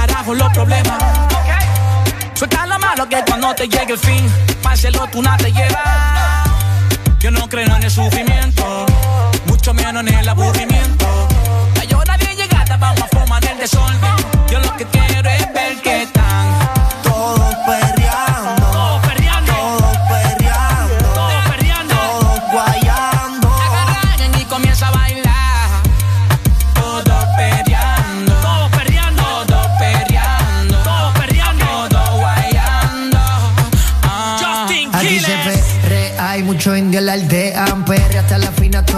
carajo los problemas. Suelta lo malo que cuando te llegue el fin, páselo tú no te llevas. Yo no creo en el sufrimiento, mucho menos en el aburrimiento. La hora bien llegada, vamos a formar el desorden. Yo lo que quiero es ver que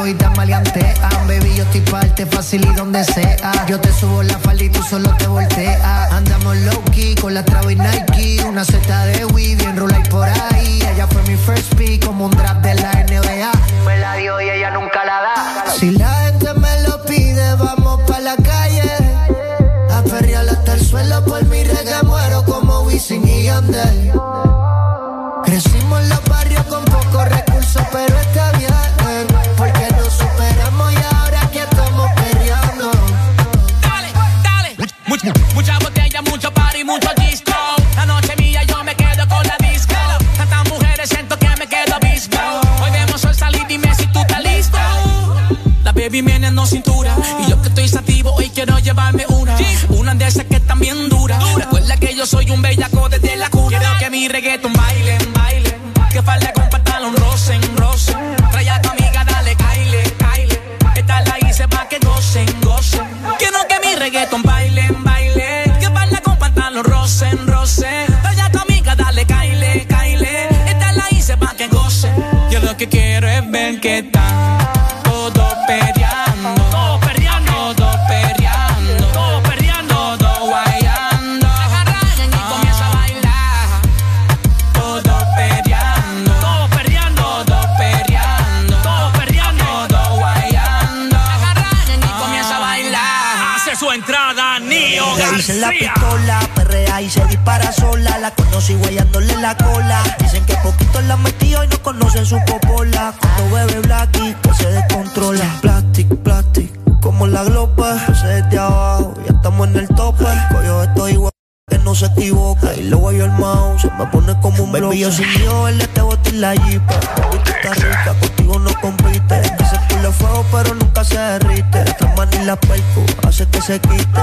estoy tan maleantean. Baby, yo estoy parte fácil y donde sea. Yo te subo la falda y tú solo te volteas. Andamos low key con la Travis Nike. Una seta de weed, bien y por ahí. Ella fue mi first pick, como un draft de la NBA. Me la dio y ella nunca la da. Si la gente me lo pide, vamos pa' la calle. A perrear hasta el suelo por mi reggae. Muero como Wisin y Yandel. Crecimos en los barrios con pocos recursos, pero está bien. Baby en cintura. Y yo que estoy sativo, hoy quiero llevarme una. Una de esas que están bien duras. Recuerda que yo soy un bellaco desde la cuna. Quiero que mi reggaeton baile, baile. Que falta con pantalón rosen, rosen. Trae a tu amiga, dale, caile, caile. Esta la hice pa' que gocen, gocen. Quiero que mi reggaeton baile, baile. Que falta con pantalón rosen, rosen. Trae a tu amiga, dale, caile, caile. Esta la hice pa' que gocen. Yo lo que quiero es ver que están Dicen la pistola, perrea y se dispara sola. La conocí guayándole la cola. Dicen que poquito la metió y no conocen su popola. Cuando bebe Blacky, que se descontrola. Plastic, plastic, como la glopa. Se desde abajo, ya estamos en el tope. Coño, estoy igual que no se equivoca. Y luego yo el mouse, se me pone como un Baby, yo sin miedo, él te bote en la jipa. Estás rica, contigo no compite. Ese culo fuego, pero nunca se derrite. La mano y la perco, hace que se quite.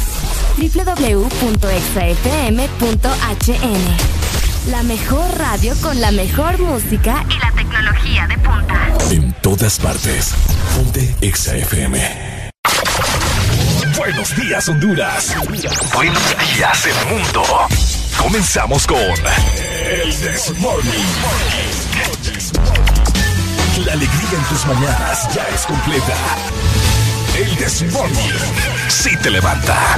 www.exafm.hn La mejor radio con la mejor música Y la tecnología de punta. En todas partes. Ponte Exa FM. Buenos días, Honduras. Buenos días, el mundo. Comenzamos con El This Morning. La alegría en tus mañanas ya es completa. El This Morning. Sí te levanta.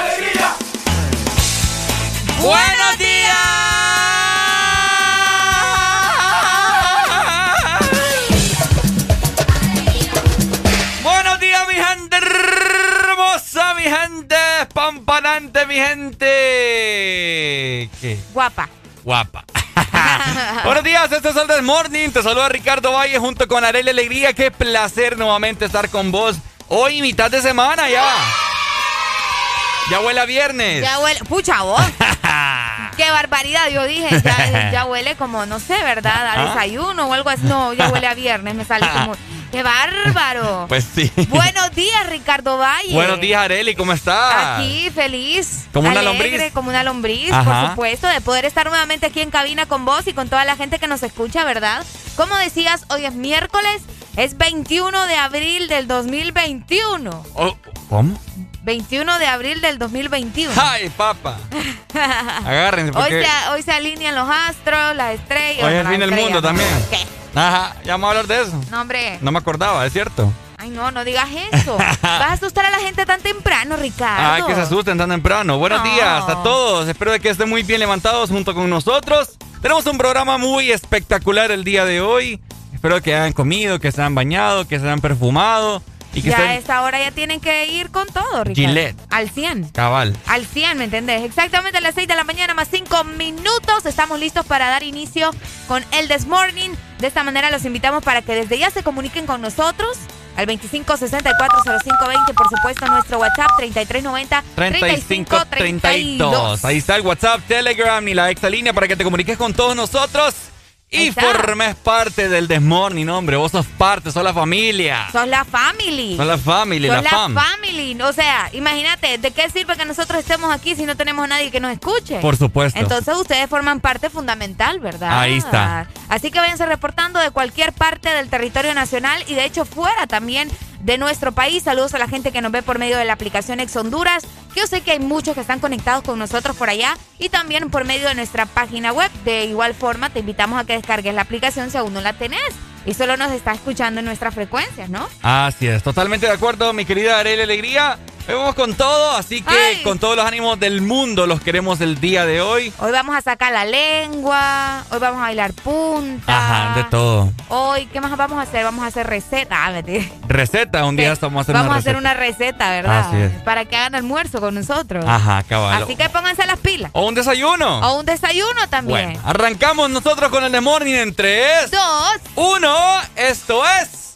¡Buenos días! ¡Buenos días, mi gente hermosa, mi gente espampanante, mi gente! ¿Qué? Guapa. Guapa. Buenos días, este es el This Morning. Te saluda Ricardo Valle junto con Arely Alegría. Qué placer nuevamente estar con vos. Hoy, mitad de semana ya. Ya huele a viernes. Ya huele. Pucha, vos. Qué barbaridad, yo dije. Ya, ya huele como, no sé, ¿verdad? A ¿Ah? desayuno o algo así. No, ya huele a viernes. Me sale como. ¡Qué bárbaro! Pues sí. Buenos días, Ricardo Valle. Buenos días, Areli, ¿cómo estás? Aquí, feliz. Como una alegre, lombriz. Como una lombriz, Ajá. por supuesto, de poder estar nuevamente aquí en cabina con vos y con toda la gente que nos escucha, ¿verdad? Como decías, hoy es miércoles, es 21 de abril del 2021. Oh, ¿Cómo? 21 de abril del 2021. ¡Ay, papá! Agárrense Hoy porque... se, hoy se alinean los astros, las estrellas. Hoy es el fin del mundo también. ¿Qué? Ajá, ya vamos a hablar de eso. No, hombre. No me acordaba, es cierto. Ay, no, no digas eso. Vas a asustar a la gente tan temprano, Ricardo. Ay, que se asusten tan temprano. Buenos No. días a todos. Espero que estén muy bien levantados junto con nosotros. Tenemos un programa muy espectacular el día de hoy. Espero que hayan comido, que se hayan bañado, que se hayan perfumado y que Ya a estén esta hora ya tienen que ir con todo, Ricardo. Gillette. Al 100. cabal. Al 100, ¿me entendés? Exactamente a las 6 de la mañana más 5 minutos. Estamos listos para dar inicio con el This Morning. De esta manera los invitamos para que desde ya se comuniquen con nosotros al 25640520, por supuesto nuestro WhatsApp 3390 3532. Ahí está el WhatsApp, Telegram y la extra línea para que te comuniques con todos nosotros y está. formes parte del Desmorning, hombre. Vos sos parte, sos la familia. Sos la family. Sos la family, Sos la la fam. family. O sea, imagínate, ¿de qué sirve que nosotros estemos aquí si no tenemos a nadie que nos escuche? Por supuesto. Entonces ustedes forman parte fundamental, ¿verdad? Ahí está. Así que váyanse reportando de cualquier parte del territorio nacional y de hecho fuera también de nuestro país. Saludos a la gente que nos ve por medio de la aplicación Ex Honduras, yo sé que hay muchos que están conectados con nosotros por allá y también por medio de nuestra página web. De igual forma, te invitamos a que descargues la aplicación si aún no la tenés y solo nos está escuchando en nuestras frecuencias, ¿no? Así es, totalmente de acuerdo, mi querida Arely Alegría. Vamos con todo, así que Ay. con todos los ánimos del mundo los queremos el día de hoy. Hoy vamos a sacar la lengua, hoy vamos a bailar punta. Ajá, de todo. Hoy, ¿qué más vamos a hacer? Vamos a hacer receta. Ah, mentira. Receta, un día Sí, estamos a hacer Vamos una a hacer receta. una receta, ¿verdad? Así es. Para que hagan almuerzo con nosotros. Ajá, cabal. Así que pónganse las pilas. O un desayuno. O un desayuno también. Bueno, arrancamos nosotros con el The Morning en 3, Dos. 1. Esto es.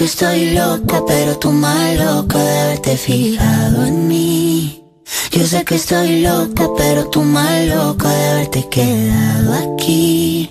que estoy loca, pero tú más loca de haberte fijado en mí. Yo sé que estoy loca, pero tú más loca de haberte quedado aquí.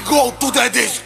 go to the disco.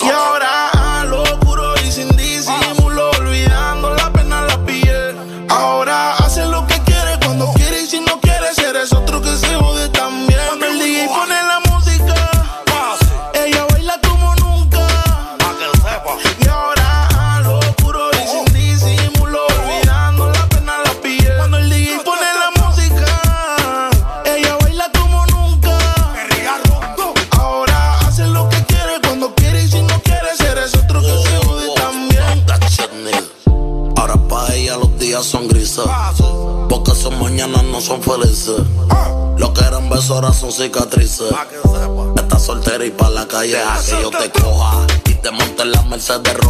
Cicatrices. Estás soltera y pa' la calle deja que yo te coja. Y te monte en la Mercedes roja.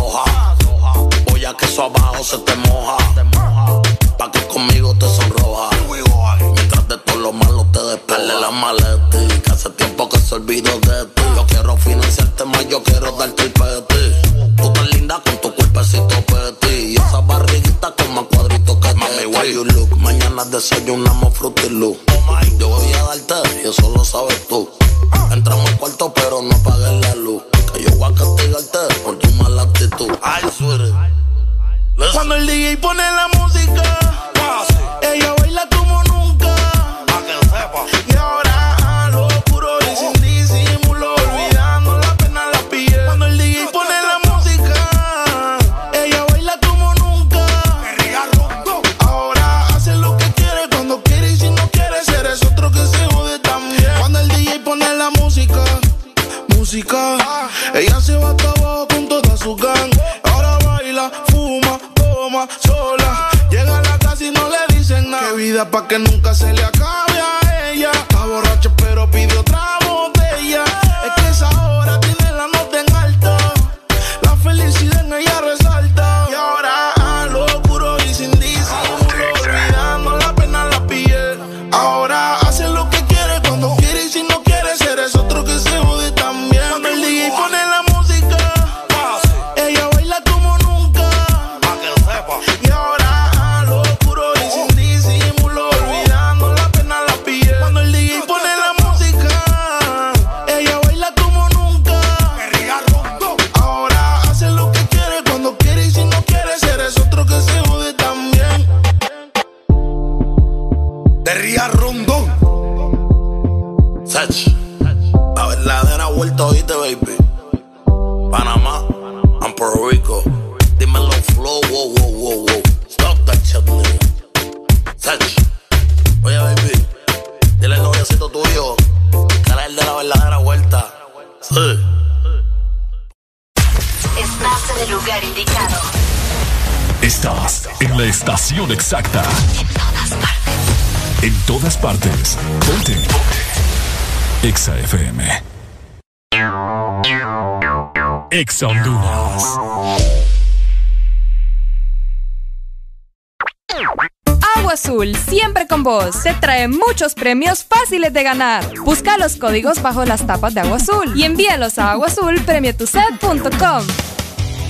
Premios fáciles de ganar. Busca los códigos bajo las tapas de Agua Azul y envíalos a aguazulpremiotuset.com.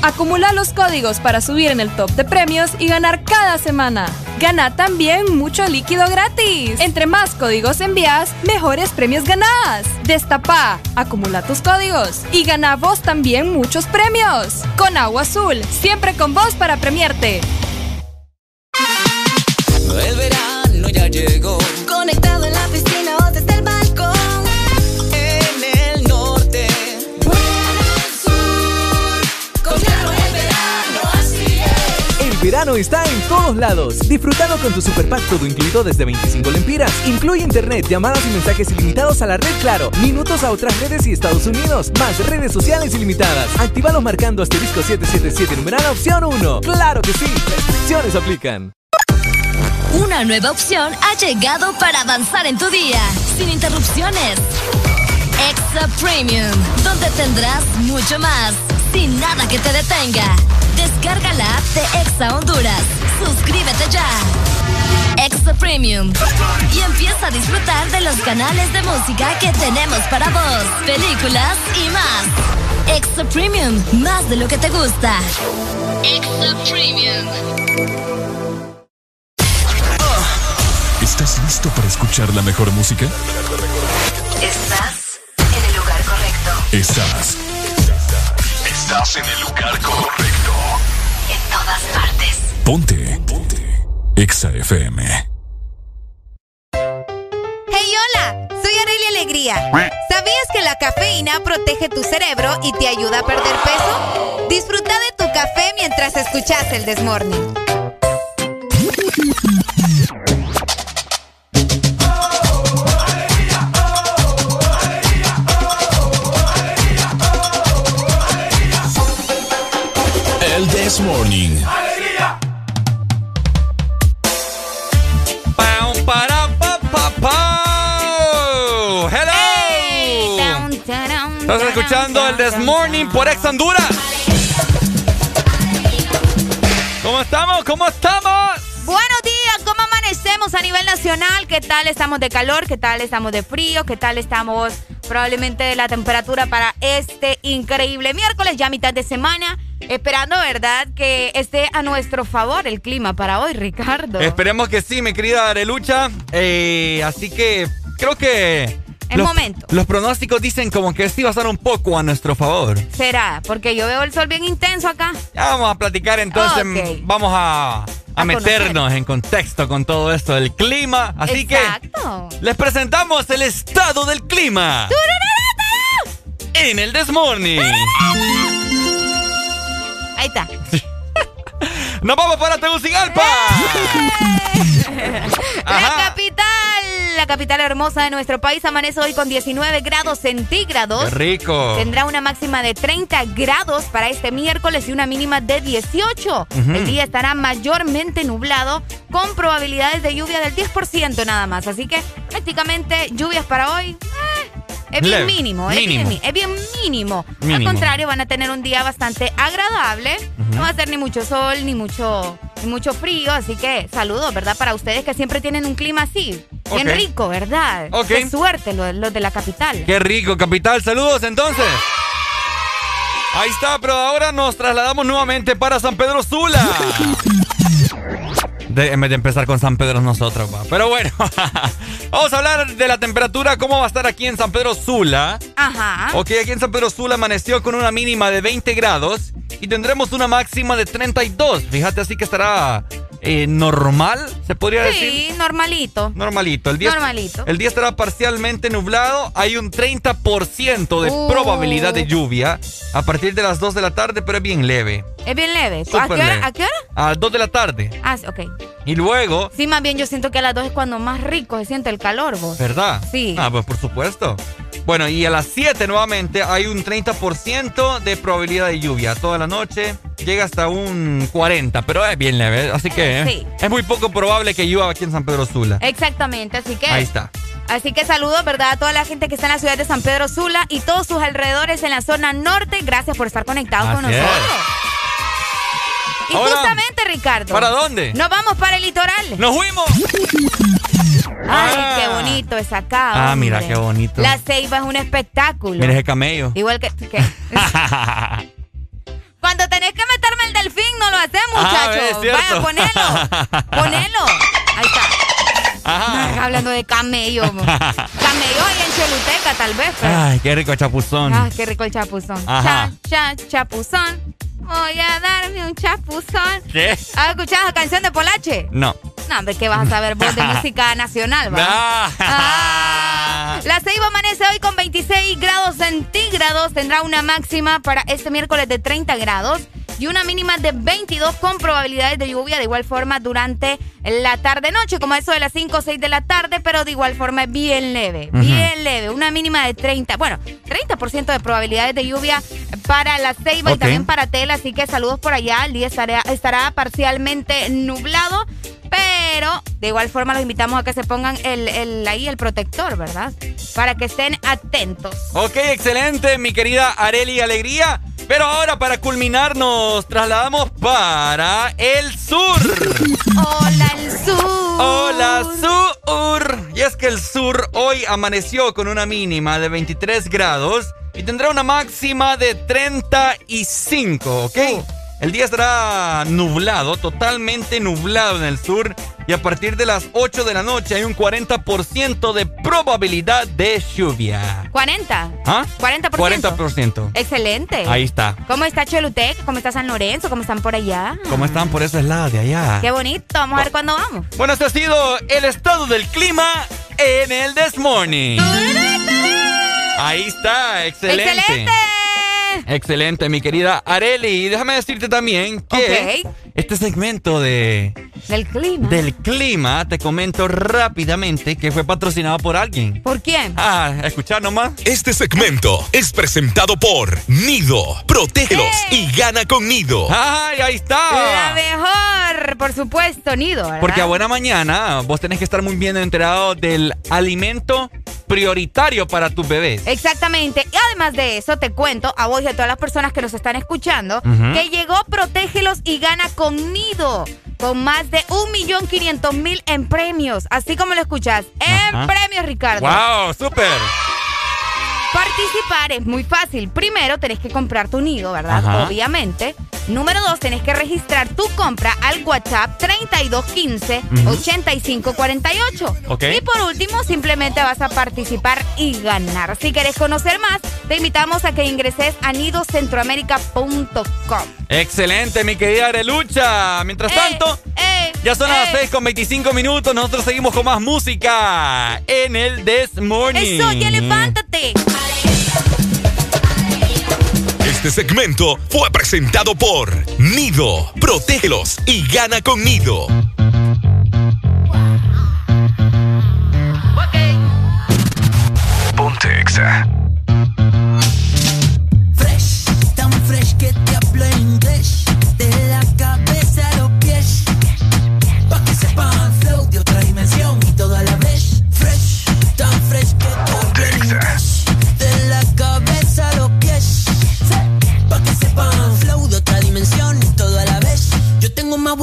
Acumula los códigos para subir en el top de premios y ganar cada semana. Gana también mucho líquido gratis. Entre más códigos envías, mejores premios ganás. Destapa, acumula tus códigos y gana vos también muchos premios. Con Agua Azul, siempre con vos para premiarte. Está en todos lados. Disfrutando con tu super pack todo incluido desde 25 lempiras. Incluye internet, llamadas y mensajes ilimitados a la red Claro, minutos a otras redes y Estados Unidos, más redes sociales ilimitadas. Actívalos marcando asterisco 777 numeral opción 1. ¡Claro que sí! Restricciones aplican. Una nueva opción ha llegado para avanzar en tu día, sin interrupciones. Extra Premium, donde tendrás mucho más, sin nada que te detenga. Descarga la app de Exa Honduras. Suscríbete ya. Extra Premium. Y empieza a disfrutar de los canales de música que tenemos para vos, películas y más. Extra Premium, más de lo que te gusta. Extra Premium. ¿Estás listo para escuchar la mejor música? Estás en el lugar correcto. Estás. Estás en el lugar correcto. En todas partes. Ponte. Ponte. Exa FM. Hey, hola, soy Arelia Alegría. ¿Sabías que la cafeína protege tu cerebro y te ayuda a perder peso? Disfruta de tu café mientras escuchas el Desmorning. This Morning. ¡Alegría! Para, pa, pa, pa! ¡Hello! Estás escuchando el This Morning por Ex Honduras. ¿Cómo estamos? ¿Cómo estamos? Buenos días, ¿cómo amanecemos a nivel nacional? ¿Qué tal estamos de calor? ¿Qué tal estamos de frío? ¿Qué tal estamos probablemente la temperatura para este increíble miércoles, ya mitad de semana? Esperando, ¿verdad?, que esté a nuestro favor el clima para hoy, Ricardo. Esperemos que sí, mi querida Arelucha. Eh, así que creo que... El momento. Los pronósticos dicen como que sí va a estar un poco a nuestro favor. ¿Será? Porque yo veo el sol bien intenso acá. Ya vamos a platicar entonces. Vamos a, a, meternos en contexto con todo esto del clima. Así Exacto. que les presentamos el estado del clima. En el Desmorning. Ahí está. ¡Nos vamos para Tegucigalpa! La capital, la capital hermosa de nuestro país, amanece hoy con 19 grados centígrados. ¡Qué rico! Tendrá una máxima de 30 grados para este miércoles y una mínima de 18. El día estará mayormente nublado con probabilidades de lluvia del 10% nada más. Así que prácticamente lluvias para hoy. Eh, es bien mínimo, es bien, es bien mínimo. Al contrario, van a tener un día bastante agradable. No va a ser ni mucho sol, ni mucho, ni mucho frío. Así que saludos, ¿verdad? Para ustedes que siempre tienen un clima así. Bien rico, ¿verdad? Qué suerte los, de la capital. Qué rico, capital. Saludos entonces. Ahí está, pero ahora nos trasladamos nuevamente para San Pedro Sula. en vez de empezar con San Pedro nosotros, va. Pero bueno, vamos a hablar de la temperatura, cómo va a estar aquí en San Pedro Sula. Ajá. Ok, aquí en San Pedro Sula amaneció con una mínima de 20 grados y tendremos una máxima de 32. Fíjate, así que estará eh, normal, se podría decir. Sí, normalito. Normalito. El día, normalito. El día estará parcialmente nublado. Hay un 30% de Uh. probabilidad de lluvia a partir de las 2 de la tarde, pero es bien leve. Es bien leve. ¿A qué, hora, leve. ¿A qué hora? A las 2 de la tarde. Ah, ok. Y luego, Sí, más bien yo siento que a las dos es cuando más rico se siente el calor, vos. ¿verdad? Sí. Ah, pues por supuesto. Bueno, y a las 7 nuevamente hay un 30% de probabilidad de lluvia. Toda la noche llega hasta un 40%, pero es bien leve. Así que Sí. es muy poco probable que llueva aquí en San Pedro Sula. Exactamente, así que. Ahí está. Así que saludos, ¿verdad? A toda la gente que está en la ciudad de San Pedro Sula y todos sus alrededores en la zona norte. Gracias por estar conectados con es. nosotros. Y Ahora, justamente, Ricardo. ¿para dónde? Nos vamos para el litoral. ¡Nos fuimos! Ay, Ah. qué bonito es acá. Ah, mira, qué bonito. La ceiba es un espectáculo. Mira ese camello. Igual que. Cuando tenés que meterme el no lo haces, Ah, muchachos. Vaya, ponelo. Ponelo. Ahí está. Ajá. Ay, hablando de camello. camello ahí en Choluteca, tal vez. pero- Ay, qué rico chapuzón. Ah, qué rico el chapuzón. Ajá. Cha, cha, chapuzón. Voy a darme un chapuzón. ¿Qué? ¿Has escuchado la canción de Polache? No. No, hombre, ¿qué vas a saber vos de música nacional, va? Ah. Ah. La Ceiba amanece hoy con 26 grados centígrados. Tendrá una máxima para este miércoles de 30 grados y una mínima de 22 con probabilidades de lluvia de igual forma durante la tarde-noche, como eso de las 5 o 6 de la tarde, pero de igual forma es bien leve, bien leve. Una mínima de 30, bueno, 30% de probabilidades de lluvia para la Ceiba y también para Tela, así que saludos por allá. El día estará, estará parcialmente nublado. Pero de igual forma los invitamos a que se pongan el, el- ahí el protector, ¿verdad? Para que estén atentos. Ok, excelente, mi querida Areli Alegría. Pero ahora para culminar nos trasladamos para el sur. Hola el sur. Hola sur. Y es que el sur hoy amaneció con una mínima de 23 grados y tendrá una máxima de 35, ¿ok? El día estará nublado, totalmente nublado en el sur. Y a partir de las 8 de la noche hay un 40% de probabilidad de lluvia. 40. ¿Ah? 40%. 40%. Excelente. Ahí está. ¿Cómo está Choluteca? ¿Cómo está San Lorenzo? ¿Cómo están por allá? ¿Cómo están por esos lados de allá? Qué bonito. Vamos a ver cuándo vamos. Bueno, este ha sido el estado del clima en el This Morning. Ahí está, excelente. ¡Excelente! Excelente, mi querida Areli. Y déjame decirte también que este segmento de Del clima. del clima, te comento rápidamente que fue patrocinado por alguien. ¿Por quién? Ah, escuchar nomás. Este segmento es presentado por Nido. Protégelos y gana con Nido. ¡Ay, ahí está! La mejor, por supuesto, Nido. ¿verdad? Porque a buena mañana vos tenés que estar muy bien enterado del alimento prioritario para tus bebés. Exactamente. Y además de eso, te cuento a vos y a todas las personas que nos están escuchando que llegó Protégelos y gana con Nido. Con más de 1.500.000 en premios. Así como lo escuchas. En premios, Ricardo. ¡Wow! ¡Súper! Participar es muy fácil. Primero tenés que comprar tu nido, ¿verdad? Obviamente. Número dos, tenés que registrar tu compra al WhatsApp 3215-8548. Y por último, simplemente vas a participar y ganar. Si querés conocer más, te invitamos a que ingreses a nidocentroamérica.com. Excelente, mi querida Arelucha. Mientras tanto, ya son las 6 con 25 minutos. Nosotros seguimos con más música en el This Morning. Eso, ya levántate. Este segmento fue presentado por Nido. Protégelos y gana con Nido. Ponte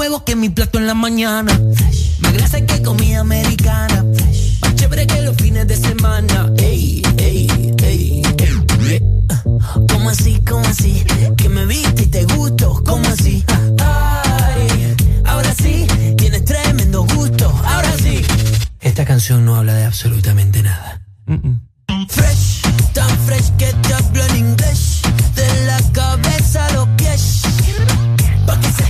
huevos que mi plato en la mañana. Más grasa que comida americana. Más chévere que los fines de semana. Ey, ey, ey, ey. ¿Cómo así, cómo así? Que me viste y te gusto, ¿cómo así? Ay, ahora sí, tienes tremendo gusto, ahora sí. Esta canción no habla de absolutamente nada. Fresh, tan fresh que te hablo en inglés. De la cabeza.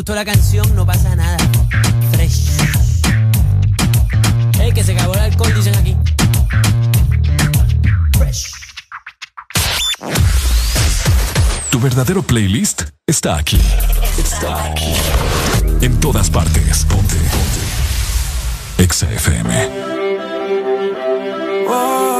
Gustó la canción, no pasa nada. Fresh. Ey, que se acabó el alcohol, dicen aquí. Fresh. Tu verdadero playlist está aquí. Está aquí. En todas partes. Ponte. Ponte. Exa FM. ¿Qué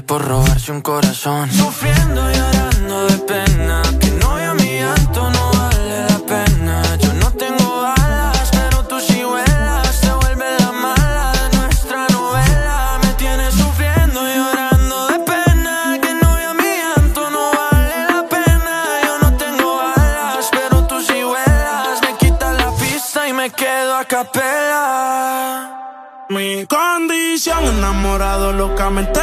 por robarse un corazón. Sufriendo y llorando de pena, que no a mi llanto no vale la pena. Yo no tengo alas, pero tú sí vuelas. Se vuelve la mala de nuestra novela. Me tienes sufriendo y llorando de pena, que no a mi llanto no vale la pena. Yo no tengo alas, pero tú sí vuelas. Me quitas la pista y me quedo a capela. Mi condición enamorado locamente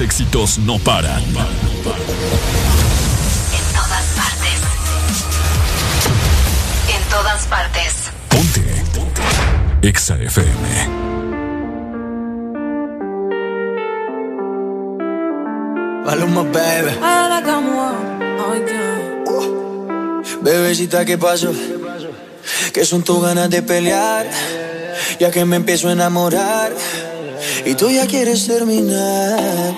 Éxitos no paran. En todas partes. En todas partes. Ponte. Exa FM. Paloma, baby. Bebecita, ¿qué pasó? Que son tus ganas de pelear? Ya que me empiezo a enamorar y tú ya quieres terminar.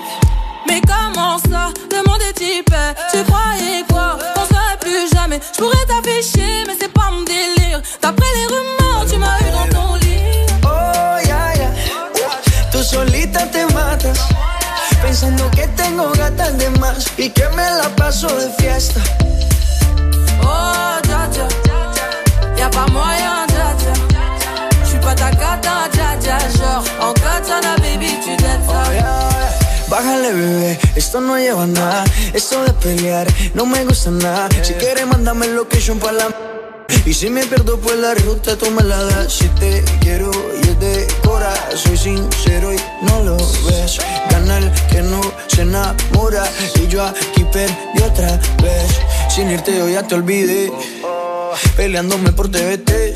Jamais. Je pourrais t'afficher, mais c'est pas mon délire. D'après les rumeurs, tu m'as eu dans ton lit. Oh, ya, ya. Tú solita te matas. Pensando que tengo gatas de más y que me la paso de fiesta. Oh, dja dja Y'a pas moyen, dja dja J'suis pas ta cata, dja dja Genre, en katana, baby, tu dettes ça Bájale, bebé, esto no lleva nada. Esto de pelear no me gusta nada. Si quieres, mándame location para la. Y si me pierdo por la ruta, tú me la das. Si te quiero y es de cora, soy sincero y no lo ves. Gana el que no se enamora. Y yo aquí perdí otra vez. Sin irte, yo ya te olvidé. Peleándome por TVT.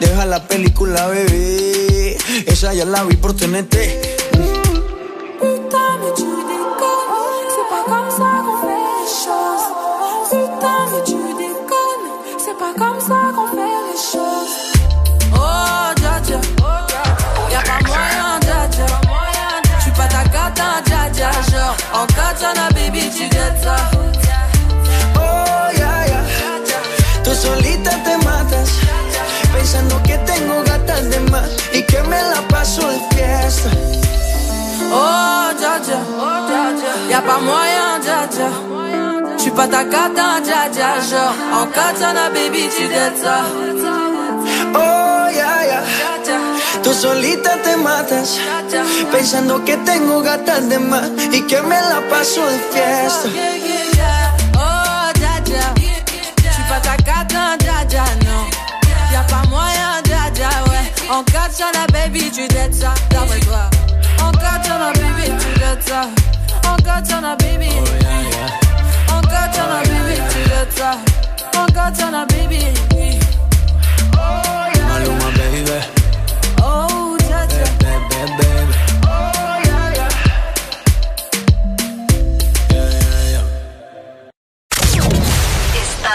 Deja la película, bebé. Esa ya la vi por TNT. Oh, ya, ya. Tú solita te matas. Pensando que tengo gatas de más y que me la paso de fiesta. Oh, dja dja Y'a pas moyen, dja dja J'suis pas ta cata, dja dja Genre, en katana, baby, tu dettes ça Oh, ya, ya. Tú solita te matas. Pensando que tengo gatas de más y que me la paso de fiesta. Oh, ta cata, dja dja, non Y'a pas moyen, dja dja, ouais En katana, baby, tu dettes ça. D'après toi. En katana, baby, tu dettes ça. En katana, baby. En katana, baby, tu dettes ça. En katana, baby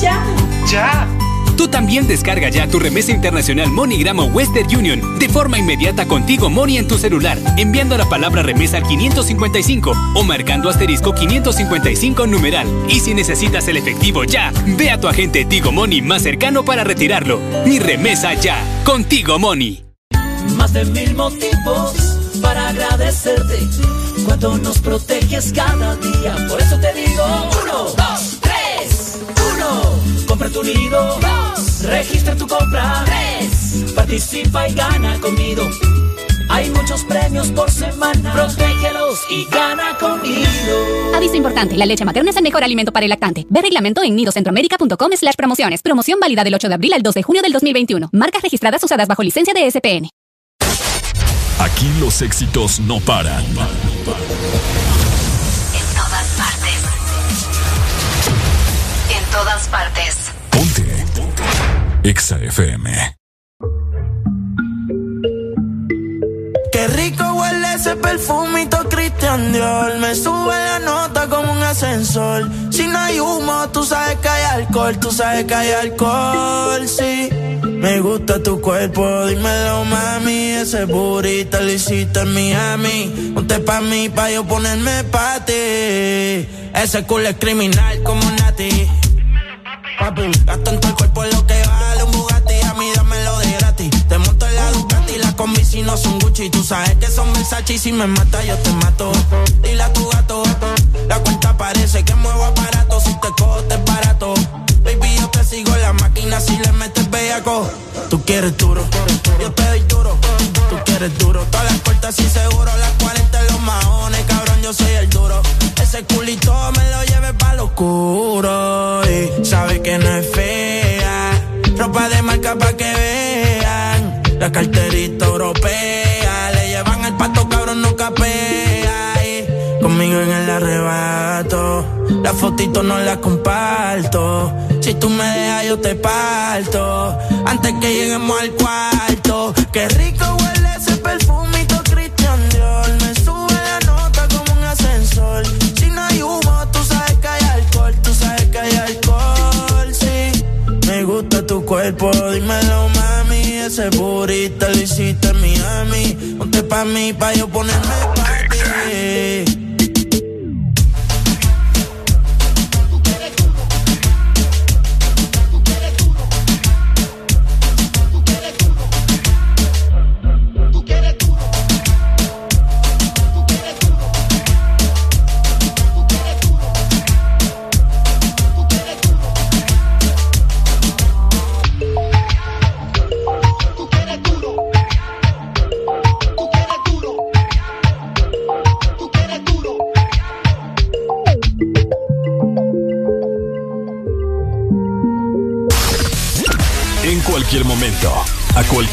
¡Ya! ¡Ya! Tú también descarga ya tu remesa internacional MoneyGram o Western Union de forma inmediata contigo Money en tu celular, enviando la palabra remesa al 555 o marcando asterisco 555 numeral. Y si necesitas el efectivo ya, ve a tu agente Tigo Money más cercano para retirarlo. Mi remesa ya, contigo Money. Más de mil motivos para agradecerte. Cuando nos proteges cada día. Por eso te digo: uno, dos, compra tu nido. Dos, registra tu compra. Tres, participa y gana conmigo. Hay muchos premios por semana. Protégelos y gana conmigo. Aviso importante, la leche materna es el mejor alimento para el lactante. Ve reglamento en nidocentroamerica.com slash promociones. Promoción válida del 8 de abril al 2 de junio del 2021. Marcas registradas usadas bajo licencia de SPN. Aquí los éxitos no paran. Todas partes. Exa FM. Qué rico huele ese perfumito Christian Dior. Me sube la nota como un ascensor. Si no hay humo, tú sabes que hay alcohol. Tú sabes que hay alcohol, sí. Me gusta tu cuerpo, dímelo mami. Ese burrito lo hiciste en Miami. Ponte pa' mí, pa' yo ponerme pa' ti. Ese culo es criminal como Nati. Papi, gasto en el cuerpo lo que vale un Bugatti. A mí dámelo de gratis. Te monto en la Ducati, las combi si no son Gucci. Tú sabes que son Versace y si me mata yo te mato. Dile a tu gato, la cuenta parece que muevo aparato. Si te cojo te barato. Baby, yo te sigo la máquina si le metes bellaco. Tú quieres duro, yo te doy duro. Tú quieres duro, todas las cortas y seguro. Las 40 en los maones, cabrón, yo soy el duro. Ese culito me lo lleve pa' lo oscuro. Y sabe que no es fea. Ropa de marca pa' que vean. La carterita europea. Le llevan el pato, cabrón, no capea. Y conmigo en el arrebato. La fotito no la comparto. Si tú me dejas, yo te parto. Antes que lleguemos al cuarto. Qué rico huele ese perfumito cuerpo, dímelo, mami. Ese burrito lo hiciste en Miami. Ponte pa' mí, pa' yo ponerme pa' ti.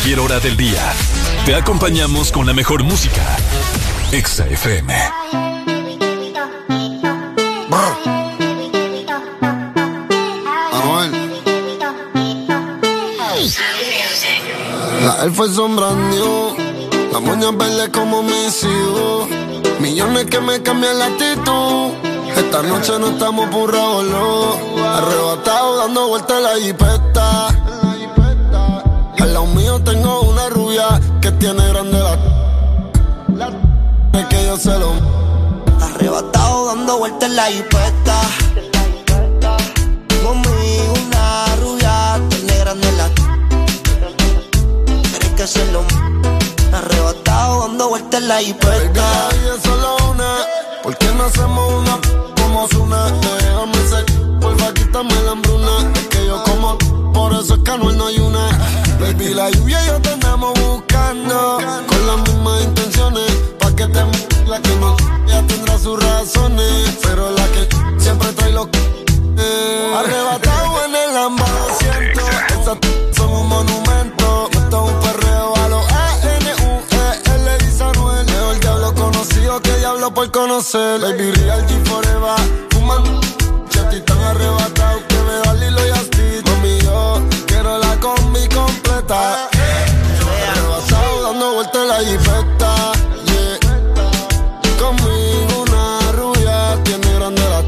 Cualquier hora del día, te acompañamos con la mejor música. Exa FM. La él fue sombrando, la moña verde como mis hijos. Millones que me cambian la actitud. Esta noche no estamos burrados, no. Arrebatado dando vueltas la jipeta. Mío tengo una rubia que tiene grande la. Es que yo se lo. Arrebatado dando vueltas en la jipeta. Conmigo una rubia tiene grande la. Tienes que hacerlo. Arrebatado dando vueltas en la. La vida es solo una. ¿Por qué no hacemos una como Zuna? Déjame ser, porfa, quítame la hambruna. Es que yo como, por eso es que no una. Baby, la lluvia y yo te andamos buscando. Con las mismas intenciones. Pa' que te la que no ya tendrá sus razones. Pero la que siempre trae los eh. Arrebatado en el ambasiento. Esas son un monumento. Esto es un perreo a los A-N-U-E-L y Sanuel. Leo el diablo conocido que diablo por conocer. Baby, real G forever. Fuman, chati tan arrebatado Arrebatado dando vueltas en la jipeta. Yeah. Conmigo una rubia tiene grande la.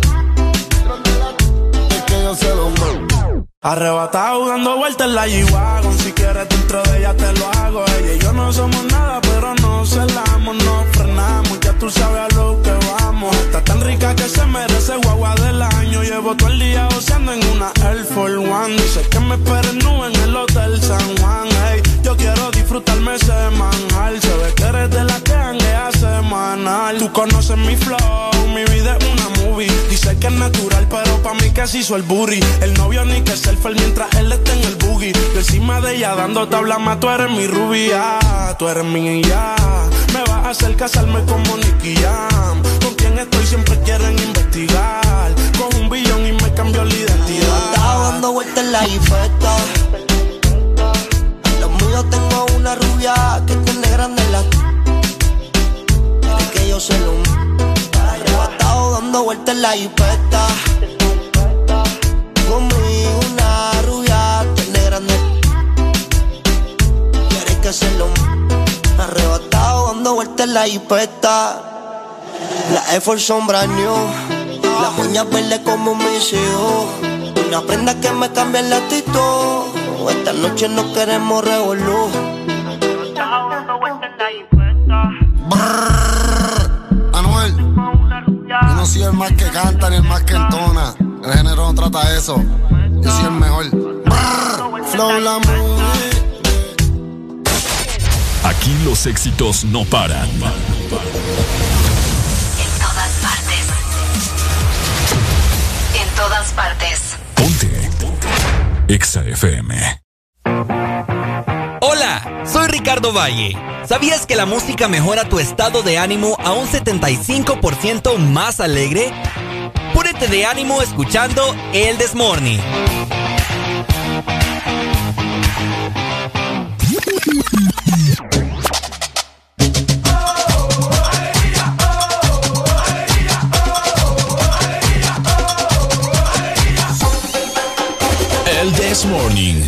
Es que yo se lo mando. Arrebatado dando vueltas en la G-Wagon Si quieres dentro de ella te lo hago Ella y yo no somos nada pero no celamos No frenamos, ya tú sabes a lo que Que se merece guagua del año. Llevo todo el día goceando en una Air Force One. Dice que me esperen nube en el Hotel San Juan. Ey, Yo quiero disfrutarme semanal Se ve que eres de la que hanguea semanal. Tú conoces mi flow, mi vida es una movie. Dice que es natural pero pa' mí se hizo el booty. El novio ni que selfie mientras él está en el boogie. Yo encima de ella dando tabla más Tú eres mi rubia, tú eres mi ya. Me vas a hacer casarme como Nicky Jam quieren investigar Con un billón y me cambió la identidad dando vueltas en la jipeta. Los míos tengo una rubia que tiene grande la. Que yo se lo. Arrebatado dando vueltas en la jipeta. Conmigo una rubia tiene grande. Quiere que se lo. Arrebatado dando vueltas en la jipeta. La Air Force son brand new. Las uñas verdes como mis hijos. Una prenda que me cambia el actitud. Esta noche no queremos revolú. Brrr, Anuel, yo no soy el más que canta ni el más que entona. El género no trata eso. Yo soy el mejor. Brrr, Flow la. Aquí los éxitos no paran. Todas partes. Exa FM. Hola, soy Ricardo Valle. ¿Sabías que la música mejora tu estado de ánimo a un 75% más alegre? Púrete de ánimo escuchando El Desmorning. This Morning.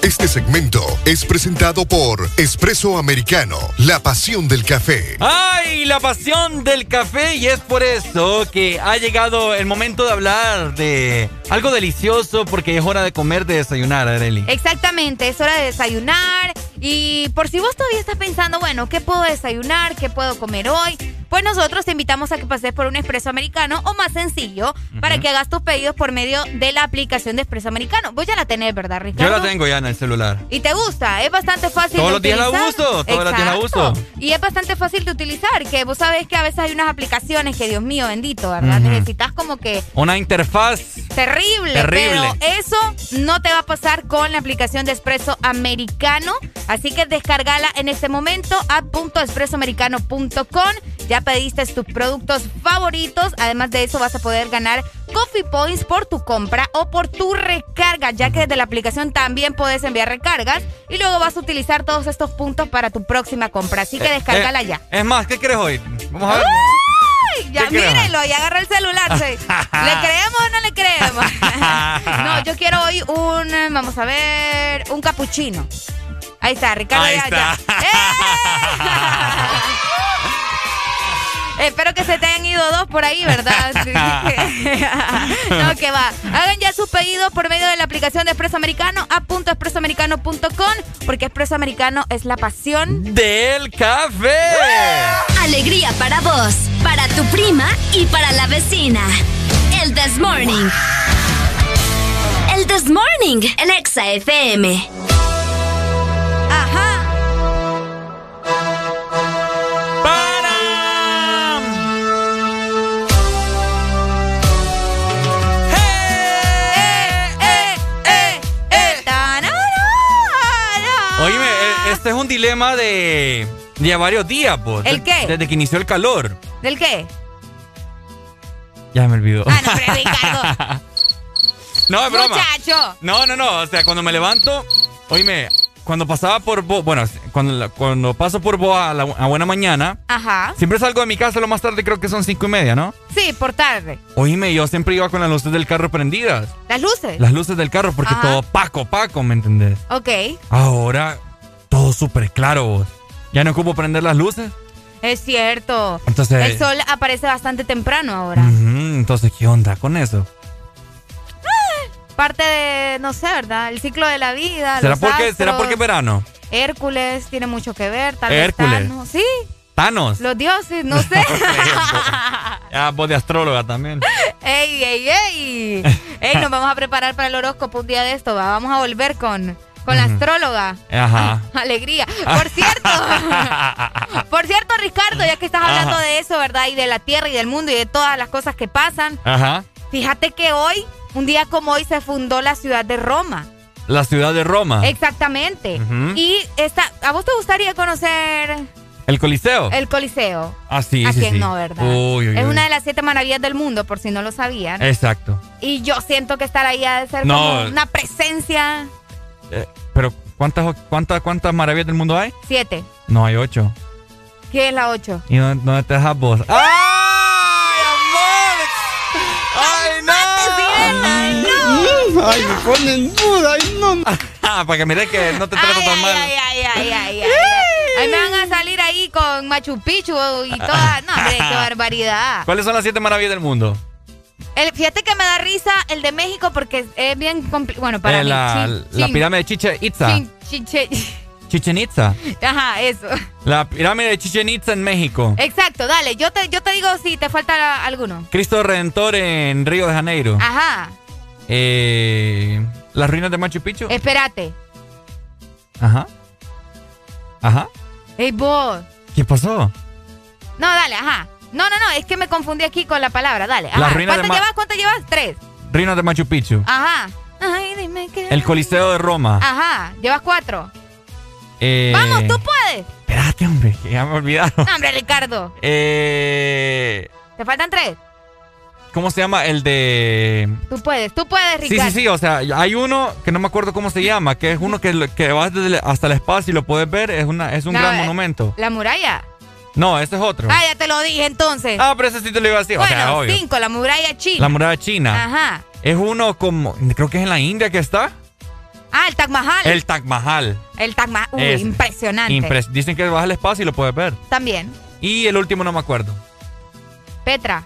Este segmento es presentado por Espresso Americano, la pasión del café. ¡Ay! La pasión del café y es por eso que ha llegado el momento de hablar de algo delicioso porque es hora de comer, de desayunar, Areli. Exactamente, es hora de desayunar. Y por si vos todavía estás pensando, bueno, ¿qué puedo desayunar? ¿Qué puedo comer hoy? Pues nosotros te invitamos a que pases por un expreso americano o más sencillo para que hagas tus pedidos por medio de la aplicación de expreso americano. Vos ya la tenés, ¿verdad, Ricardo? Yo la tengo ya en el celular. ¿Y te gusta? Es bastante fácil Todos de los días la uso, todos los días la uso. Y es bastante fácil de utilizar, que vos sabés que a veces hay unas aplicaciones que, Dios mío, bendito, ¿verdad? Necesitas como que Una interfaz. Terrible, Terrible. pero eso no te va a pasar con la aplicación de Espresso Americano. Así que descargala en este momento app.espressoamericano.com. Ya pediste tus productos favoritos. Además de eso, vas a poder ganar Coffee Points por tu compra o por tu recarga, ya que desde la aplicación también puedes enviar recargas y luego vas a utilizar todos estos puntos para tu próxima compra. Así que Eh, descárgala eh, ya. Es más, ¿qué quieres hoy? Vamos a ver. ¡Ay! Ya mírenlo, ya agarra el celular. sí. ¿Le creemos o no le creemos? no, yo quiero hoy un, vamos a ver, un capuchino. Ahí está, Ricardo. Ahí ya, está. ya. ¡Eh! Espero que se te hayan ido dos por ahí, ¿verdad? Sí. no, que va. Hagan ya su pedido por medio de la aplicación de Expreso Americano, a.expresoamericano.com, porque Expreso Americano es la pasión del café. Alegría para vos, para tu prima y para la vecina. El This Morning. El This Morning, el Exa FM. Este es un dilema de, de varios días, pues. ¿El qué? Desde que inició el calor. ¿Del qué? Ya me olvidó. Ah, no, pero. No, es broma. Muchacho. No, no, no. O sea, cuando me levanto, oíme, cuando pasaba por Bo, bueno, cuando, cuando paso por Bo a, la, a buena mañana, Ajá. siempre salgo de mi casa lo más tarde, creo que son cinco y media, ¿no? Sí, por tarde. Oíme, yo siempre iba con las luces del carro prendidas. ¿Las luces? Las luces del carro, porque Ajá. todo paco, paco, ¿me entendés? Ok. Ahora, todo súper claro, vos. Ya no ocupo prender las luces. Es cierto. Entonces- El sol aparece bastante temprano ahora. Entonces, ¿qué onda con eso? Parte de, no sé, ¿verdad? El ciclo de la vida. ¿Será los porque, ¿Será porque es verano? Hércules tiene mucho que ver, tal Hércules. vez Thanos. Sí, Thanos. los dioses, no sé. Ah, vos de astróloga también. ¡Ey, ey, ey! ¡Ey, nos vamos a preparar para el horóscopo un día de esto! ¿va? Vamos a volver con, con la astróloga. Ajá. Alegría. Por cierto, por cierto, Ricardo, ya que estás hablando Ajá. de eso, ¿verdad? Y de la Tierra y del mundo y de todas las cosas que pasan. Ajá. Fíjate que hoy, un día como hoy, se fundó la ciudad de Roma. La ciudad de Roma. Exactamente. Y esta, ¿a vos te gustaría conocer El Coliseo. el Coliseo? Ah, sí, ¿A sí, quién sí. no, verdad? Uy, uy, es uy. una de las siete maravillas del mundo, por si no lo sabían. Exacto. Y yo siento que estar ahí ha de ser No. como una presencia. Eh, pero, ¿cuántas, cuántas, ¿cuántas maravillas del mundo hay? Siete. No, hay ocho. ¿Qué es la ocho? ¿Y dónde, dónde te dejas vos? ¡Ay, ¡Ay, me ponen duda! ¡Ay, no! Ah, para que mire que no te trato Ay, tan ay, mal. ay, ay, ay, ay, ay. Ahí me van a salir ahí con Machu Picchu y toda. No, hombre, qué barbaridad. ¿Cuáles son las siete maravillas del mundo? El, fíjate que me da risa el de México porque es bien complicado. Bueno, para Eh, mí. la, chin- la chin- pirámide de Chichen Itza. chin- Chichen Itza. Ajá, eso. La pirámide de Chichen Itza en México. Exacto, dale. Yo te, yo te digo si te falta alguno. Cristo Redentor en Río de Janeiro. Ajá. Eh, las ruinas de Machu Picchu. Espérate. Ajá. Ajá. Ey, vos. ¿Qué pasó? No, dale, ajá. No, no, no, es que me confundí aquí con la palabra. Dale. Ajá. Las ruinas de ¿Cuántas Ma- llevas? ¿Cuántas llevas? Tres. Ruinas de Machu Picchu. Ajá. Ay, dime qué. El Coliseo de Roma. Ajá. Llevas cuatro. Eh, Vamos, tú puedes. Espérate, hombre, que ya me olvidaron. No, hombre, Ricardo. Eh, Te faltan tres. ¿Cómo se llama? El de... Tú puedes, tú puedes, Sí, Ricardo. sí, sí, o sea, hay uno que no me acuerdo cómo se llama, que es uno que, que va desde el- hasta el espacio y lo puedes ver, es, una, es un No, gran monumento. La muralla. No, ese es otro. Ah, ya te lo dije entonces. Ah, pero ese sí te lo iba a decir, o sea, bueno, obvio. cinco, la muralla china. La muralla china. Ajá. Es uno como, creo que es en la India que está. Ah, el Taj Mahal. El Taj Mahal. El Taj Mahal. Uy, impresionante. Impres- Dicen que vas al espacio y lo puedes ver. También. Y el último no me acuerdo. Petra.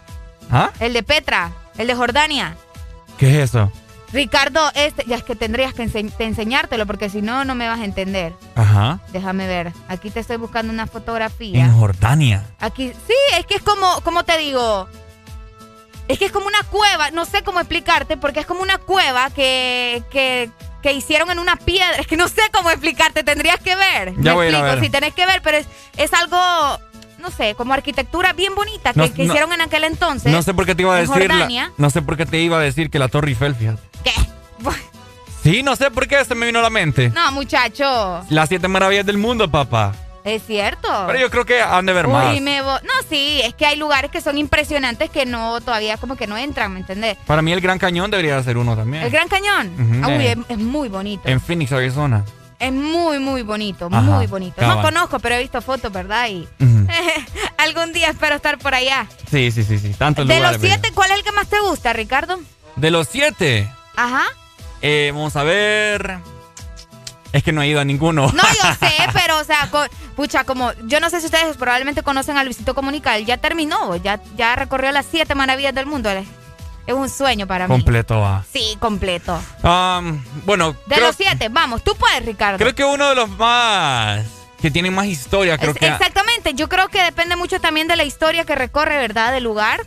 ¿Ah? El de Petra. El de Jordania. ¿Qué es eso? Ricardo, este, ya es que tendrías que ense- te enseñártelo porque si no, no me vas a entender. Ajá. Déjame ver. Aquí te estoy buscando una fotografía. En Jordania. Aquí, sí, es que es como, como te digo, es que es como una cueva, no sé cómo explicarte, porque es como una cueva que, que, que hicieron en una piedra. Es que no sé cómo explicarte, tendrías que ver. Ya Me voy a ir a explico, ver. si tenés que ver, pero es, es algo, no sé, como arquitectura bien bonita que, No, que no- hicieron en aquel entonces. No sé por qué te iba a decir. la- no sé por qué te iba a decir que la Torre Eiffel, fíjate. ¿Qué? Sí, no sé por qué se me vino a la mente. No, muchacho, Las siete maravillas del mundo, papá. es cierto. Pero yo creo que han de ver más. Me No, sí, es que hay lugares que son impresionantes que no, todavía como que no entran, ¿me entendés? Para mí el Gran Cañón debería ser uno también. El Gran Cañón. Ujú, Uy, eh. es, es muy bonito. En Phoenix, Arizona. Es muy, muy bonito, Ajá, muy bonito. No conozco, pero he visto fotos, ¿verdad? Y algún día espero estar por allá. Sí, sí, sí, sí. Tantos De los lugares. siete, ¿cuál es el que más te gusta, Ricardo? De los siete. Ajá. eh, vamos a ver. Es que no he ido a ninguno. No, yo sé, pero, o sea, pucha, como, yo no sé si ustedes probablemente conocen a Luisito Comunica, él ya terminó, ya, ya recorrió las siete maravillas del mundo. Es es un sueño para mí. Completo va. Sí, completo. Um, bueno, De creo, los siete, vamos, tú puedes, Ricardo. creo que uno de los más. que tienen más historia, creo Es- que. Exactamente, yo creo que depende mucho también de la historia que recorre, ¿verdad? Del lugar.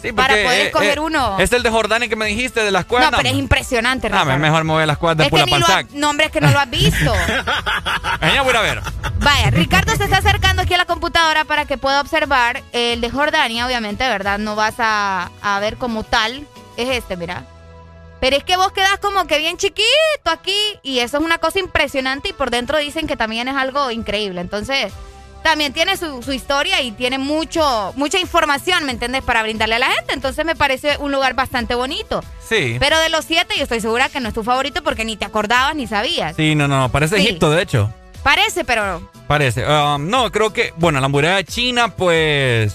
Sí, para poder eh, escoger eh, uno. Es el de Jordania que me dijiste, de las No, cuevas. pero es impresionante, Ah, Ricardo. mejor a las cuevas de es que ni lo Pulapanzac. ha- no, hombre, es que no lo has visto. Voy a ver. Vaya, Ricardo se está acercando aquí a la computadora para que pueda observar el de Jordania, obviamente, ¿verdad? No vas a, a ver como tal. Es este, mira. Pero es que vos quedás como que bien chiquito aquí y eso es una cosa impresionante y por dentro dicen que también es algo increíble. Entonces, también tiene su, su historia y tiene mucho, mucha información, ¿me entiendes? Para brindarle a la gente. Entonces me parece un lugar bastante bonito. Sí. Pero de los siete, yo estoy segura que no es tu favorito porque ni te acordabas ni sabías. Sí, no, no, parece Sí. Egipto, de hecho. Parece, pero Parece. Um, no, creo que, bueno, la muralla china, pues,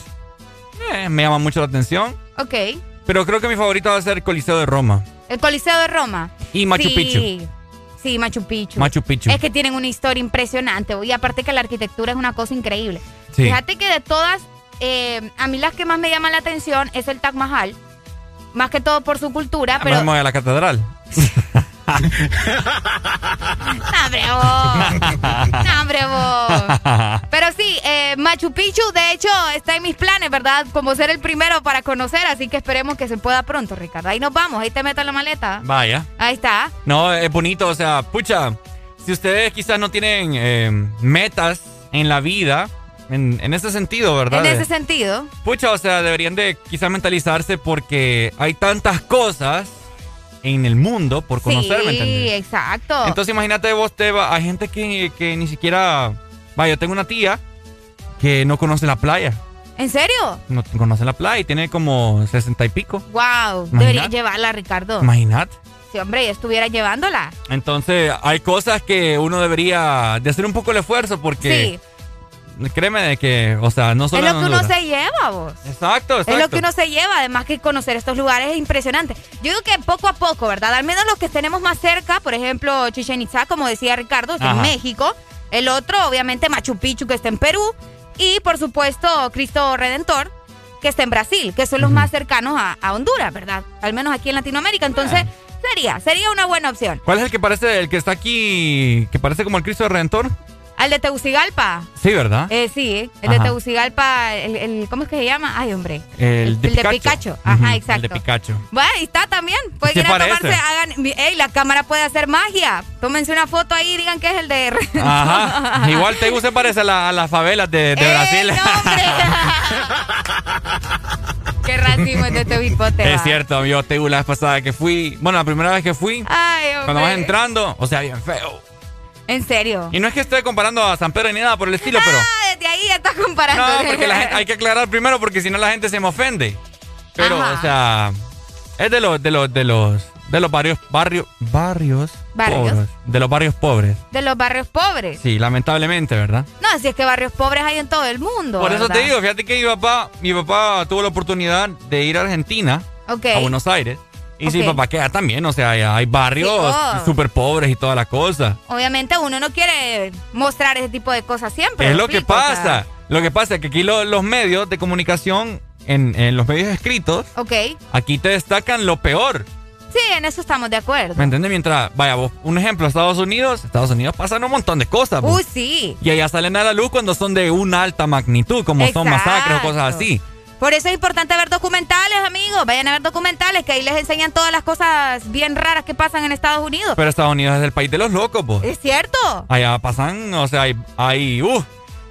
eh, me llama mucho la atención. ok. Pero creo que mi favorito va a ser el Coliseo de Roma. El Coliseo de Roma. Y Machu Sí. Picchu. Sí, Machu Picchu. Machu Picchu. Es que tienen una historia impresionante. Y aparte que la arquitectura es una cosa increíble. Sí. Fíjate que de todas, eh, a mí las que más me llaman la atención es el Taj Mahal. Más que todo por su cultura, pero... Vamos a la catedral. ¡No, hombre, vos! Pero sí, eh, Machu Picchu, de hecho, está en mis planes, ¿verdad? Como ser el primero para conocer, así que esperemos que se pueda pronto, Ricardo. Ahí nos vamos, ahí te meto en la maleta. Vaya. Ahí está. No, es bonito, o sea, pucha, si ustedes quizás no tienen eh, metas en la vida, en, en ese sentido, ¿verdad? En ese sentido. Pucha, o sea, deberían de quizás mentalizarse porque hay tantas cosas en el mundo por conocer, ¿me sí, entiendes? exacto. Entonces imagínate vos, Teba, hay gente que, que ni siquiera... Vaya, yo tengo una tía que no conoce la playa. ¿En serio? No conoce la playa y tiene como sesenta y pico. Wow, Imagínate. debería llevarla, Ricardo. Imagínate. Sí, hombre, yo estuviera llevándola. Entonces, hay cosas que uno debería de hacer un poco el esfuerzo porque... Créeme de que, o sea, no Es solo lo en que uno se lleva, vos. Exacto, exacto. Es lo que uno se lleva, además que conocer estos lugares es impresionante. Yo digo que poco a poco, ¿verdad? Al menos los que tenemos más cerca, por ejemplo, Chichen Itza, como decía Ricardo, está en. México. El otro, obviamente, Machu Picchu, que está en Perú. Y, por supuesto, Cristo Redentor, que está en Brasil, que son los más cercanos a, a Honduras, ¿verdad? Al menos aquí en Latinoamérica. Entonces, sería, sería una buena opción. ¿Cuál es el que parece, el que está aquí, que parece como el Cristo Redentor? Al de Tegucigalpa. Sí, ¿verdad? Eh, sí, el de. Tegucigalpa, el, el- ¿cómo es que se llama? Ay, hombre. el, de el de Picacho. Picacho. Ujú, Ajá, exacto. El de Picacho. Bueno, ahí está también. Pueden ir a parece. tomarse, hagan. Ey, la cámara puede hacer magia. Tómense una foto ahí y digan que es el de. Ajá. Igual Tegu se parece a, la- a las favelas de, de ¡Ey, Brasil. no, hombre! Qué racismo es de este. Es va. cierto, yo Tegu la vez pasada que fui, bueno, la primera vez que fui, Ay, hombre. cuando vas entrando, o sea, bien feo. En serio. Y no es que esté comparando a San Pedro ni nada por el estilo, pero... Ah, desde ahí ya estás comparando. No, porque la gente- hay que aclarar primero porque si no la gente se me ofende. Pero, Ajá. o sea, es de los, de los, de los, de los barrios, barrios, barrios, ¿Barrios? pobres. De los barrios pobres. De los barrios pobres. Sí, lamentablemente, ¿verdad? No, si es que barrios pobres hay en todo el mundo. Por eso te digo, fíjate que mi papá, mi papá tuvo la oportunidad de ir a Argentina, a Buenos Aires. Y sí, Ok. papá queda también, o sea, hay- barrios Sí, oh. súper pobres y toda la cosa. Obviamente uno no quiere mostrar ese tipo de cosas siempre. es ¿me lo que explico? O sea, pasa. Lo que pasa es que aquí lo- los medios de comunicación, en, en los medios escritos, aquí te destacan lo peor. Sí, en eso estamos de acuerdo. ¿Me entiendes? Mientras, vaya, vos, un ejemplo, Estados Unidos, Estados Unidos pasan un montón de cosas. Uy, sí. Y allá salen a la luz cuando son de una alta magnitud, como son masacres o cosas así. Por eso es importante ver documentales, amigos. Vayan a ver documentales que ahí les enseñan todas las cosas bien raras que pasan en Estados Unidos. Pero Estados Unidos es el país de los locos, pues. ¿Es cierto? Allá pasan, o sea, hay, hay, uh,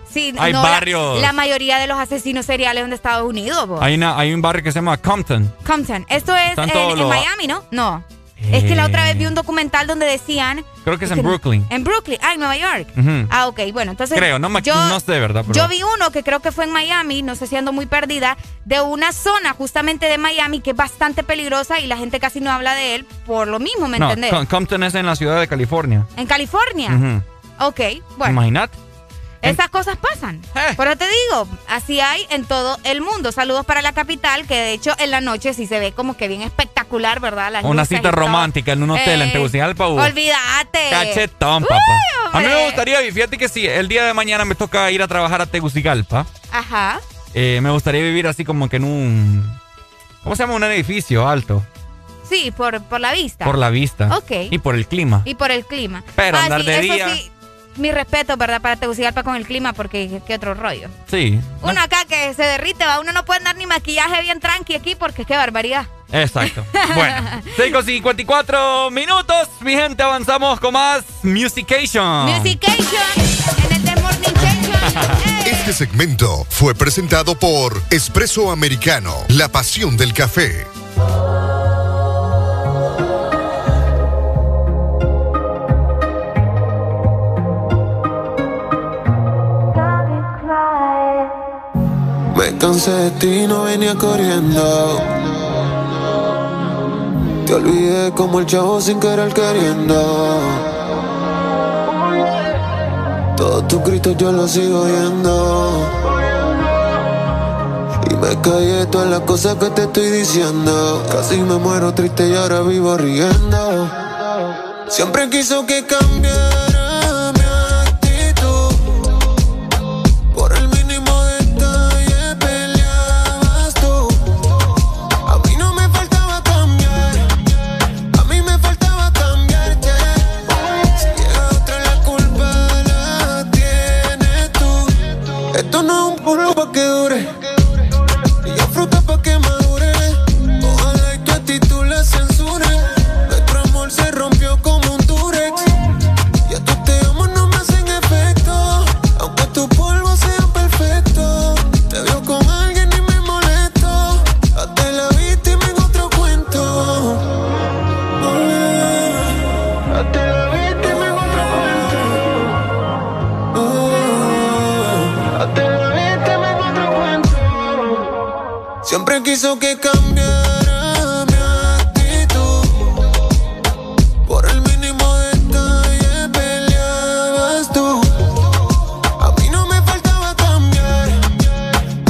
Sí, Hay no, barrios. La, mayoría de los asesinos seriales son de Estados Unidos. bo. hay, una, hay un barrio que se llama Compton. Compton. Esto es en, todos en los- Miami, ¿no? No. Es que la otra vez vi Eh, un documental donde decían... Creo que es en que- Brooklyn. En Brooklyn. Ah, en Nueva York. Ah, ok. Bueno, entonces... Creo, no, yo, no sé, ¿verdad? Pero- Yo vi uno que creo que fue en Miami, no sé si ando muy perdida, de una zona justamente de Miami que es bastante peligrosa y la gente casi no habla de él por lo mismo, ¿me no, entendés? Com- Compton es en la ciudad de California. En California. Ok, bueno. Imagínate. Esas cosas pasan. Eh. Por eso te digo, así hay en todo el mundo. Saludos para la capital, que de hecho en la noche sí se ve como que bien espectacular, ¿verdad? Las Una cita romántica en un hotel en Eh, Tegucigalpa. uh, Olvídate. Cachetón, papá. A mí me gustaría, fíjate que si el día de mañana me toca ir a trabajar a Tegucigalpa, Ajá. eh, me gustaría vivir así como que en un... ¿Cómo se llama? Un edificio alto. Sí, por, por la vista. Por la vista. Ok. Y por el clima. Y por el clima. Pero Ah, andar sí, de eso día- sí, mi respeto, ¿verdad? Para Tegucigalpa con el clima, porque qué otro rollo. Sí. Uno acá que se derrite, va. Uno no puede andar ni maquillaje bien tranqui aquí porque qué barbaridad. Exacto. Bueno, 6 con 54 minutos. Mi gente, avanzamos con más Musication. Musication en el The Morning Station. Este segmento fue presentado por Espresso Americano, la pasión del café. Cansé de ti, no venía corriendo. Te olvidé como el chavo sin querer queriendo. Todos tus gritos yo los sigo oyendo. Y me callé todas las cosas que te estoy diciendo. Casi me muero triste y ahora vivo riendo. Siempre quiso que cambiara que dure. Quiso que cambiara mi actitud. Por el mínimo detalle peleabas tú. A mí no me faltaba cambiar.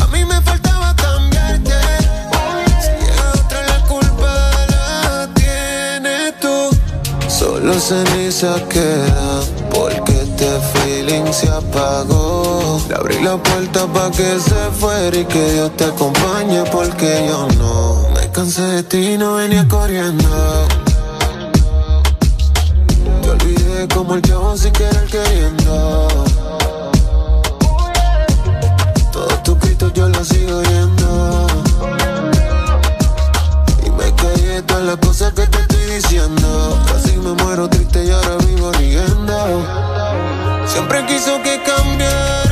A mí me faltaba cambiarte. Si llega otra la culpa la tienes tú. Solo ceniza queda la puerta pa' que se fuera y que Dios te acompañe porque yo no me cansé de ti, no venía corriendo. Te olvidé como el chavo sin querer queriendo. Todos tus gritos yo los sigo oyendo. Y me callé todas las cosas que te estoy diciendo. Casi me muero triste y ahora vivo riendo. Siempre quiso que cambiara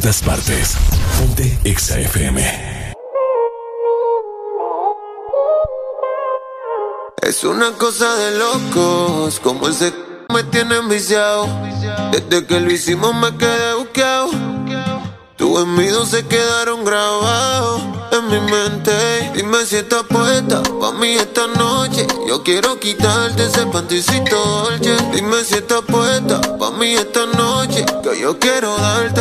todas partes. Ponte Exa Es una cosa de locos, como ese me tiene enviciado. Desde que lo hicimos me quedé buqueado. Tus envidos se quedaron grabados en mi mente. Dime si estás puesta pa' mí esta noche. Yo quiero quitarte ese panticito dolce. Dime si estás puesta pa' mí esta noche. Que yo quiero darte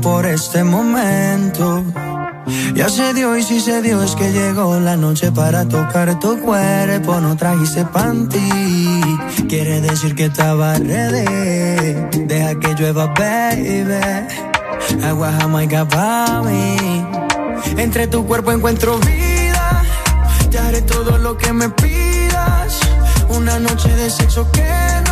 por este momento. Ya se dio y si se dio es que llegó la noche para tocar tu cuerpo. No trajiste panty, quiere decir que estaba ready. Deja que llueva, baby. Agua jamaica pa' mí. Entre tu cuerpo encuentro vida. Te haré todo lo que me pidas. Una noche de sexo que nos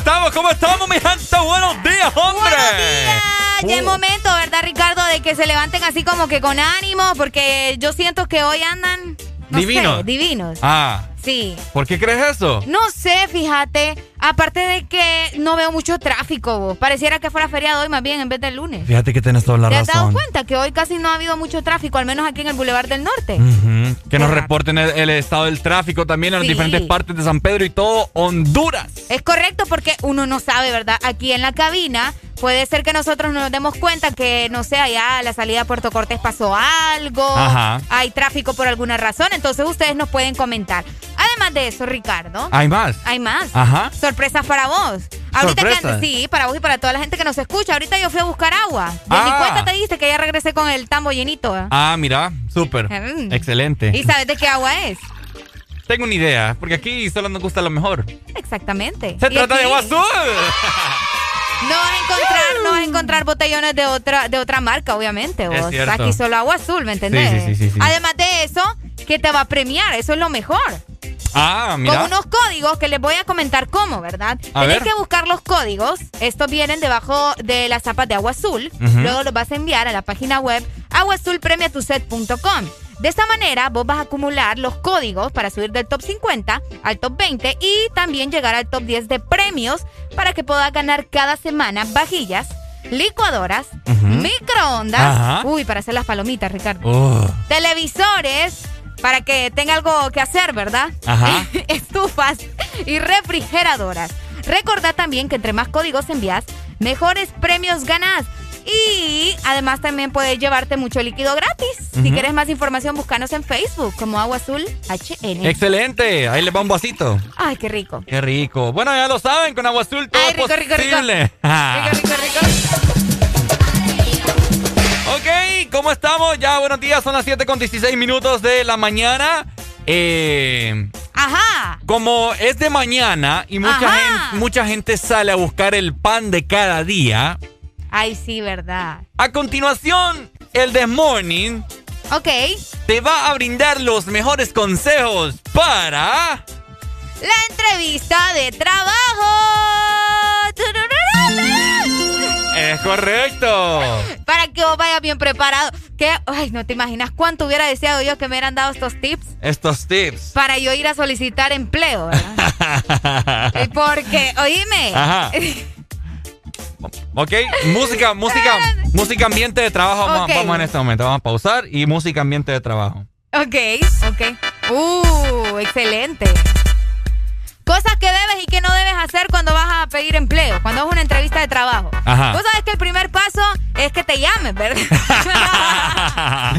Cómo estamos? ¿Cómo estamos, mi gente? Buenos días, hombre. Buenos días. Ya es uh. momento, ¿verdad, Ricardo? De que se levanten así como que con ánimo, porque yo siento que hoy andan... Divinos. Divinos. Ah. Sí. ¿Por qué crees eso? No sé, fíjate. Aparte de que no veo mucho tráfico, vos. Pareciera que fuera feriado hoy más bien en vez del lunes. Fíjate que tienes toda la ¿Te has dado cuenta que hoy casi no ha habido mucho tráfico, al menos aquí en el Boulevard del Norte? Ujú. Que nos reporten el, el estado del tráfico también en Sí. las diferentes partes de San Pedro y todo Honduras. Es correcto porque uno no sabe, ¿verdad? Aquí en la cabina puede ser que nosotros nos demos cuenta que, no sé, allá a la salida a Puerto Cortés pasó algo, Ajá. hay tráfico por alguna razón, entonces ustedes nos pueden comentar. Además de eso, Ricardo. ¿Hay más? Hay más. Ajá. Sorpresas para vos. Ahorita que sí, para vos y para toda la gente que nos escucha. Ahorita yo fui a buscar agua. De mi Ah. cuenta te diste que ya regresé con el tambo llenito. ¿eh? Ah, mira, súper. Mm. Excelente. ¿Y sabes de qué agua es? Tengo una idea, porque aquí solo nos gusta lo mejor. Exactamente. Se trata de agua azul. No vas a encontrar, no vas a encontrar botellones de otra, de otra marca, obviamente. Vos. Aquí solo agua azul, ¿me entendés? Sí, sí, sí, sí, sí. Además de eso, que te va a premiar, eso es lo mejor. Ah, mira. Con unos códigos que les voy a comentar cómo, ¿verdad? A Tenés ver. que buscar los códigos. Estos vienen debajo de las zapas de agua azul. Luego los vas a enviar a la página web aguazulpremiatuset.com. De esta manera, vos vas a acumular los códigos para subir del top 50 al top 20 y también llegar al top 10 de premios para que puedas ganar cada semana vajillas, licuadoras, microondas. Ajá. Uy, para hacer las palomitas, Ricardo Oh. televisores para que tenga algo que hacer, ¿verdad? Ajá. Estufas y refrigeradoras. Recordá también que entre más códigos envías, mejores premios ganás. Y además también puedes llevarte mucho líquido gratis. Si quieres más información, búscanos en Facebook como Agua Azul HN. Excelente. Ahí les va un vasito. Ay, qué rico. Qué rico. Bueno, ya lo saben, con agua azul todo Ay, rico, es rico, rico. posible. Ah. Rico, rico, rico. Ok, ¿cómo estamos? Ya, buenos días, son las 7 con 16 minutos de la mañana. Eh, Ajá. como es de mañana y mucha gente, mucha gente sale a buscar el pan de cada día, Ay, sí, verdad. a continuación, el This Morning Ok. te va a brindar los mejores consejos para... La entrevista de trabajo. Es correcto. Para que vos vayas bien preparado. Que, ay, no te imaginas cuánto hubiera deseado yo que me hubieran dado estos tips Estos tips. para yo ir a solicitar empleo, ¿verdad? Eh, Porque, oíme. Ajá. Ok, música, música, música ambiente de trabajo. Vamos, vamos en este momento. Vamos a pausar y música ambiente de trabajo. Ok, ok. Uh, excelente. Cosas que debes y que no debes hacer cuando vas a pedir empleo, cuando es una entrevista de trabajo. Ajá. Vos sabes que el primer paso es que te llames, ¿verdad?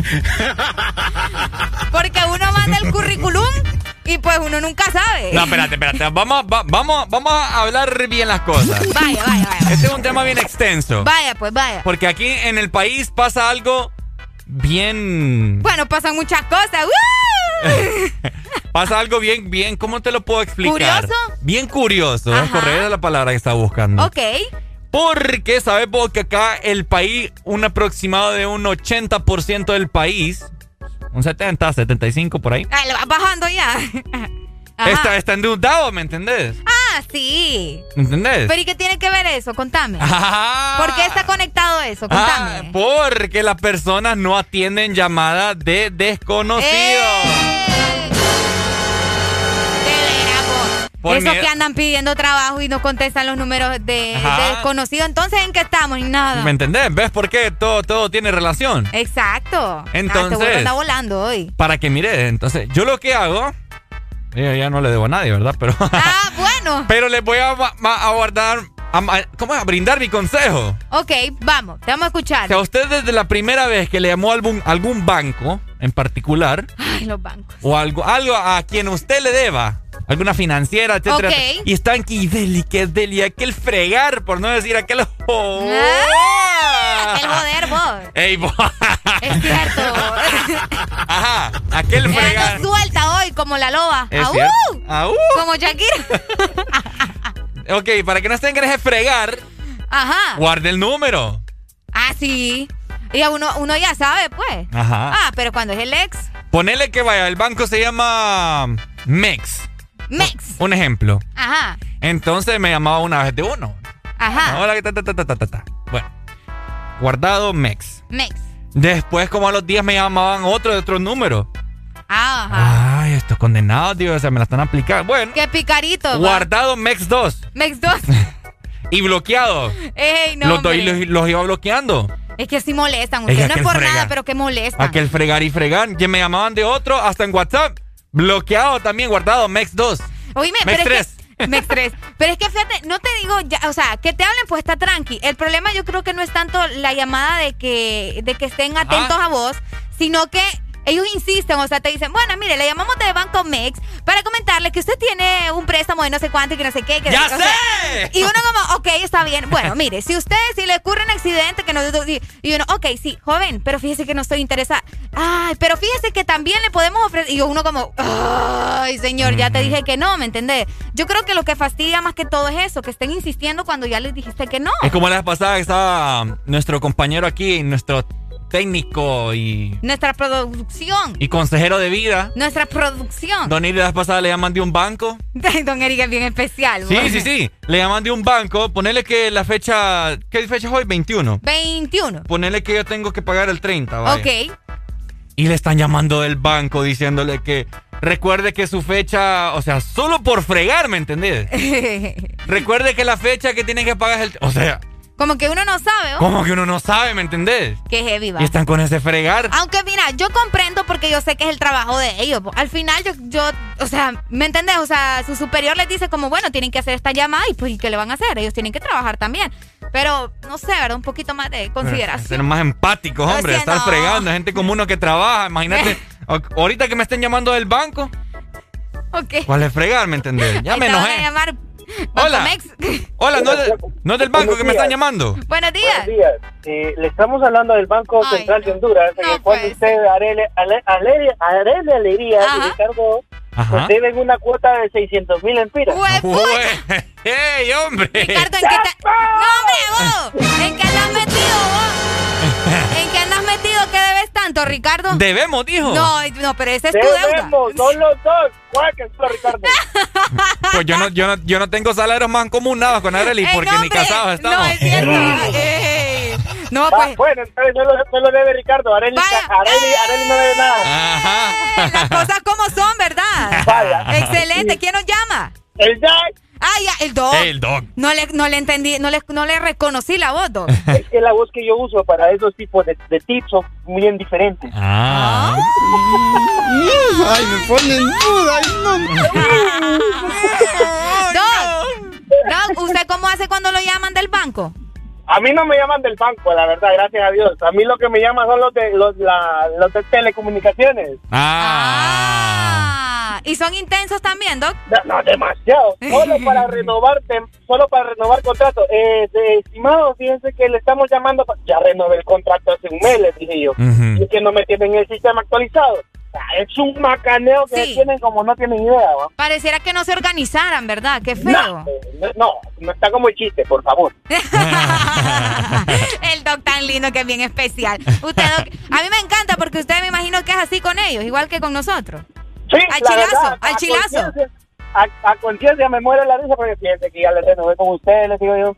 Porque uno manda el currículum y pues uno nunca sabe. No, espérate, espérate. Vamos, va- vamos, vamos a hablar bien las cosas. Vaya, vaya, vaya. Este es un tema bien extenso. Vaya, pues vaya. Porque aquí en el país pasa algo bien. Bueno, pasan muchas cosas. ¡Woo! Pasa algo bien, bien. ¿Cómo te lo puedo explicar? ¿Curioso? Bien curioso. Es correcta la palabra que está buscando. Ok. Porque sabes vos que acá el país, un aproximado de un 80% del país, un 70, 75 por ahí, Ah, vas bajando ya. Ajá. está, está endeudado, ¿me entendés? Ah, sí. ¿Me entendés? Pero ¿y qué tiene que ver eso? Contame. Ah. ¿Por qué está conectado eso? Ah, Contame. porque las personas no atienden llamadas de desconocidos. Eh. Por Esos miedo- que andan pidiendo trabajo y no contestan los números de, de desconocidos. Entonces, ¿en qué estamos? En nada. ¿Me entendés? ¿Ves por qué todo, todo tiene relación? Exacto. Entonces- Ah, este huevo anda volando hoy. Para que mire, entonces, yo lo que hago, yo ya no le debo a nadie, ¿verdad? Pero, Ah, bueno. Pero les voy a, a guardar, a ¿cómo es? A brindar mi consejo. Ok, vamos. Te vamos a escuchar. Si a usted desde la primera vez que le llamó a algún, algún banco en particular, Ay, los bancos. o algo, algo a quien usted le deba, alguna financiera, etcétera, Ok. y están que deli, que deli, aquel fregar, por no decir aquel joder. Ah, el joder, vos. Ey, bo- Es cierto. Ajá, aquel Ando fregar. suelta hoy como la loba. Es ¡Aú! Aú. Como Shakira. Ok, para que no estén que fregar, Ajá. guarde el número. Ah, sí. Y uno, uno ya sabe, pues. Ajá. Ah, pero cuando es el ex, Ponele que vaya, el banco se llama Mex. Mex. Un ejemplo. Ajá. Entonces me llamaba una vez de uno. Ajá. Hola, que ta, ta, ta, ta, ta. Bueno, guardado Mex. Mex. Después, como a los días, me llamaban otro de otro número. Ajá. Ay, estos condenados, digo, o sea, me la están aplicando. Bueno. Qué picarito. va. Guardado Mex 2. Mex 2. y bloqueado. Ey, no. los, dos hombre. los, los iba bloqueando. Es que sí molestan. Ustedes no es por nada, pero que molestan. Aquel fregar y fregar. Que me llamaban de otro, hasta en WhatsApp. Bloqueado también, guardado Mex 2. Oíme, Mex pero 3. es que, Mex 3. Pero es que fíjate, no te digo, ya, o sea, que te hablen pues está tranqui. El problema yo creo que no es tanto la llamada de que, de que estén atentos a vos, sino que ellos insisten, o sea, te dicen, bueno, mire, le llamamos de Banco Mex para comentarle que usted tiene un préstamo de no sé cuánto y que no sé qué. Que ¡Ya o sea, sé! y uno como, ok, está bien. Bueno, mire, si usted, si le ocurre un accidente que no... Y y uno, ok, sí, joven, pero fíjese que no estoy interesada. Ay, pero fíjese que también le podemos ofrecer... Y uno como, ay, señor, ya te dije que no, ¿me entendés? Yo creo que lo que fastidia más que todo es eso, que estén insistiendo cuando ya les dijiste que no. Es como la vez pasada que estaba nuestro compañero aquí, nuestro técnico y, Nuestra producción. y consejero de vida. Nuestra producción. Don Iri la pasada le llaman de un banco. Don Eric es bien especial. Sí, bueno. sí, sí. Le llaman de un banco. Ponele que la fecha. ¿Qué fecha es hoy? 21. 21. Ponele que yo tengo que pagar el 30. vaya. Ok. Y le están llamando del banco diciéndole que recuerde que su fecha. O sea, solo por fregar, ¿me entendés? recuerde que la fecha que tiene que pagar es el. O sea, Como que uno no sabe, ¿oh? como que uno no sabe, ¿me entendés? Qué heavy, va. Y están con ese fregar. Aunque mira, yo comprendo porque yo sé que es el trabajo de ellos. Al final yo, yo, o sea, ¿me entendés? O sea, su superior les dice como, bueno, tienen que hacer esta llamada y pues, ¿y ¿qué le van a hacer? Ellos tienen que trabajar también. Pero, no sé, ¿verdad? Un poquito más de Ser consideración. más empáticos, No, hombre. sí, estar no. fregando. Gente como uno que trabaja. Imagínate. ahorita que me estén llamando del banco. Ok. ¿Cuál es fregar, me entendés? Ya Ahí me te van a enojé. llamar Hola. Hola, no del- no es del banco Buenos que me están llamando. Buenos días. Buenos días. Eh, le estamos hablando del Banco Ay, Central de no. Honduras, en No el cual usted, Arele, Ale- Ale- Arele Alegría Ajá. y Ricardo, Ajá. pues deben una cuota de 600 mil empiras. Hueputa. Ué, ¡Ey, hombre! Ricardo, ¿en qué te... No, hombre, vos. ¿En qué andas metido, vos? Debes tanto, Ricardo? Debemos, dijo. No, no, pero esa es tu deuda. Debemos, son los dos. Pues yo no, yo no, yo no tengo salarios mancomunados con Arely porque no, ni casados estamos. No, es cierto. No, Ah, pues. bueno, entonces no lo, no lo debe Ricardo. Areli, Vaya. Areli, Areli no debe nada. Ajá. Las cosas como son, ¿verdad? Vaya. Excelente. ¿Quién nos llama? El Jack Ah, ya, el dog. El dog. No le, no le entendí, no le, no le reconocí la voz, dog. es que la voz que yo uso para esos tipos de, de tips son muy bien diferentes. Ah. Ay, me ponen duda. ay, no. Dog, Dog, ¿usted cómo hace cuando lo llaman del banco? A mí no me llaman del banco, la verdad, gracias a Dios. A mí lo que me llaman son los de, los, la, los de telecomunicaciones. Ah. ¿Y son intensos también, Doc? No, no, demasiado. Solo para renovar, solo para renovar contrato. Eh, de- estimado, fíjense que le estamos llamando. Ya renové el contrato hace un mes, les dije yo. Y es que no me tienen el sistema actualizado. Es un macaneo que Sí. tienen como no tienen idea, ¿va? Pareciera que no se organizaran, ¿verdad? Qué feo. No, no, no está como el chiste, por favor. El Doc tan lindo que es bien especial. Usted, Doc, a mí me encanta porque usted me imagino que es así con ellos, igual que con nosotros. Sí, Al la chilazo, verdad, al a chilazo. conciencia- A, a conciencia me muere la risa porque fíjense que ya le renové con ustedes, les digo yo.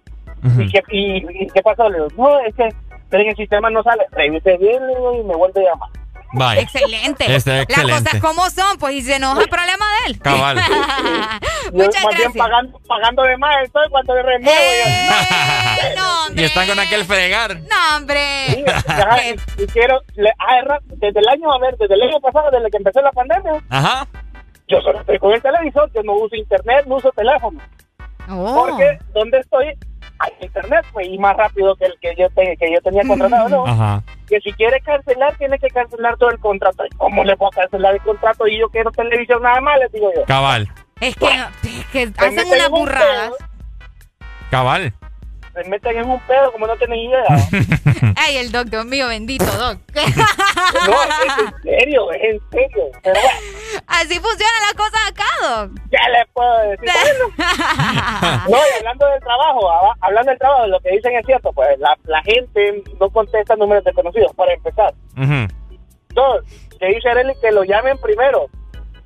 ¿Y, qué, y, y qué pasó? Le digo, no, es que pero en el sistema no sale. Revise bien le digo, y me vuelve a llamar. Vaya. Excelente. Es Las cosas como son, pues, y se enoja el problema de él. Cabal. Muchas más bien gracias. pagando, pagando de más estoy cuando le renuevo. Eh, no, hombre. Y están con aquel fregar. No, hombre. Sí, ajá, y, y quiero, le, ah, desde el año, a ver, desde el año pasado, desde que empezó la pandemia, Ajá. yo solo estoy con el televisor, yo no uso internet, no uso teléfono. Oh. Porque donde estoy hay internet, pues, y más rápido que el que yo, te- que yo tenía contratado, ¿no? Ajá. Que si quiere cancelar, tiene que cancelar todo el contrato. ¿Y ¿Cómo le puedo cancelar el contrato y yo quiero televisión nada más? Les digo yo. Cabal. Es que, es que Se hacen unas burradas. Cabal. Se meten en un pedo como no tienen idea. Ay, el doc, Dios mío, bendito doc. No, es en serio, es en serio. Pero Así funcionan las cosas acá, doc. ya le puedo decir. Bueno. No, y hablando del trabajo, hab- hablando del trabajo, lo que dicen es cierto, pues la, la gente no contesta números desconocidos, para empezar. Ujú. Dos, que dice Arely que lo llamen primero.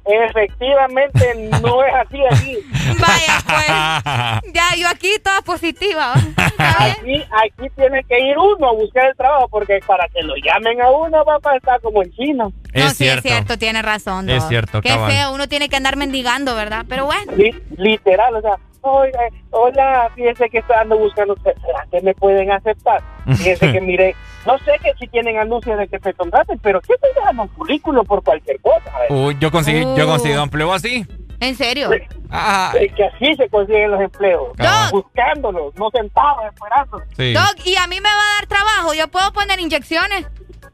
Efectivamente, no es así aquí. Vaya, pues. Ya, yo aquí toda positiva. Aquí, aquí tiene que ir uno a buscar el trabajo porque para que lo llamen a uno, papá, está como en chino. Es no, sí, cierto. es cierto, tiene razón. Es cierto, Qué cabal. feo, uno tiene que andar mendigando, ¿verdad? Pero bueno. Li- literal, o sea, oiga, hola, fíjese que ando buscando, ¿será que me pueden aceptar? Fíjese que mire, no sé que si tienen anuncios de que se contraten, pero ¿qué estoy dejando un currículo por cualquier cosa? Uy, yo conseguí, yo Uh. conseguí empleo así. ¿En serio? Ah, Es que así se consiguen los empleos, Cabal. buscándolos, no sentados esperando. sí. Doc, y a mí me va a dar trabajo. ¿Yo puedo poner inyecciones?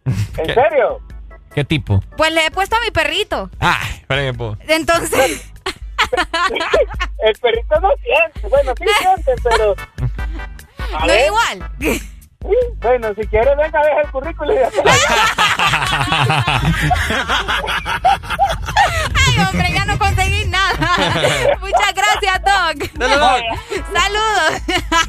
¿En ¿Qué? serio? ¿Qué tipo? Pues le he puesto a mi perrito. Ay, por ejemplo. Entonces, El perrito no siente, bueno, sí siente, pero... A no ver, es igual. sí, bueno, si quieres, venga, deja el currículo y Ay, hombre, ya no conseguí nada. Muchas gracias, Doc. Dale, Doc. Saludos.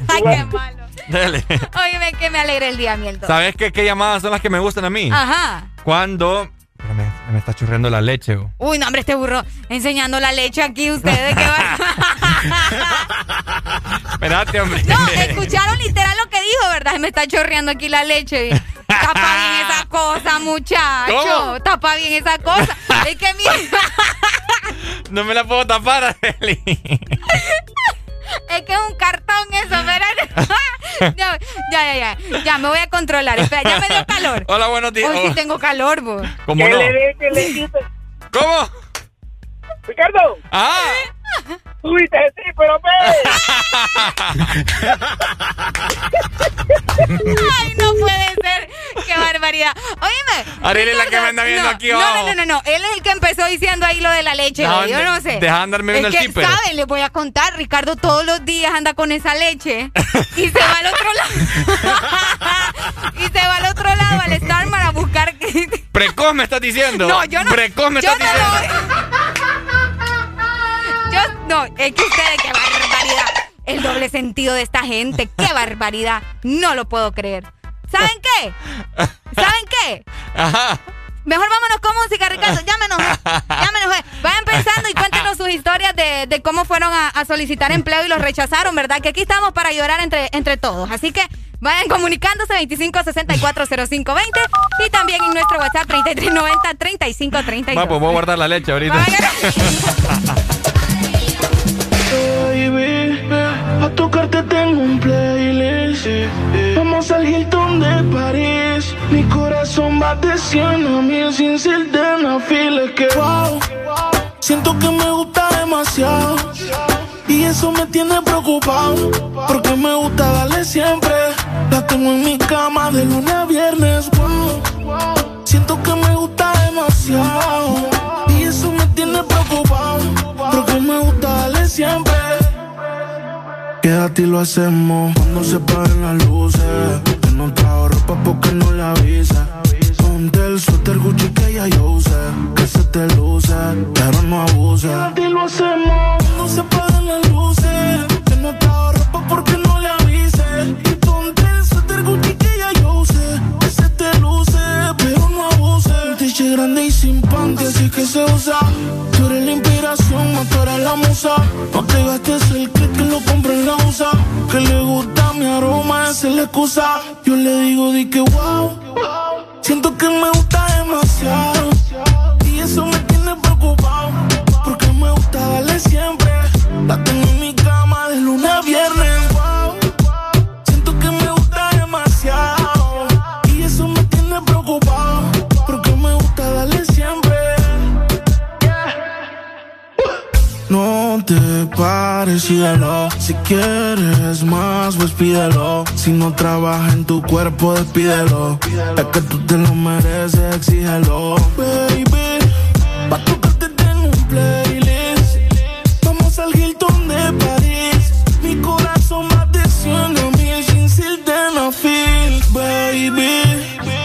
Ay, qué malo. Dale. Óyeme que me alegra el día a mí el Doc. ¿Sabes qué, qué llamadas son las que me gustan a mí? Ajá. Cuando me, me está churriendo la leche. Uy, no, hombre, este burro enseñando la leche aquí, ustedes que van. Espérate, hombre. No, escucharon literal lo que dijo, ¿verdad? Me está chorreando aquí la leche. Tapa bien esa cosa, muchacho. ¿Cómo? Tapa bien esa cosa. Es que mira, No me la puedo tapar, Arely. es que es un cartón eso, espérate. Ya, ya, ya, ya. Ya, me voy a controlar. Espera, ya me dio calor. Hola, buenos días. Hoy sí Oh, tengo calor, bo. ¿Cómo Que no? ¿Cómo? Ricardo, Ah, subiste sí, pero Ay, no puede ser. Qué barbaridad. Oíme. Ariel es la que me anda viendo no, aquí no, abajo. No, no, no, no. Él es el que empezó diciendo ahí lo de la leche. Deja. Yo no sé. deja andarme viendo es el que. ¿saben? Les voy a contar. Ricardo todos los días anda con esa leche y se va al otro lado. y se va al otro lado, al Starmar, a buscar. precoz me estás diciendo. No, yo no. Precoz me yo estás no diciendo. lo- Yo, no, es que ustedes, qué barbaridad. El doble sentido de esta gente, qué barbaridad. No lo puedo creer. ¿Saben qué? ¿Saben qué? Ajá. Mejor vámonos con música, Ricardo. Llámenos. Llámenos. Vayan pensando y cuéntenos sus historias de, de cómo fueron a, a solicitar empleo y los rechazaron, ¿verdad? Que aquí estamos para llorar entre, entre todos. Así que vayan comunicándose 25640520 y también en nuestro WhatsApp 3390-3532. Va, pues voy a guardar la leche ahorita. A tocarte tengo un playlist. Vamos al Hilton de París. Mi corazón va de 100 a mil sin ser de una que wow, siento que me gusta demasiado. Y eso me tiene preocupado. Porque me gusta darle siempre. La tengo en mi cama de lunes a viernes. Wow, siento que me gusta demasiado. Y eso me tiene preocupado. Porque me gusta darle siempre. Quédate y lo hacemos cuando se paguen las luces. Que no trajo ropa porque no le avisa. Ponte el suéter Gucci que ya yo usé. Que se te luce, pero no abuse. Quédate y lo hacemos cuando se paguen las luces. Grande y sin panty, así que se usa. Tú eres la inspiración, más tú eres la musa. No te gastes el que lo compre en la USA. Que le gusta mi aroma, esa es la excusa. Yo le digo, di que wow. Siento que me gusta demasiado. Y eso me tiene preocupado. Porque me gusta darle siempre. La tengo en mi cama de lunes No te pares, síguelo. Si quieres más, pues pídelo. Si no trabaja en tu cuerpo, despídelo. Es que tú te lo mereces, exígelo. Baby, pa' tocarte tengo un playlist. Vamos al Hilton de París. Mi corazón va de 100 a mil sin sildenafil. Baby,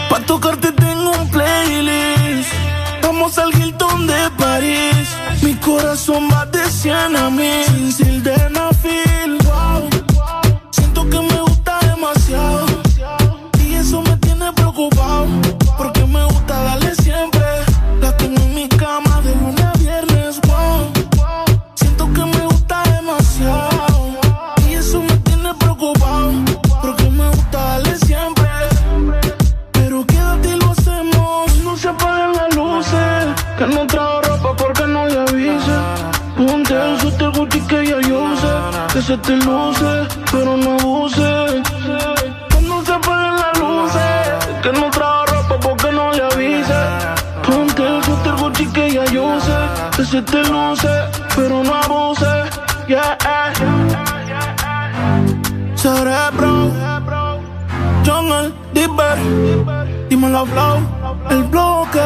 pa' tocarte tengo un playlist. Vamos al Hilton de París. Mi corazón va de 100 a mil sin sildenafil. Wow. Siento que me Que se te luce, pero no abuse. Que no se apaguen las luces. Que no trajo ropa porque no le avise. Ponte el suéter Gucci que ya yo sé. Que se te luce, pero no abuse. Yeah. Cerebro. Jungle, Dipper. Dime la flow. El bloque.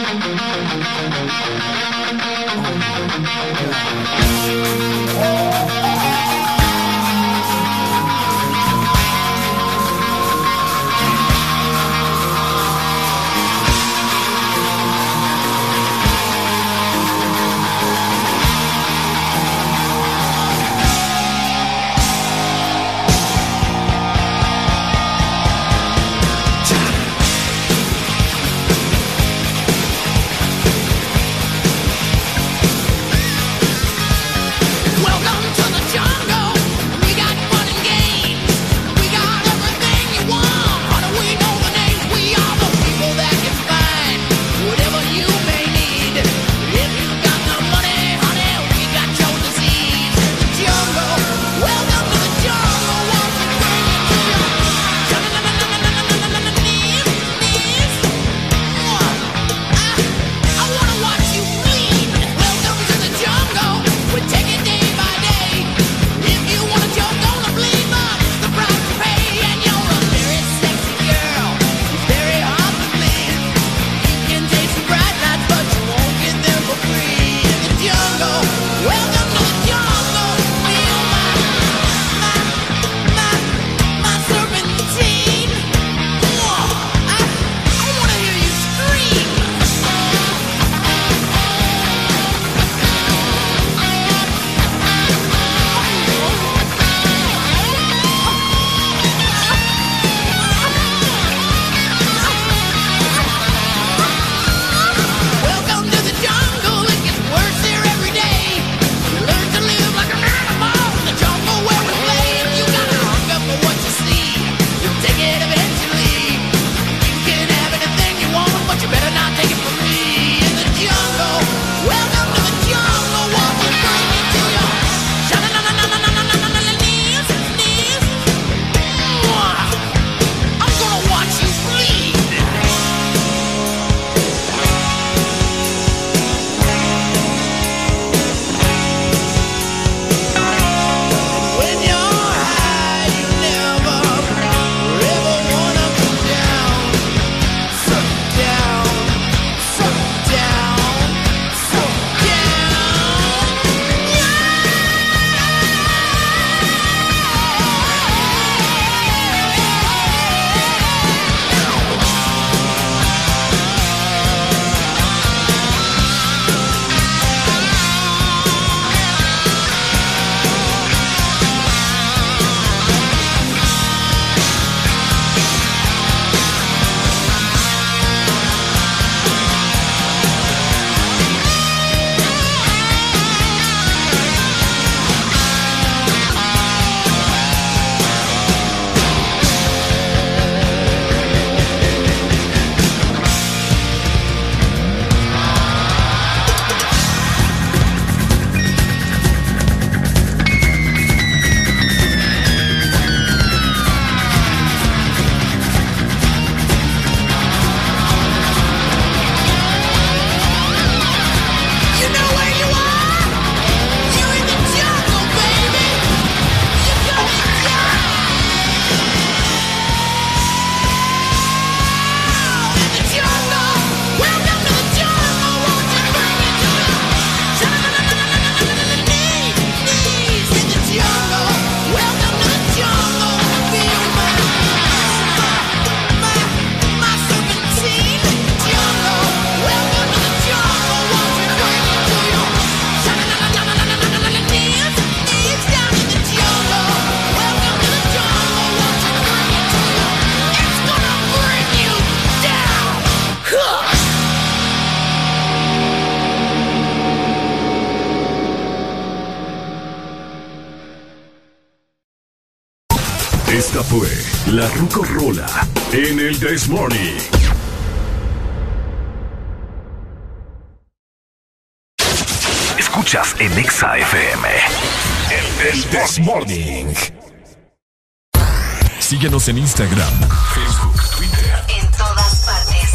En Instagram, Facebook, Twitter. En todas partes.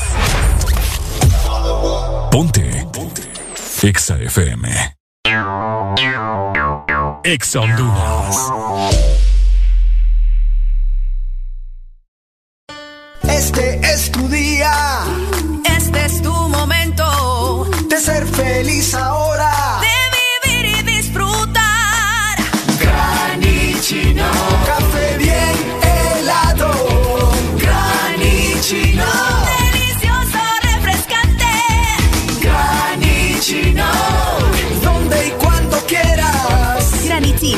Ponte. Ponte. Exa FM. Exa Honduras. Este es tu día. Este es tu momento. De ser feliz ahora.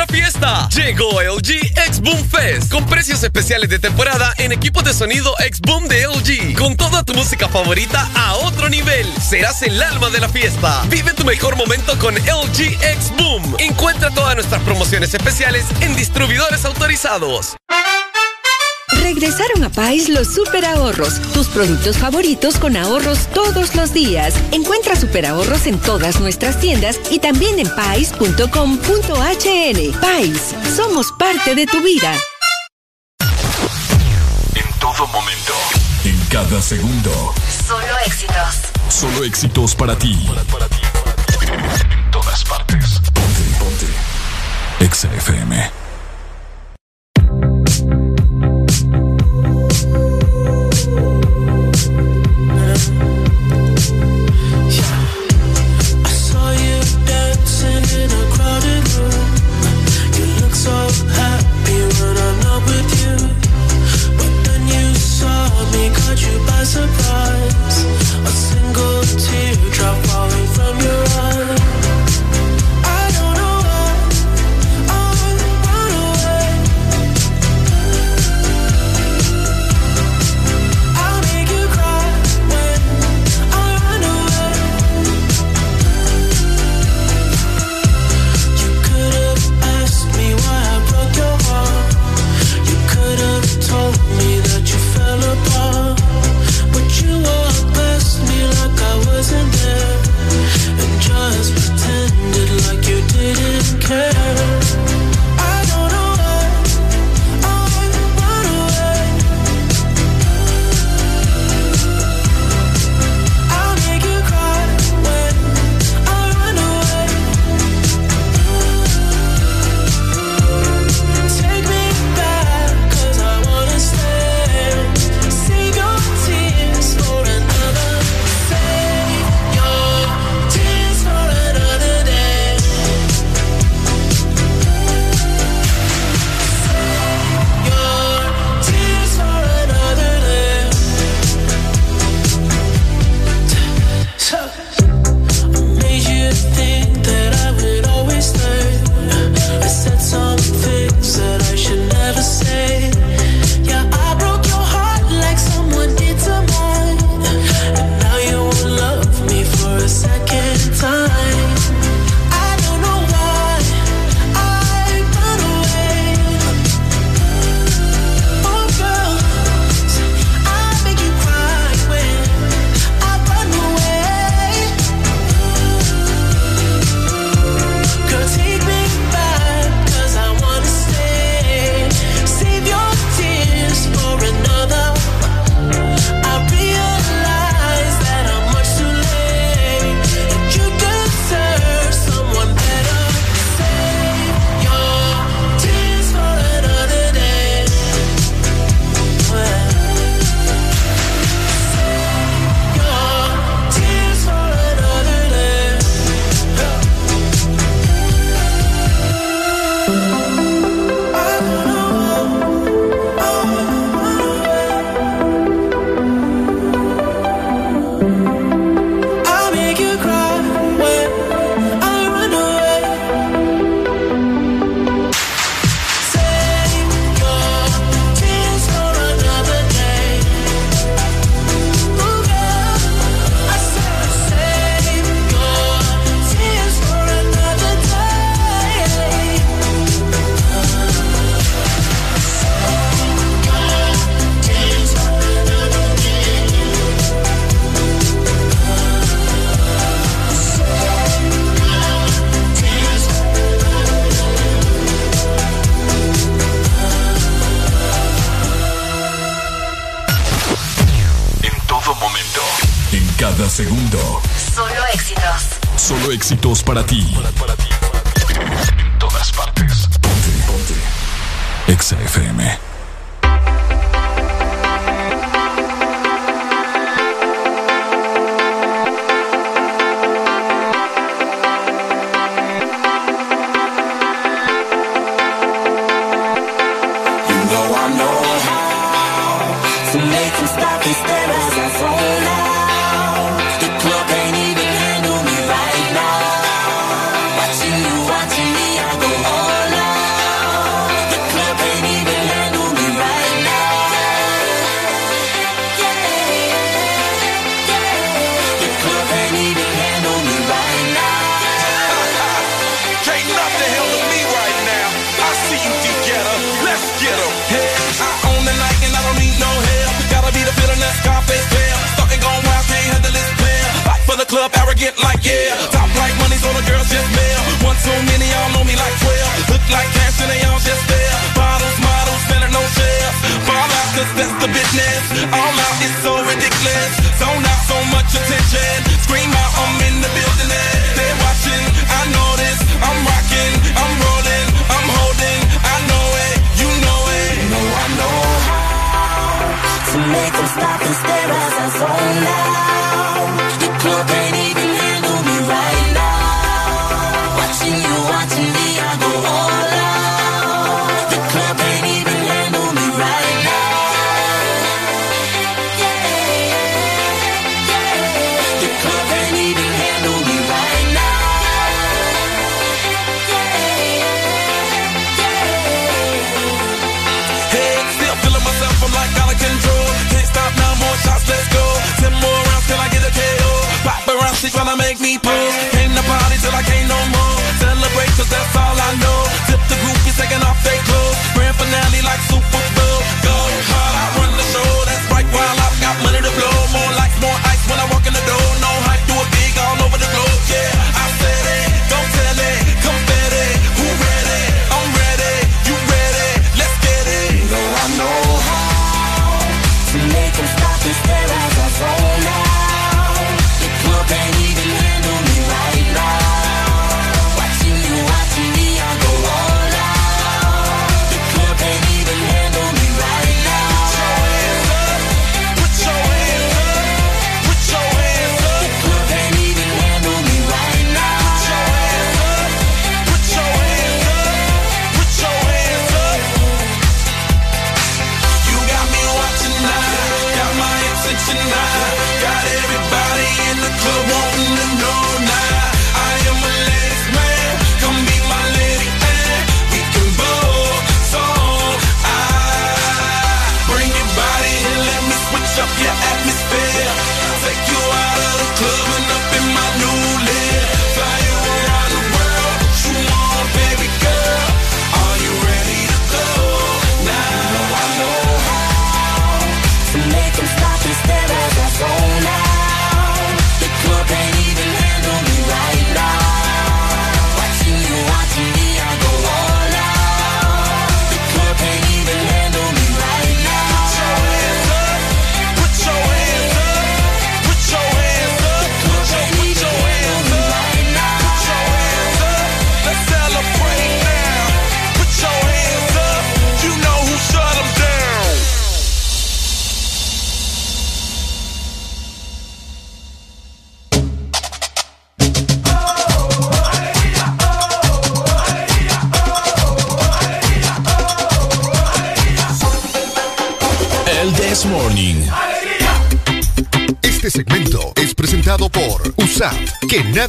La fiesta! Llegó LG X Boom Fest con precios especiales de temporada en equipos de sonido X Boom de LG. Con toda tu música favorita a otro nivel. Serás el alma de la fiesta. Vive tu mejor momento con LG X Boom. Encuentra todas nuestras promociones especiales en distribuidores autorizados. Regresaron a Pais los super ahorros, tus productos favoritos con ahorros todos los días. Encuentra super ahorros en todas nuestras tiendas y también en pais.com.hn. Pais, somos parte de tu vida. En todo momento. En cada segundo. Solo éxitos. Solo éxitos para ti. En todas partes. Ponte, ponte. Exa surprise. A single teardrop turn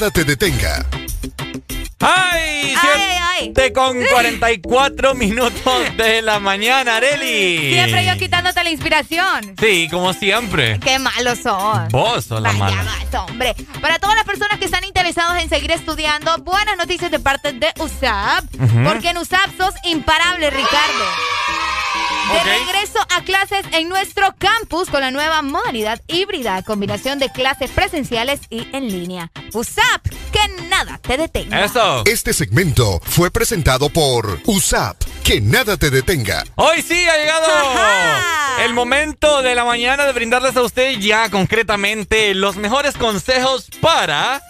nada te detenga. ¡Ay! Ay, ay. con 44 minutos de la mañana, Areli. Siempre yo quitándote la inspiración. Sí, como siempre. Qué malos son. Vos sos la mala. Hombre. Para todas las personas que están interesadas en seguir estudiando, buenas noticias de parte de USAP. Uh -huh. Porque en USAP sos imparable, Ricardo. De regreso a clases en nuestro campus con la nueva modalidad híbrida, combinación de clases presenciales y en línea. USAP, que nada te detenga. Eso. Este segmento fue presentado por USAP, que nada te detenga. Hoy sí ha llegado el momento de la mañana de brindarles a usted ya concretamente los mejores consejos para...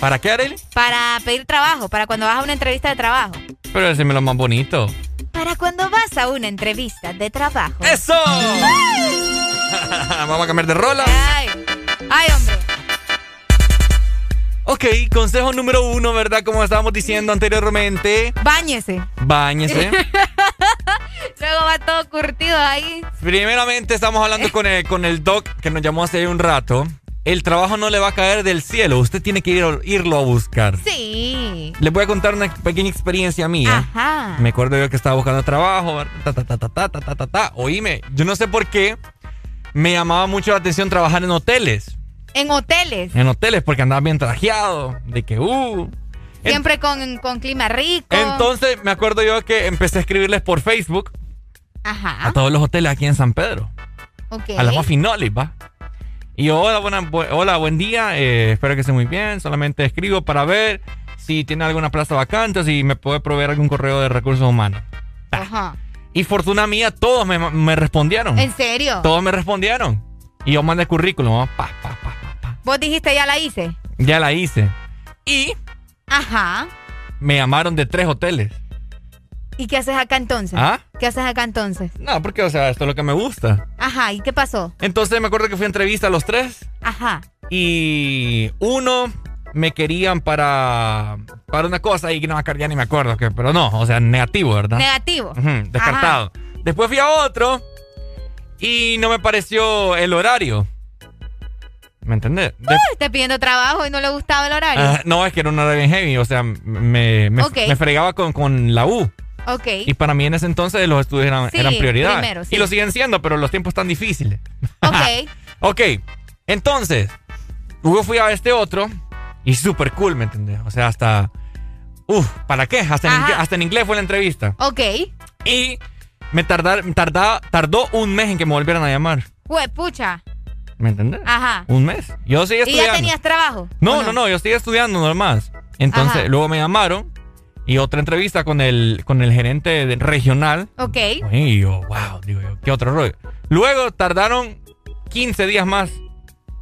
¿Para qué, Arely? Para pedir trabajo, para cuando vas a una entrevista de trabajo. Pero ese me lo más bonito. Para cuando vas a una entrevista de trabajo. ¡Eso! Vamos a cambiar de rola. Ay, ay, hombre. Ok, consejo número uno, ¿verdad? Como estábamos diciendo anteriormente. Báñese. Báñese. Luego va todo curtido ahí. Primeramente estamos hablando con el, con el doc que nos llamó hace un rato el trabajo no le va a caer del cielo. Usted tiene que irlo a buscar. Sí. Les voy a contar una pequeña experiencia mía. Ajá. Me acuerdo yo que estaba buscando trabajo. Ta, ta, ta, ta, ta, ta, ta, ta. Oíme, yo no sé por qué me llamaba mucho la atención trabajar en hoteles. ¿En hoteles? En hoteles, porque andaba bien trajeado. De que, uh. Siempre con, con clima rico. Entonces, me acuerdo yo que empecé a escribirles por Facebook. Ajá. A todos los hoteles aquí en San Pedro. Ok. A la Maffinoli, va. Y yo, hola, buena, bu- hola, buen día. eh, espero que esté muy bien. Solamente escribo para ver si tiene alguna plaza vacante, si me puede proveer algún correo de recursos humanos. Ajá. Y fortuna mía, todos me, me respondieron. ¿En serio? Todos me respondieron. Y yo mandé currículum. ¿no? Pa, pa, pa. Vos dijiste ya la hice. Ya la hice. Y Ajá. me llamaron de tres hoteles. ¿Y qué haces acá entonces? ¿Ah? ¿Qué haces acá entonces? No, porque, o sea, esto es lo que me gusta. Ajá. ¿Y qué pasó? Entonces me acuerdo que fui a entrevista a los tres. Ajá. Y uno me querían para, para una cosa y no ya ni me acuerdo, que, pero no, o sea, negativo, ¿verdad? Negativo. Descartado. Después fui a otro y no me pareció el horario. ¿Me entendés? De- Uy, Te pidiendo trabajo y no le gustaba el horario. Ah, no, es que era un horario bien heavy, o sea, me, me fregaba con, con la U. ok. Y para mí en ese entonces los estudios eran, Sí, eran prioridad. primero, sí. Y lo siguen siendo, pero los tiempos están difíciles. Ok. Ok, entonces, luego fui a este otro y súper cool, ¿me entendés? O sea, hasta... Uf, ¿para qué? Hasta en, inglés, hasta en inglés fue la entrevista. Ok. Y me tardar, tardaba, tardó un mes en que me volvieran a llamar. Huepucha. ¿Me entendés? Ajá. Un mes. Yo seguía ¿Y estudiando. ya tenías trabajo? No, ¿O no, no, yo seguía estudiando normal. Entonces, Ajá. luego me llamaron y otra entrevista con el, con el gerente de- regional. Ok. Y yo, wow, digo yo, qué otro rollo. Luego tardaron 15 días más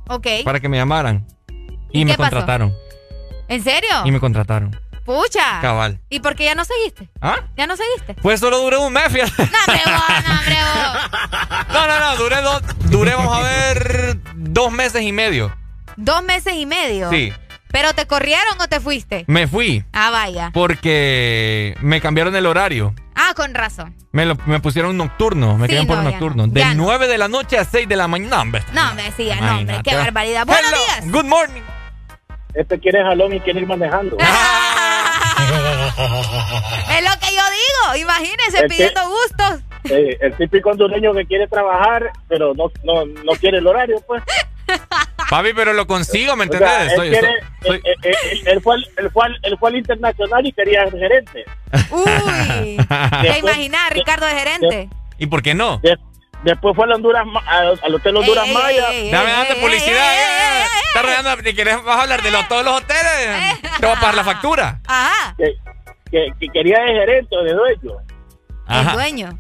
Ok. para que me llamaran. Y, ¿Y me pasó? contrataron. ¿En serio? Y me contrataron. Pucha. Cabal. ¿Y por qué ya no seguiste? ¿Ah? ¿Ya no seguiste? Pues solo duré un mes, fíjate. No, hombre, vos, no, hombre, vos. No, no, no, duré dos, duré, vamos a ver, dos meses y medio. Dos meses y medio. Sí. ¿Pero te corrieron o te fuiste? Me fui Ah, vaya. porque me cambiaron el horario. Ah, con razón. Me, lo- me pusieron nocturno, me Sí, quedan por no, nocturno. no. De Ya no. 9 de la noche a 6 de la mañana. No, hombre. No, me decía, no, hombre, qué barbaridad. Buenos Hello, días. Good morning. Este quiere jalón y quiere ir manejando. Es lo que yo digo. Imagínense que- pidiendo gustos. Eh, el típico hondureño que quiere trabajar, pero no, no, no quiere el horario, pues. Papi, pero lo consigo, ¿me O sea, entendés? él, Soy- quiere- soy- él- fue al, él, fue internacional y quería ser gerente. Uy. ¿Te imaginas, Ricardo de gerente? ¿Y por qué no? De- después fue al, Honduras, al, Hotel Honduras Ey, Maya. ey, ey, Dame ey, publicidad. ey, ey. Estás rodeando, ¿te quieres vas a hablar de los- todos los hoteles? Te voy a pagar la factura. Ajá. Que, que, que quería de gerente o de dueño. El Ajá. dueño.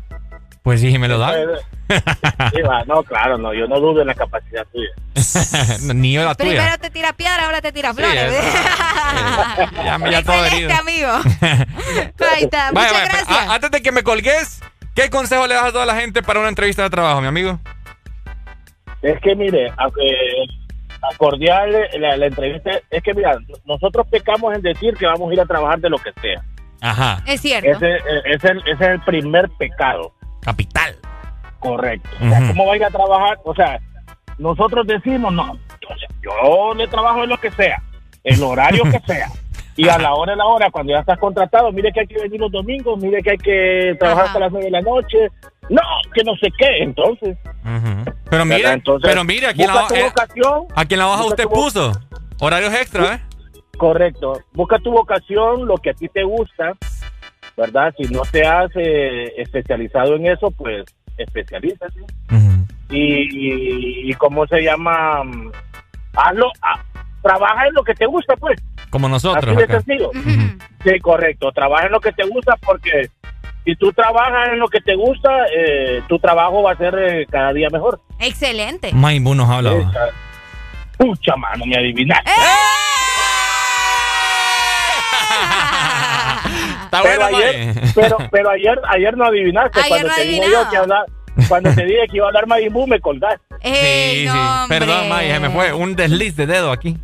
Pues sí, me lo. Sí, va, no, claro, no, yo no dudo en la capacidad tuya. Ni yo la tuya. Primero te tira piedra, ahora te tira flores. es- Ya, me- ya todo herido. amigo. Ahí está. Vaya, Muchas vaya, pero, gracias. a- antes de que me colgues, ¿qué consejo le das a toda la gente para una entrevista de trabajo, mi amigo? Es que mire, aunque a cordial la, la entrevista, es que mira, nosotros pecamos en decir que vamos a ir a trabajar de lo que sea. Ajá. Es cierto. Ese, ese, es el- ese es el primer pecado. Capital. Correcto. O sea. ¿cómo va a ir a trabajar? O sea, nosotros decimos, no, yo le trabajo en lo que sea, el horario que sea. Y a la hora de la hora, cuando ya estás contratado, mire que hay que venir los domingos, mire que hay que trabajar Ajá. hasta las nueve de la noche. No, que no sé qué. Entonces. Pero mire. Entonces, pero mire, aquí en la, eh, vocación. aquí en la hoja usted puso horarios extra, ¿eh? Correcto. Busca tu vocación, lo que a ti te gusta, ¿verdad? Si no te has eh, especializado en eso, pues especialízate. y, y, y cómo se llama, hazlo, ah, trabaja en lo que te gusta, pues. Como nosotros Así de sencillo. Sí, correcto. Trabaja en lo que te gusta porque si tú trabajas en lo que te gusta, eh, tu trabajo va a ser eh, cada día mejor. Excelente. Mayimbu nos hablaba. Pucha, mano, me adivinaste. Está pero, bueno, ayer, May. pero, pero ayer, ayer no adivinaste. Ayer cuando no te dije yo que hablar, cuando te dije que iba a hablar Mayimbu, me colgaste. Ey, Sí, no, sí. hombre. Perdón, May, se me fue un desliz de dedo aquí.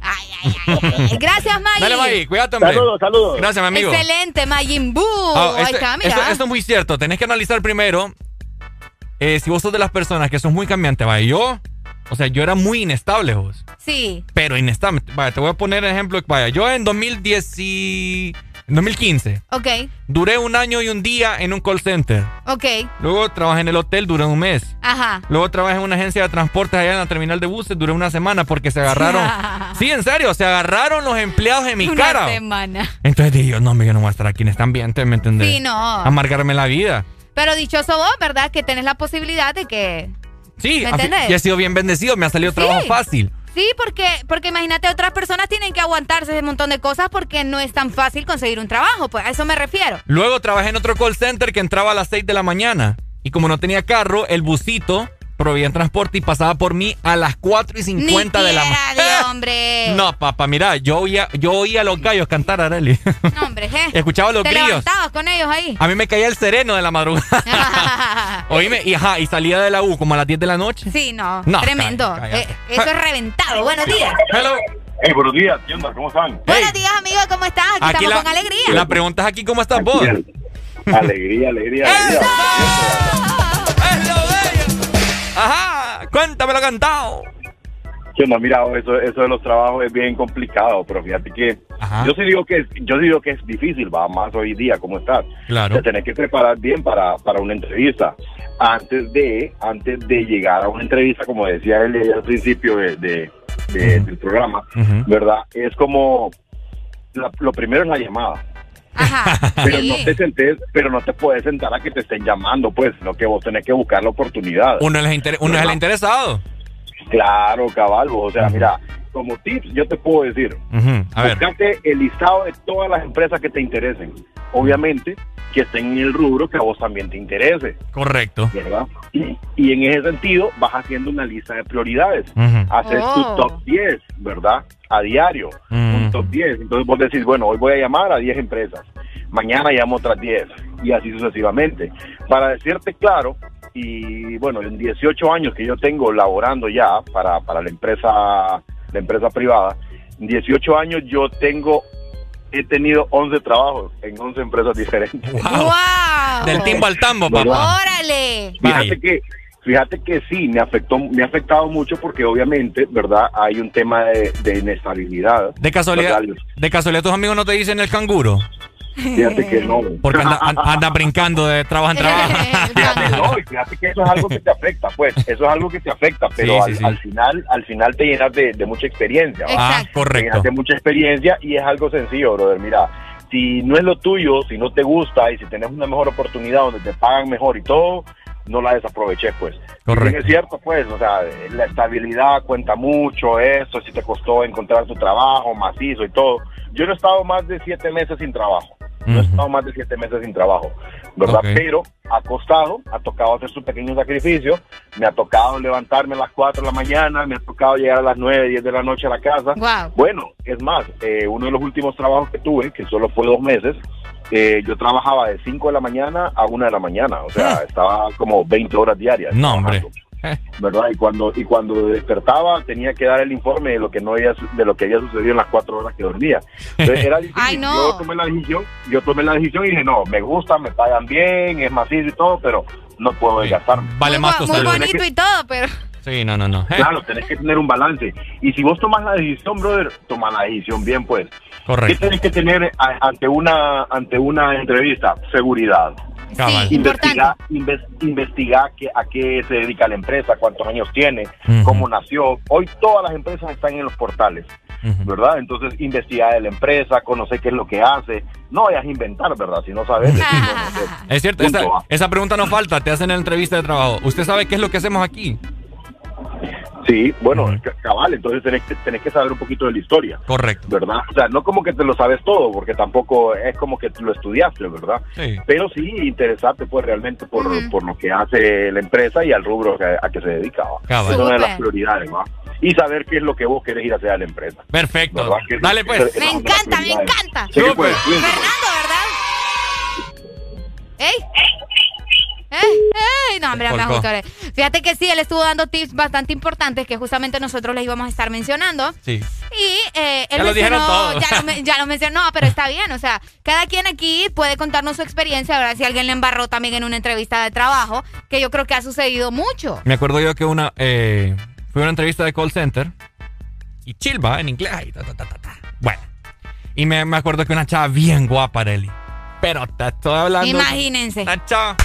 Eh, Gracias, May. Dale, May, cuídate, hombre. Saludos, saludos. Gracias, mi amigo. Excelente, Mayimbu. Ah, Ahí esto, está, mira. esto- esto es muy cierto. Tenés que analizar primero eh, si vos sos de las personas que son muy cambiantes. Vaya, yo, o sea, yo era muy inestable, vos. Sí. Pero inestable. Vaya, te voy a poner ejemplo. Vaya, yo en 2010 y- en 2015 Ok, duré un año y un día en un call center. ok. Luego trabajé en el hotel, duré un mes. Ajá. Luego trabajé en una agencia de transportes allá en la terminal de buses, duré una semana porque se agarraron. sí, en serio, se agarraron los empleados en mi Una cara. semana. Entonces dije yo, no, yo no voy a estar aquí en este ambiente, ¿me entendés? Sí, no. Amargarme la vida. Pero dichoso vos, ¿verdad? Que tenés la posibilidad de que... Sí, ¿Me entendés? he sido bien bendecido, me ha salido Sí. trabajo fácil. Sí, porque, porque imagínate, otras personas tienen que aguantarse ese montón de cosas porque no es tan fácil conseguir un trabajo, pues a eso me refiero. Luego trabajé en otro call center que entraba a las 6 de la mañana. Y como no tenía carro, el busito proveía transporte y pasaba por mí a las 4 y 50 Ni de la mañana. Hombre. No, papá, mira, yo oía, yo oía a los gallos cantar a Arely. No, hombre, ¿eh? Escuchaba los Te grillos. con ellos ahí. A mí me caía el sereno de la madrugada. Oíme, y, ajá, y salía de la U como a las 10 de la noche. Sí, no, No, tremendo. cállate. Eh, eso es reventado. Buenos días. Hello. Hey, buenos días, ¿qué onda? ¿Cómo están? Buenos días, amigo, ¿cómo estás? Aquí, estamos con alegría. La pregunta es aquí, ¿cómo estás vos? Alegría, alegría, alegría. Ajá, cuéntamelo cantado. ¿Qué onda? Mira, eso, eso de los trabajos es bien complicado, pero fíjate que yo sí digo que es, yo sí digo que es difícil, va más hoy día, ¿cómo estás? Claro. Te tenés que preparar bien para, para una entrevista. Antes de, antes de llegar a una entrevista, como decía él al principio de, de- de- del programa, ¿verdad? Es como la- lo primero es la llamada. pero no te sentés, pero no te puedes sentar a que te estén llamando, pues, sino que vos tenés que buscar la oportunidad. Uno es el, inter- uno es el interesado. Claro, caballo. O sea, mira, como tips, yo te puedo decir, A ver. buscate el listado de todas las empresas que te interesen. Obviamente, que estén en el rubro que a vos también te interese. Correcto. ¿Verdad? Y, y en ese sentido, vas haciendo una lista de prioridades. Ujú. Haces Oh. tu top 10, ¿verdad? A diario. Un top 10. Entonces vos decís, bueno, hoy voy a llamar a 10 empresas. Mañana llamo otras 10. Y así sucesivamente. Para decirte claro, y bueno, en 18 años que yo tengo laborando ya para, para la empresa la empresa privada, en 18 años yo tengo he tenido 11 trabajos en 11 empresas diferentes. ¡Wow! Del timbo al tambo, papá. ¡Órale! Fíjate que, fíjate que sí, me afectó, me ha afectado mucho porque obviamente, ¿verdad? Hay un tema de, de inestabilidad. De casualidad, ¿verdad? de casualidad tus amigos no te dicen el canguro. Fíjate que no. Porque anda, an- anda brincando de trabajo en trabajo. Fíjate, no, y fíjate que eso es algo que te afecta, pues, eso es algo que te afecta, pero Sí, sí, al, sí. al final, al final te llenas de, de mucha experiencia. Ah, Te correcto. llenas de mucha experiencia y es algo sencillo, brother. Mira, si no es lo tuyo, si no te gusta y si tenés una mejor oportunidad donde te pagan mejor y todo, no la desaproveches, pues. Correcto. Es cierto, pues, o sea, la estabilidad cuenta mucho, eso, si te costó encontrar tu trabajo macizo y todo. Yo no he estado más de siete meses sin trabajo. No he estado más de siete meses sin trabajo, ¿verdad? Pero ha costado, ha tocado hacer su pequeño sacrificio, me ha tocado levantarme a las 4 de la mañana, me ha tocado llegar a las 9, 10 de la noche a la casa. Wow. Bueno, es más, eh, uno de los últimos trabajos que tuve, que solo fue dos meses, eh, yo trabajaba de 5 de la mañana a 1 de la mañana, o sea, estaba como 20 horas diarias. No, hombre. ¿verdad? Y cuando y cuando despertaba tenía que dar el informe de lo que no había su- de lo que había sucedido en las cuatro horas que dormía. Entonces era difícil. Ay, no. Yo tomé la decisión, yo tomé la decisión y dije no, me gusta, me pagan bien, es macizo y todo, pero no puedo desgastarme. Vale más tu Muy salud. bonito y todo, pero... Sí, no, no, no. Claro, tenés que tener un balance. Y si vos tomas la decisión, brother, toma la decisión bien, pues. ¿Qué Correcto. tenés que tener a- ante una ante una entrevista? Seguridad. Cabal. Investigar, inves- investigar qué- a qué se dedica la empresa, cuántos años tiene, cómo nació. Hoy todas las empresas están en los portales. ¿verdad? Entonces, investigar de la empresa, conocer qué es lo que hace. No vayas a inventar, ¿verdad? Si no sabes, decir, bueno, ok. Es cierto, Punto, esa, esa pregunta no falta, te hacen en la entrevista de trabajo. ¿Usted sabe qué es lo que hacemos aquí? Sí, bueno, cabal, entonces tenés que, tenés que saber un poquito de la historia. Correcto. ¿Verdad? O sea, no como que te lo sabes todo, porque tampoco es como que lo estudiaste, ¿verdad? Sí. Pero sí interesarte pues realmente por, por lo que hace la empresa y al rubro que- a que se dedicaba. Cabal. Es una de las prioridades, ¿va? Y saber qué es lo que vos querés ir a hacer a la empresa. Perfecto. Dale, pues. Me encanta, me encanta. Pues, cuídense. Fernando, ¿verdad? ¡Ey! ¡Ey! ¡Ey! No, hombre, me. Fíjate que sí, él estuvo dando tips bastante importantes que justamente nosotros les íbamos a estar mencionando. Sí. Y eh, él Ya lo dijeron mencionó, todo. ya lo, ya lo mencionó, pero está bien, o sea, cada quien aquí puede contarnos su experiencia, ¿verdad? Si alguien le embarró también en una entrevista de trabajo, que yo creo que ha sucedido mucho. Me acuerdo yo que una eh, fue una entrevista de call center y chilva en inglés. ahí, ta, ta, ta, ta, ta. Bueno, y me, me acuerdo que una chava bien guapa, Arely. Pero te estoy hablando. Imagínense. Una chava.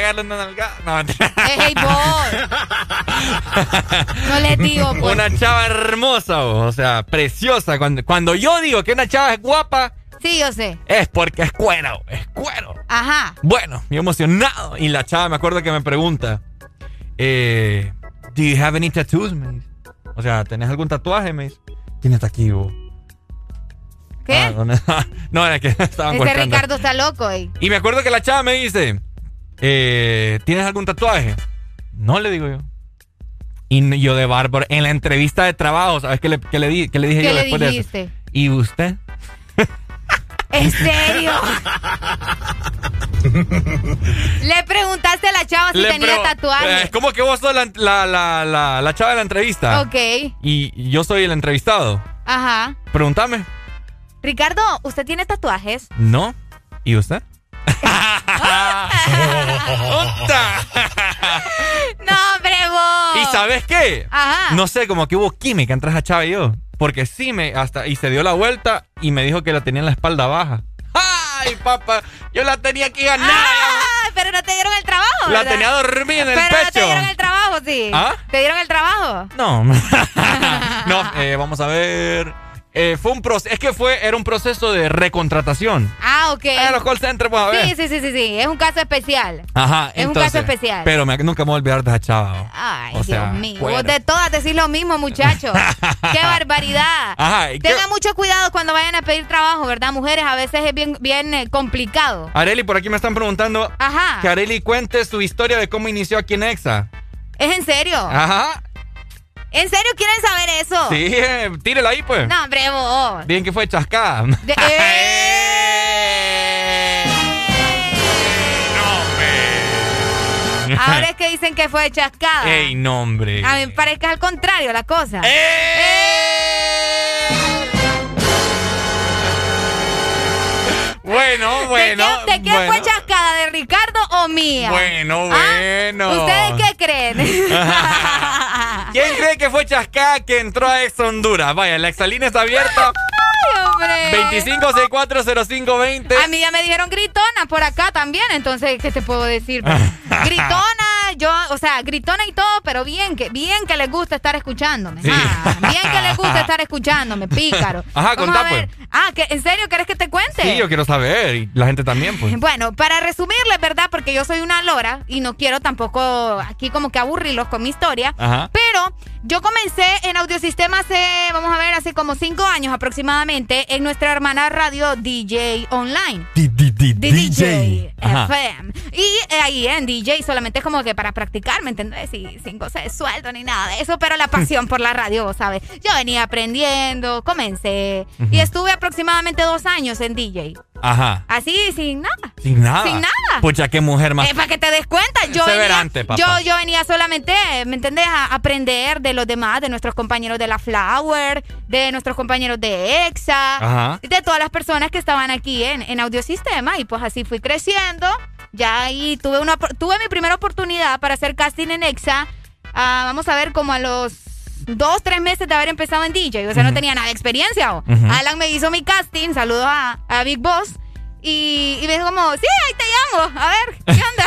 Pegarle una nalgada. No, mentira. Ey, boy. No les digo, pues. Una chava hermosa, o o sea, preciosa. Cuando, cuando yo digo que una chava es guapa, Sí, yo sé. es porque es cuero, es cuero. Ajá. Bueno, yo emocionado. Y la chava me acuerdo que me pregunta, eh, ¿Do you have any tattoos? Me dice. O sea, ¿tenés algún tatuaje? Me dice. ¿Quién está aquí, vos? ¿Qué? Ah, no, era que estaban Ese golpeando. Ricardo está loco, ey. Y me acuerdo que la chava me dice, eh, ¿tienes algún tatuaje? No, le digo yo. Y yo de bárbaro, en la entrevista de trabajo, ¿sabes qué le, qué le, di- qué le dije ¿Qué yo le después de eso? ¿Y usted? ¿En serio? Le preguntaste a la chava si Le tenía preo- tatuaje. Eh, ¿Cómo que vos sos la, la, la, la, la chava de la entrevista? Ok. Y yo soy el entrevistado. Ajá. Pregúntame. Ricardo, ¿usted tiene tatuajes? ¿No? ¿Y usted? No, hombre, vos. ¿Y sabes qué? Ajá. No sé, como que hubo química entre esa chava y yo. Porque sí me hasta y se dio la vuelta y me dijo que la tenía en la espalda baja. ¡Ay, papá! Yo la tenía aquí ganada. Ah, pero no te dieron el trabajo. La ¿verdad? tenía dormida en el pero no te dieron el trabajo, sí. ¿Ah? ¿Te dieron el trabajo? No. no, eh, vamos a ver. Eh, fue un proceso, es que fue, era un proceso de recontratación. Ah, ok. En los call centers, pues, a ver. Sí, sí, sí, sí, sí. Es un caso especial. Ajá, Es un entonces, caso especial. Pero me- nunca me voy a olvidar de esa chava. oh. Ay, O sea, Dios mío. bueno. Vos de todas decís lo mismo, muchachos. ¡Qué barbaridad! Ajá, ¿y qué- Tengan mucho cuidado cuando vayan a pedir trabajo, ¿verdad? Mujeres, a veces es bien, bien eh, complicado. Areli, por aquí me están preguntando Ajá. que Areli cuente su historia de cómo inició aquí en Exa. ¿Es en serio? Ajá. ¿En serio quieren saber eso? Sí, eh, tírela ahí, pues. No, hombre, vos. Bien que fue chascada. De- Ahora es que dicen que fue chascada. Ey, no, hombre. A mí me parece que es al contrario la cosa. Bueno, bueno. ¿De, qué, de quién bueno. fue chascada? ¿De Ricardo o mía? Bueno, ¿Ah? bueno. ¿Ustedes qué creen? ¿Quién cree que fue chascada que entró a Ex Honduras? Vaya, la exalina está abierta. Ay, hombre. 25640520. A mí ya me dijeron gritona por acá también, entonces, ¿qué te puedo decir? gritona, yo, o sea, gritona y todo, pero bien que, bien que les gusta estar escuchándome. Ah, bien que les gusta estar escuchándome, pícaro. Ajá, Vamos contá, a ver. Ah, ¿que, ¿en serio querés que te cuente? Sí, yo quiero saber. Y la gente también, pues. Bueno, para resumirles, ¿verdad? Porque yo soy una lora y no quiero tampoco aquí como que aburrirlos con mi historia. Ajá. Pero yo comencé en Audiosistema hace, vamos a ver, hace como cinco años aproximadamente en nuestra hermana radio DJ Online. DJ Ajá. FM. Y ahí en DJ solamente es como que para practicar, ¿me entendés? Y sin goce de sueldo ni nada de eso, pero la pasión por la radio, vos ¿sabes? Yo venía aprendiendo, comencé y estuve aproximadamente dos años en DJ. Ajá. Así, sin nada. Sin nada. Sin nada. Pucha, qué mujer más. Eh, para que te des cuenta, yo venía, Perseverante, papá. yo, yo venía solamente, ¿me entendés? A aprender de los demás, de nuestros compañeros de la Flower, de nuestros compañeros de EXA, Ajá. de todas las personas que estaban aquí en, en Audiosistema. Y pues así fui creciendo. Ya ahí tuve, una, tuve mi primera oportunidad para hacer casting en EXA. ah, vamos a ver, como a los dos, tres meses de haber empezado en DJ. O sea, no tenía nada de experiencia. Alan me hizo mi casting. Saludos a, a Big Boss. Y, y me dijo como, sí, ahí te llamo. A ver, ¿qué onda?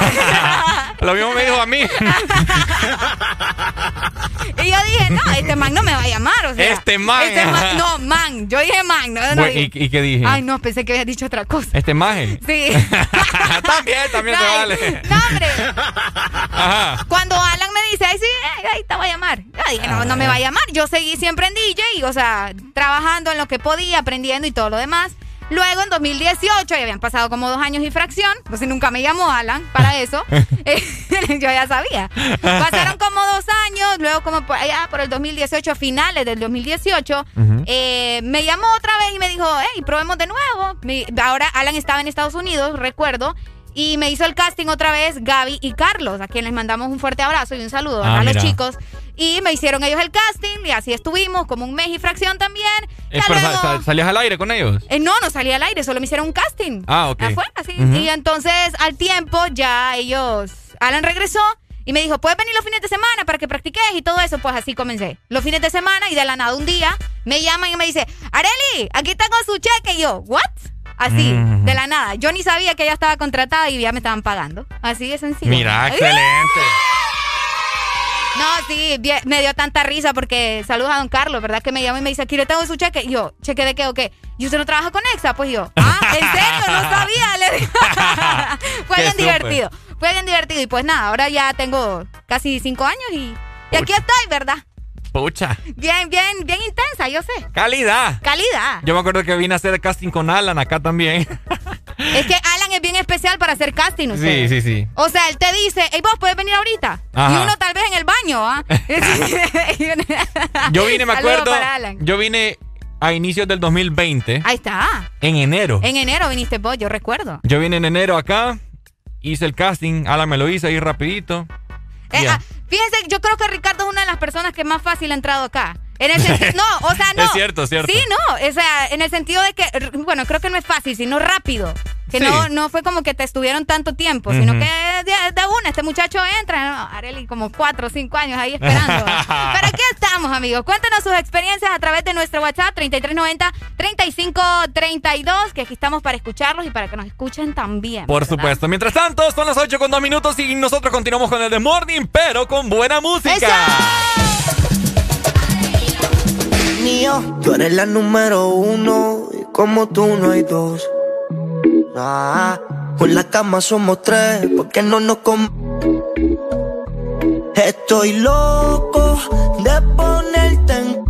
Lo mismo me dijo a mí. y yo dije, no, este man no me va a llamar. O sea, este man. Este man no, man. Yo dije man. No, no, ¿y, ¿y, qué dije? Ay, no, pensé que había dicho otra cosa. ¿Este maje? Sí. también, también se vale. No, hombre. Ajá. Cuando Alan me dice, ay, sí, ahí te voy a llamar. Yo dije, no, no me va a llamar. Yo seguí siempre en DJ, o sea, trabajando en lo que podía, aprendiendo y todo lo demás. Luego en 2018, ya habían pasado como dos años y fracción, pues nunca me llamó Alan para eso. yo ya sabía. Pasaron como dos años, luego como por allá por el 2018, finales del 2018, eh, me llamó otra vez y me dijo, hey, probemos de nuevo. ahora Alan estaba en Estados Unidos, recuerdo. Y me hizo el casting otra vez Gaby y Carlos, a quienes les mandamos un fuerte abrazo y un saludo Ah, a los chicos. Y me hicieron ellos el casting y así estuvimos, como un mes y fracción también. Eh, pero luego- sa- sa- ¿Salías al aire con ellos? eh, no, no salía al aire, solo me hicieron un casting. Ah, ok. Afuera, sí. Ujú. Y entonces al tiempo ya ellos, Alan regresó y me dijo, ¿puedes venir los fines de semana para que practiques y todo eso? Pues así comencé. Los fines de semana y de la nada un día me llaman y me dice, Areli, aquí tengo su cheque. Y yo, ¿what? Así, de la nada. Yo ni sabía que ella estaba contratada y ya me estaban pagando. Así de sencillo. Mira, excelente. no, sí, bien- me dio tanta risa porque saludos a don Carlos, ¿verdad? Que me llama y me dice, aquí le tengo su cheque. Y yo, ¿cheque de qué o qué? ¿Y usted no trabaja con Exa? Pues yo, ah, ¿en serio? No sabía. Le digo. Fue Qué bien divertido. Fue bien divertido. Y pues nada, ahora ya tengo casi cinco años y, y aquí estoy, ¿verdad? Pucha. Bien, bien, bien intensa, yo sé. Calidad. Calidad. Yo me acuerdo que vine a hacer casting con Alan acá también. Es que Alan es bien especial para hacer casting, sí, usted. sí, sí. O sea, él te dice, hey, vos puedes venir ahorita. Ajá. Y uno tal vez en el baño, ¿ah? Yo vine, me acuerdo. para Alan. Yo vine a inicios del 2020, Ahí está. en enero. En enero viniste vos, yo recuerdo. Yo vine en enero acá, hice el casting, Alan me lo hizo ahí rapidito. Eh, ah, fíjense, yo creo que Ricardo es una de las personas que más fácil ha entrado acá. En el sentido, no, o sea, no. Es cierto, cierto. Sí, no, o sea, en el sentido de que, bueno, creo que no es fácil, sino rápido. Que Sí. no, no fue como que te estuvieron tanto tiempo, sino que de, de una, este muchacho entra, ¿no? Areli, como cuatro o cinco años ahí esperando. Pero aquí estamos, amigos. Cuéntenos sus experiencias a través de nuestro WhatsApp 3390-3532, que aquí estamos para escucharlos y para que nos escuchen también. Por ¿verdad? supuesto. Mientras tanto, son las 8 con 2 minutos y nosotros continuamos con el The Morning, pero con buena música. Mío, tú eres la número uno y como tú no hay dos. Ah, con la cama somos tres, porque no nos com Estoy loco de ponerte en.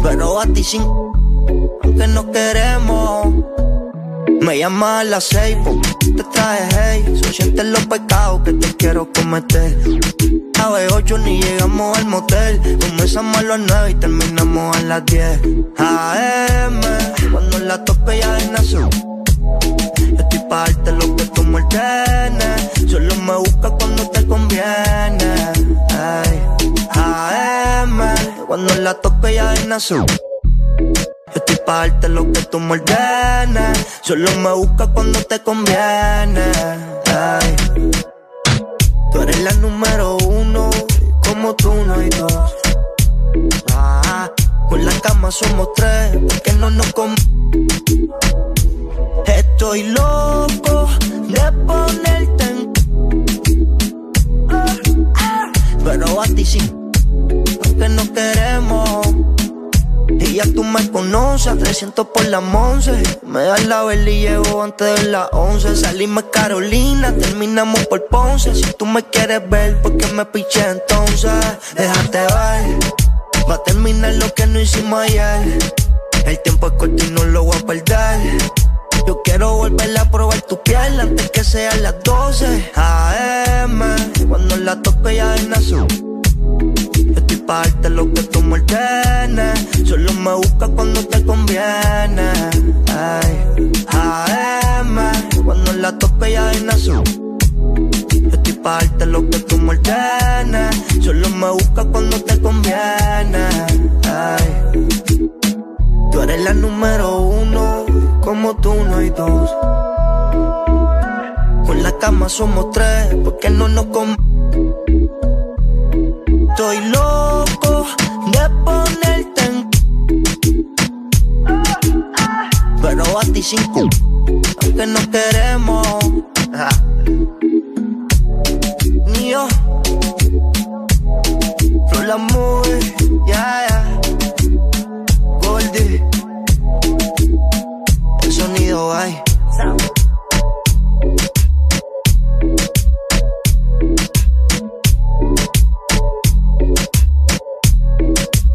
Pero a ti sin aunque no queremos. Me llamas a las seis porque te traje hey Son sientes los pecados que te quiero cometer Las ocho ni llegamos al motel. Comenzamos a las nueve y terminamos a las diez. AM Cuando la tope ya es azul estoy pa' darte lo que tú me Solo me busca cuando te conviene. Ay, AM Cuando la tope ya en azul Yo estoy pa' darte lo que tú me ordenes. Solo me busca cuando te conviene. Ay, Tú eres la número uno y Como tú no hay dos Ah, Con la cama somos tres Porque no nos com. Estoy loco de ponerte en Pero a ti sí Porque no queremos Y ya tú me conoces 300 por la once Me das la vela y llego antes de las 11 Salimos Carolina, terminamos por Ponce. Si tú me quieres ver, ¿por qué me piché entonces? Déjate ver. Va a terminar lo que no hicimos ayer. El tiempo es corto y no lo voy a perder. Yo quiero volver a probar tu piel antes que sean las 12 AM, cuando la toque ya en azul. Yo estoy pa' darte lo que tú me ordenes. Solo me busca cuando te conviene. Ay, AM, cuando la toque ya en azul. Yo estoy pa' darte lo que tú me ordenes. Solo me busca cuando te conviene. Ay, tú eres la número uno, como tú no hay dos. Con la cama somos tres, porque no nos com Estoy loco de ponerte hasta y cinco. Aunque no queremos. Ni yo. La ya. Goldie. El sonido hay.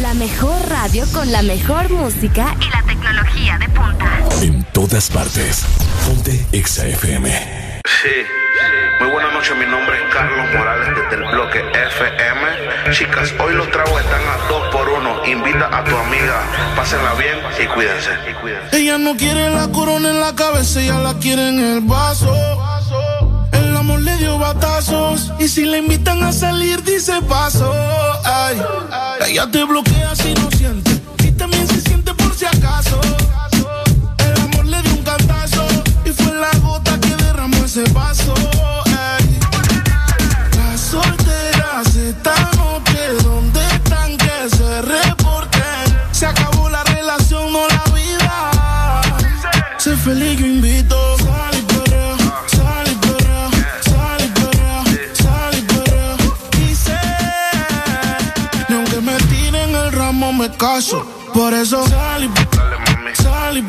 La mejor radio con la mejor música Y la tecnología de punta. En todas partes. Ponte Exa FM. Sí, muy buenas noches, mi nombre es Carlos Morales desde el bloque FM. Chicas, hoy los tragos están a dos por uno. Invita a tu amiga, pásenla bien y cuídense. Y cuídense. Ella no quiere la corona en la cabeza, ella la quiere en el vaso. Amor le dio batazos y si le invitan a salir dice paso. Ay, ella te bloquea si no siente y también se siente por si acaso. El amor le dio un cantazo y fue la gota que derramó ese vaso. Ay, las solteras esta noche, ¿dónde están que se reporten? Se acabó la relación, no la vida. Sé feliz, caso. Por eso sal y sal y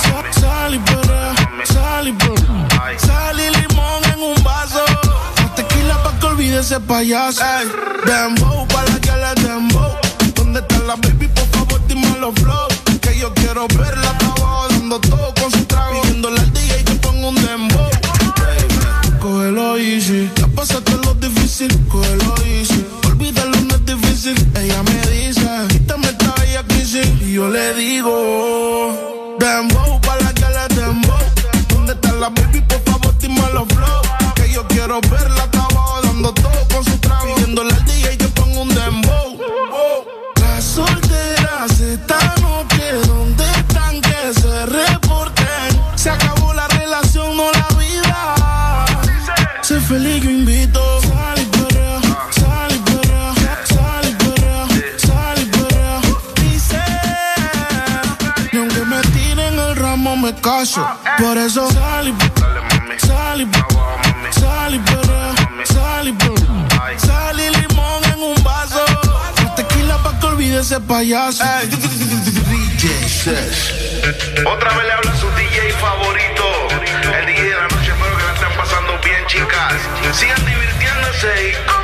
sal- y sal y. Sal y limón en un vaso. Más Tequila pa' que olvide ese payaso. Ey, dembow pa' la que le dembow. ¿Dónde está la baby? Por favor, dime los flow. Que yo quiero verla abajo dando todo con su trago. Pidiéndole al DJ que ponga un dembow. Baby, Cógelo easy. Ya pasaste lo difícil. Cógelo easy. Olvídalo, no es difícil. Ella me dice, quítame Y yo le digo, dembow pa' la que le dembow. ¿Dónde está la baby? Por favor, dime los flow. Que yo quiero verla hasta abajo dando todo con su trago. Pidiéndole al DJ que ponga un dembow. Las solteras esta noche, ¿dónde están que se reporten? Se acabó la relación, no la vida. Sé feliz, caso. Por eso sal y sal y sal y perrea, sal y. Sal y limón en un vaso. Tequila pa' que olvide ese payaso. Otra vez le habla su DJ favorito. El DJ de la noche, espero que la estén pasando bien, chicas. Sigan divirtiéndose y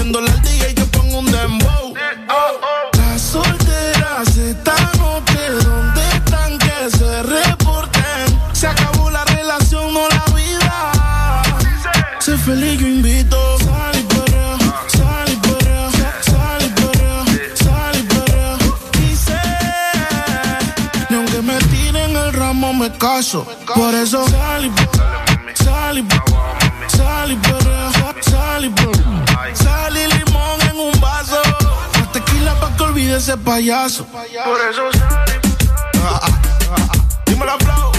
Feliz, yo invito. Sal y perrea, sal y perrea, sal y perrea, sal y perrea. Dice, ni aunque me tiren el ramo me caso. Por eso sal y sal y sal y perrea, sal y perrea. Sal y limón en un vaso. Más tequila pa' que olvide ese payaso. Por eso sal y Dímelo, flow,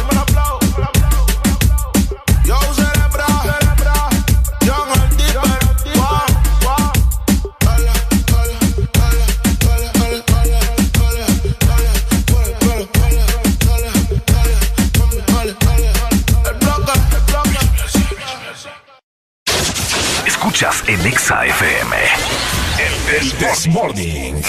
Escuchas en Exa FM. El This Morning.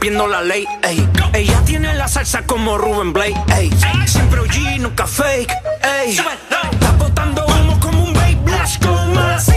rompiendo la ley. Ella tiene la salsa como Ruben Blake, ey. Siempre OG, nunca fake, ey. Está botando humo como un vape, Blasco, más.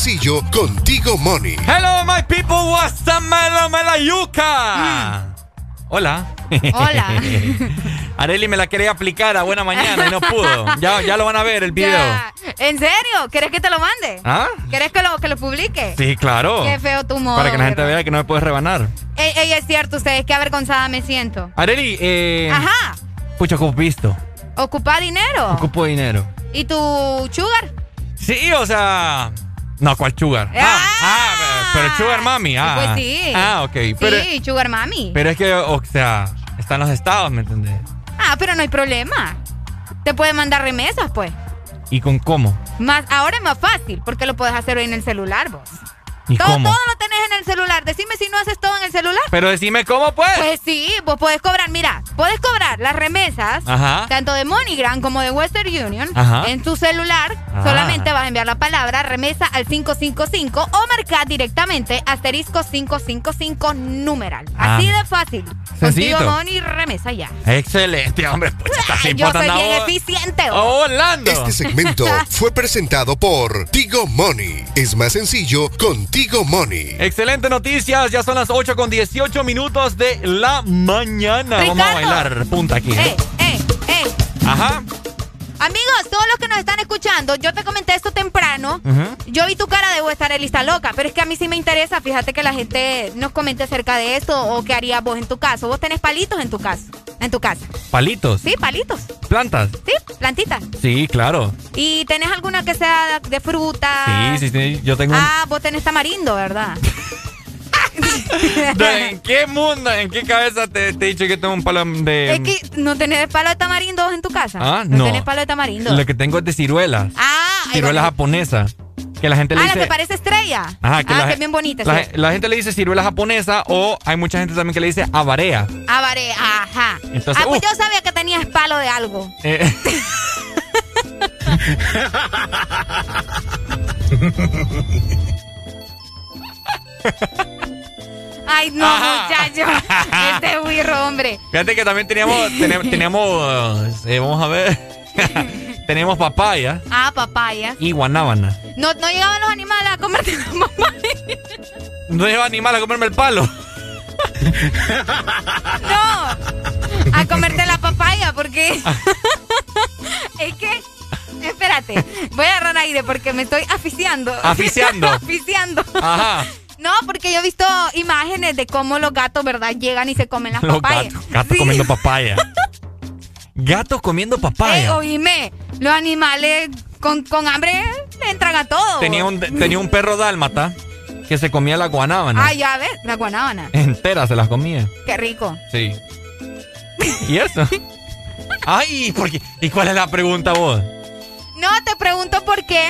Sencillo con Tigo Money. Hello, my people. What's up, mela, mela, yuca? Hola. Hola. Areli me la quería aplicar a buena mañana y no pudo. Ya, ya lo van a ver el video. Ya. ¿En serio? ¿Quieres que te lo mande? ¿Ah? ¿Quieres que lo, que lo publique? Sí, claro. Qué feo tu modo. Para que la gente vea que no me puedes rebanar. Ey, ey, es cierto, ustedes, qué avergonzada me siento. Areli, eh. Ajá. Pucha, ocupo visto. Ocupa dinero. Ocupo dinero. ¿Y tu sugar? Sí, o sea. No, ¿cuál sugar? Ah, ah, pero sugar mami. Ah, Pues sí. Ah, ok. Pero, sí, sugar mami. pero es que, o sea, están los estados, ¿me entendés? Ah, pero no hay problema. Te puede mandar remesas, pues. ¿Y con cómo? Más, ahora es más fácil, porque lo puedes hacer hoy en el celular, vos. ¿Y todo, cómo? todo lo tenés en el celular. Decime si no haces todo en el celular. Pero decime cómo, pues. Pues sí, vos podés cobrar, mira, podés cobrar las remesas, Ajá. tanto de MoneyGram como de Western Union, Ajá. en tu celular. Ah. Solamente vas a enviar la palabra remesa al 555 o marcar directamente asterisco 555 numeral. Ah. Así de fácil. Sencillito. Contigo Money, remesa ya. Excelente, hombre. Pues estás yo soy bien vos. eficiente. Oh, Orlando. Este segmento fue presentado por Tigo Money. Es más sencillo con Tigo Money. Excelente noticias, ya son las 8 con 18 minutos de la mañana. Vamos a bailar punta aquí. Eh, eh, eh. Ajá. Amigos, todos los que nos están escuchando, yo te comenté esto temprano. Yo vi tu cara, debo estar en lista loca, pero es que a mí sí me interesa. Fíjate que la gente nos comente acerca de esto o qué harías vos en tu caso. Vos tenés palitos en tu casa. En tu casa. Palitos. Sí, palitos. Plantas. Sí, plantitas. Sí, claro. ¿Y tenés alguna que sea de fruta? Sí, sí, sí. Yo tengo un- Ah, vos tenés tamarindo, ¿verdad? ¿En qué mundo, en qué cabeza te, te he dicho que tengo un palo de. es que no tenés palo de tamarindo en tu casa. Ah, no. no. tenés palo de tamarindo. Lo que tengo es de ciruelas. Ah, ahí ciruela va. japonesa. Que la gente le Ah, la dice. que parece estrella. Ajá, que ah, la, que es bien bonita. La, sí. la gente le dice ciruela japonesa o hay mucha gente también que le dice avarea. Avare, ajá. Entonces, ah, pues uh. yo sabía que tenías palo de algo. Eh, Ay, no, muchacho. Este burro, hombre. fíjate que también teníamos, teníamos, eh, vamos a ver, teníamos papaya Ah, papaya. y guanábana. No, no llegaban los animales a comerte la papaya. No lleva animal a comerme el palo. No. A comerte la papaya, porque. es que. Espérate. Voy a agarrar aire porque me estoy aficiando. Aficiando. aficiando. Ajá. No, porque yo he visto imágenes de cómo los gatos, ¿verdad? Llegan y se comen las Los papayas. gatos, gatos Sí. comiendo papaya. Gatos comiendo Eh, papaya. oíme, los animales con, con hambre le entran a todo. Tenía un, tenía un perro dálmata que se comía la guanábana. Ah, ya ves, la guanábana. Entera se las comía. Qué rico. Sí. ¿Y eso? Ay, ¿por qué? ¿y cuál es la pregunta vos? No, te pregunto por qué.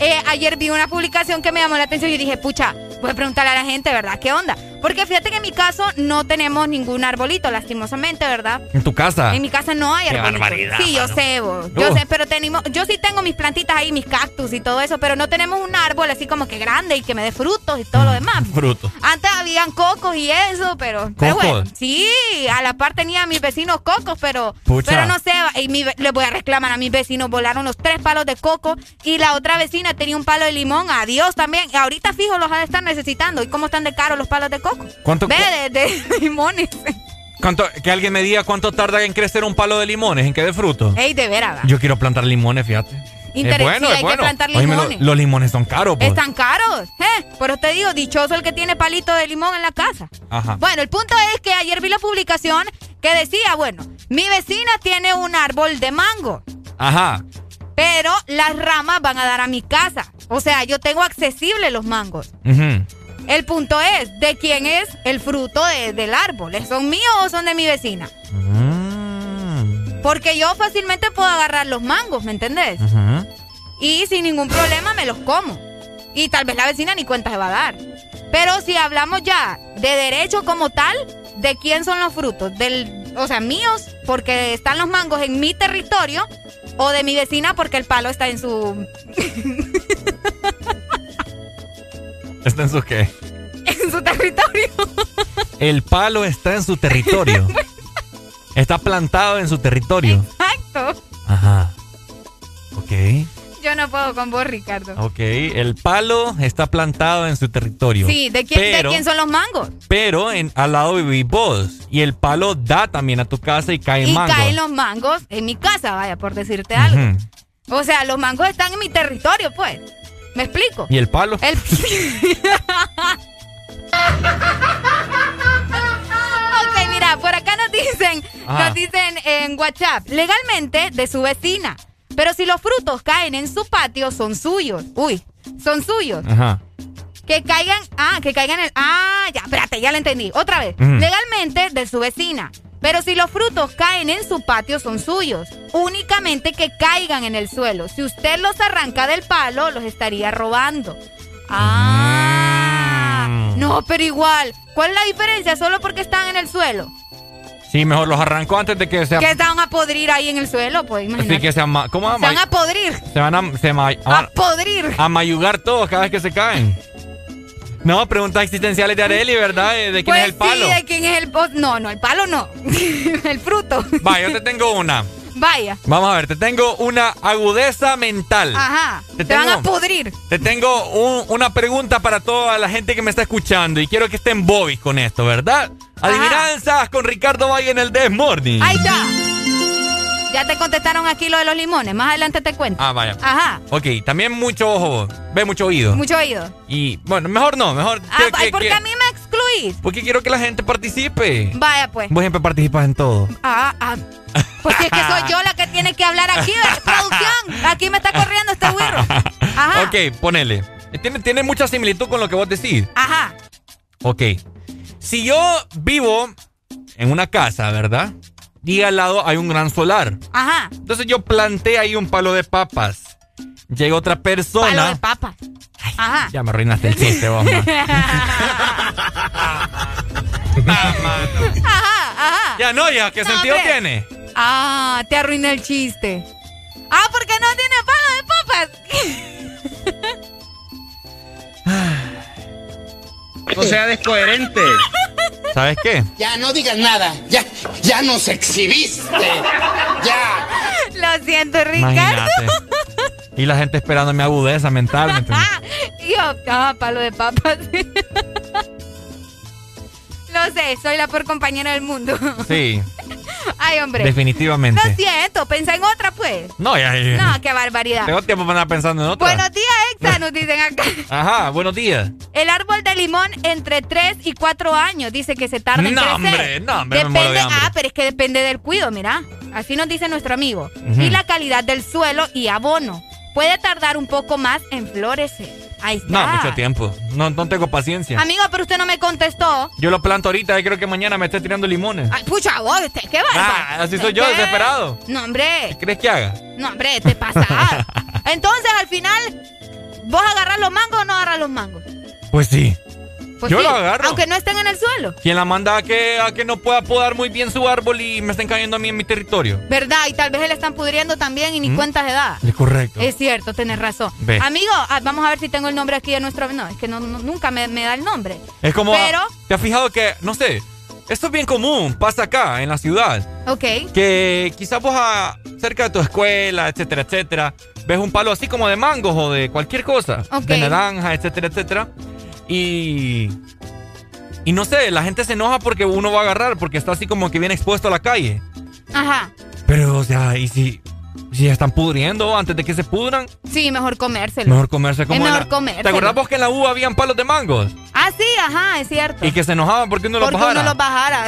eh, ayer vi una publicación que me llamó la atención y dije, pucha, voy a preguntarle a la gente, ¿verdad? ¿Qué onda? Porque fíjate que en mi caso no tenemos ningún arbolito, lastimosamente, ¿verdad? ¿En tu casa? En mi casa no hay Qué barbaridad, Sí, yo sé, vos. Yo Uh. sé, pero tenemos, yo sí tengo mis plantitas ahí, mis cactus y todo eso, pero no tenemos un árbol así como que grande y que me dé frutos y todo lo demás. Fruto. Antes habían cocos y eso, pero, pero ¿Cocos? bueno, sí, a la par tenía a mis vecinos cocos, pero, Pucha. pero no sé, y mi ve- le voy a reclamar a mis vecinos, volaron los tres palos de coco y la otra vecina tenía un palo de limón, adiós también, y ahorita fijo los ha de estar necesitando, ¿y cómo están de caros los palos de coco? ¿Cuánto, Ve, de, de limones. cuánto- que alguien me diga cuánto tarda en crecer un palo de limones, en qué de fruto. Ey, de veras. Yo quiero plantar limones, fíjate. Interes- es bueno, sí, es hay que plantar Oíme, lo- limones. los limones son caros, pues. Están caros, ¿eh? Por eso te digo, dichoso el que tiene palito de limón en la casa. Ajá. Bueno, el punto es que ayer vi la publicación que decía, bueno, mi vecina tiene un árbol de mango, Ajá. pero las ramas van a dar a mi casa. O sea, yo tengo accesible los mangos. Ujú. El punto es, ¿de quién es el fruto de- del árbol? ¿Son míos o son de mi vecina? Mm. Porque yo fácilmente puedo agarrar los mangos, ¿me entendés? Y sin ningún problema me los como. Y tal vez la vecina ni cuenta se va a dar. Pero si hablamos ya de derecho como tal, ¿de quién son los frutos? Del, o sea, míos, porque están los mangos en mi territorio, o de mi vecina porque el palo está en su... ¿Está en su qué? En su territorio. El palo está en su territorio. está plantado en su territorio. Exacto. Ajá. Ok. Yo no puedo con vos, Ricardo. Ok, el palo está plantado en su territorio. Sí, ¿de quién, ¿de quién son los mangos? Pero en, al lado vivís vos. Y el palo da también a tu casa y caen y mangos. Y caen los mangos en mi casa, vaya, por decirte algo. O sea, los mangos están en mi territorio, pues. ¿Me explico? ¿Y el palo? El... ok, mira, por acá nos dicen, Ajá. nos dicen en WhatsApp, legalmente de su vecina. Pero si los frutos caen en su patio, son suyos. Uy, son suyos. Ajá. Que caigan, ah, que caigan en el, ah, ya, espérate, ya lo entendí. Otra vez, legalmente de su vecina. Pero si los frutos caen en su patio, son suyos. Únicamente que caigan en el suelo. Si usted los arranca del palo, los estaría robando. Ah, no, pero igual. ¿Cuál es la diferencia? Solo porque están en el suelo. Sí, mejor los arrancó antes de que se... Que están a podrir ahí en el suelo, pues imagínate. Así que se ama- ¿Cómo Se van a podrir. Se van a... Se ma- a, podrir. a mayugar todos cada vez que se caen. No, preguntas existenciales de Areli, ¿verdad? ¿De de quién Pues es el palo? sí, de quién es el... No, no, el palo no. el fruto. Va, yo te tengo una. Vaya. Vamos a ver, te tengo una agudeza mental. Ajá. Te Te, van a pudrir. Te tengo un- una pregunta para toda la gente que me está escuchando y quiero que estén bobis con esto, ¿verdad? Adivinanzas con Ricardo Valle en el Des Morning. Ahí está. Ya te contestaron aquí lo de los limones. Más adelante te cuento. Ah, vaya. Ajá. Ok, también mucho ojo, ve mucho oído. Mucho oído. Y bueno, mejor no, mejor. Ah, que- ay, que- ¿por qué que- a mí me excluís? Porque quiero que la gente participe. Vaya, pues. Vos siempre participas en todo. Ah, ah. Pues si es que soy yo la que tiene que hablar aquí, producción. Aquí me está corriendo este güiro. Ajá. Ok, ponele. Tiene, tiene mucha similitud con lo que vos decís. Ajá. Ok. Si yo vivo en una casa, ¿verdad? Y al lado hay un gran solar. Ajá. Entonces yo planté ahí un palo de papas. Llega otra persona. Palo de papa. Ajá. Ya me arruinaste el chiste, vos, man. Ajá, ajá. Ya no, ya, ¿qué No, sentido hombre. tiene? Ah, te arruiné el chiste. Ah, porque no tiene palo de papas. O sea, descoherente. ¿Sabes qué? Ya no digas nada. Ya, ya nos exhibiste. Ya. Lo siento, Ricardo. Imagínate. Y la gente esperando mi agudeza mental, ¿me? Y yo, ah, palo de papas. Lo sé, soy la peor compañera del mundo. Sí, Ay, hombre. definitivamente. Lo siento, pensá en otra, pues. No, ya, ya. No, qué barbaridad. Tengo tiempo para andar pensando en otra. Buenos días, Exa, nos dicen acá. Ajá, buenos días. El árbol de limón entre 3 y 4 años dice que se tarda en No, crecer. hombre, no, hombre, me Depende, muero de hambre. ah, pero es que depende del cuido, mira. Así nos dice nuestro amigo. Ujú. Y la calidad del suelo y abono. Puede tardar un poco más en florecer. Ahí está. No, mucho tiempo. No, no tengo paciencia. Amigo, pero usted no me contestó. Yo lo planto ahorita y creo que mañana me esté tirando limones. Ay, pucha, vos, usted, qué bárbaro. Ah, así soy yo, ¿Qué? desesperado. No, hombre. ¿Qué crees que haga? No, hombre, te pasa. Entonces, al final, ¿vos agarrás los mangos o no agarrás los mangos? Pues sí. Pues Yo sí, lo agarro. Aunque no estén en el suelo. ¿Quién la manda a que, a que no pueda podar muy bien su árbol y me estén cayendo a mí en mi territorio? ¿Verdad? Y tal vez le están pudriendo también y ni ¿Mm? cuenta de edad. Es correcto. Es cierto, tenés razón. Ve. Amigo, ah, vamos a ver si tengo el nombre aquí de nuestro... No, es que no, no- nunca me, me da el nombre. Es como. Pero, ¿Te has fijado que, no sé, esto es bien común, pasa acá, en la ciudad? ok. Que quizás vos a- cerca de tu escuela, etcétera, etcétera, ves un palo así como de mangos o de cualquier cosa, Ok. de naranja, etcétera, etcétera, y y no sé, la gente se enoja porque uno va a agarrar porque está así como que bien expuesto a la calle. Ajá. Pero o sea, y si si ya están pudriendo antes de que se pudran, Sí, mejor comérselo. mejor comerse como Es en mejor la- comérselo. ¿Te acordás vos que en la U habían palos de mangos Ah, sí, ajá, es cierto. y que se enojaban porque uno Porque los bajara? uno los bajara.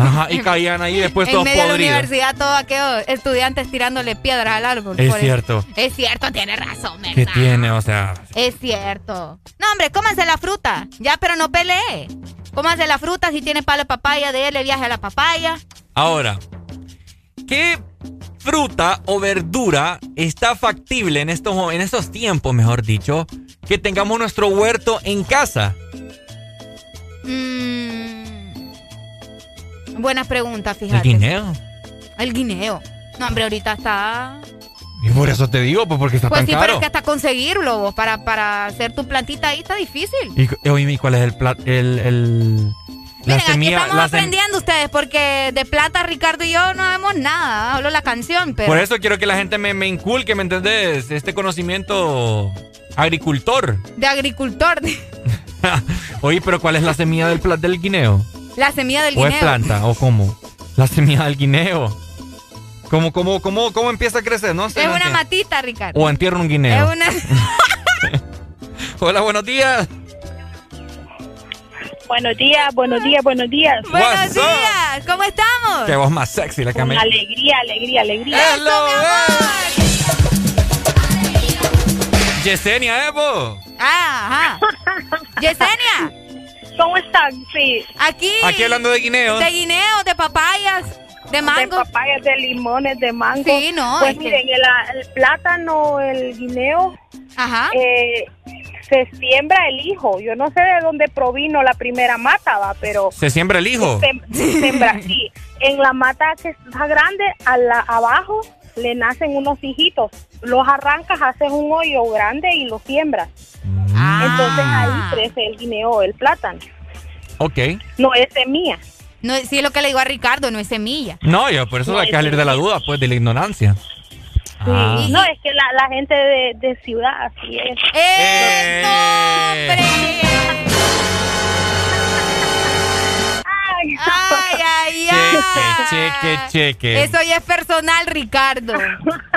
Ajá, y caían ahí después en todos medio de la podridos. universidad, todos aquellos estudiantes tirándole piedras al árbol. Es cierto. Es cierto, tiene razón, ¿verdad? ¿Qué tiene? O sea, Es cierto. No, hombre, cómanse la fruta. Ya, pero no pelee. Cómanse la fruta si tiene palo de papaya, déle viaje a la papaya. Ahora, ¿qué fruta o verdura está factible en estos, en estos tiempos, mejor dicho, que tengamos nuestro huerto en casa? Mm, buena pregunta, fíjate. ¿El guineo? El guineo. No, hombre, ahorita está... Y por eso te digo, pues porque está Pues tan sí, caro. pero es que hasta conseguirlo vos, para, para hacer tu plantita ahí está difícil. Y, ¿y cuál es el plat, el, el la Miren, aquí estamos la sem- aprendiendo ustedes, porque de plata Ricardo y yo no vemos nada. Hablo la canción, pero... Por eso quiero que la gente me, me inculque, ¿me entendés? Este conocimiento agricultor. De agricultor. Oye, pero ¿cuál es la semilla del del guineo? La semilla del ¿O guineo. es planta? ¿O cómo? La semilla del guineo. ¿Cómo, cómo, cómo, cómo empieza a crecer? No sé. Es no una entiendo. matita, Ricardo. O entierra un guineo. Es una... Hola, buenos días. Buenos días, buenos días, buenos días. Buenos días, ¿cómo estamos? Qué voz más sexy la que me... alegría, alegría, alegría. Hello, Yesenia, Evo. Ah, ajá. Yesenia. ¿Cómo están? Sí. Aquí. Aquí hablando de guineos. De guineos, de papayas, de mango. De papayas, de limones, de mango. Sí, no, Pues que- miren, el, el plátano, el guineo, Ajá. eh, se siembra el hijo. Yo no sé de dónde provino la primera mata, va, pero... Se siembra el hijo. Sem- Sembra, sí. En la mata que está grande, a la, abajo le nacen unos hijitos. Los arrancas, haces un hoyo grande y lo siembras. Entonces ahí crece el guineo, el plátano. Ok. No es semilla. No, sí es lo que le digo a Ricardo, no es semilla. No, yo por eso No, hay que salir de la duda, pues, de la ignorancia. Ah. No, es que la, la gente de, de ciudad así es. Eh. Ay, Ay, ay, ay. Cheque, cheque. Eso ya es personal, Ricardo.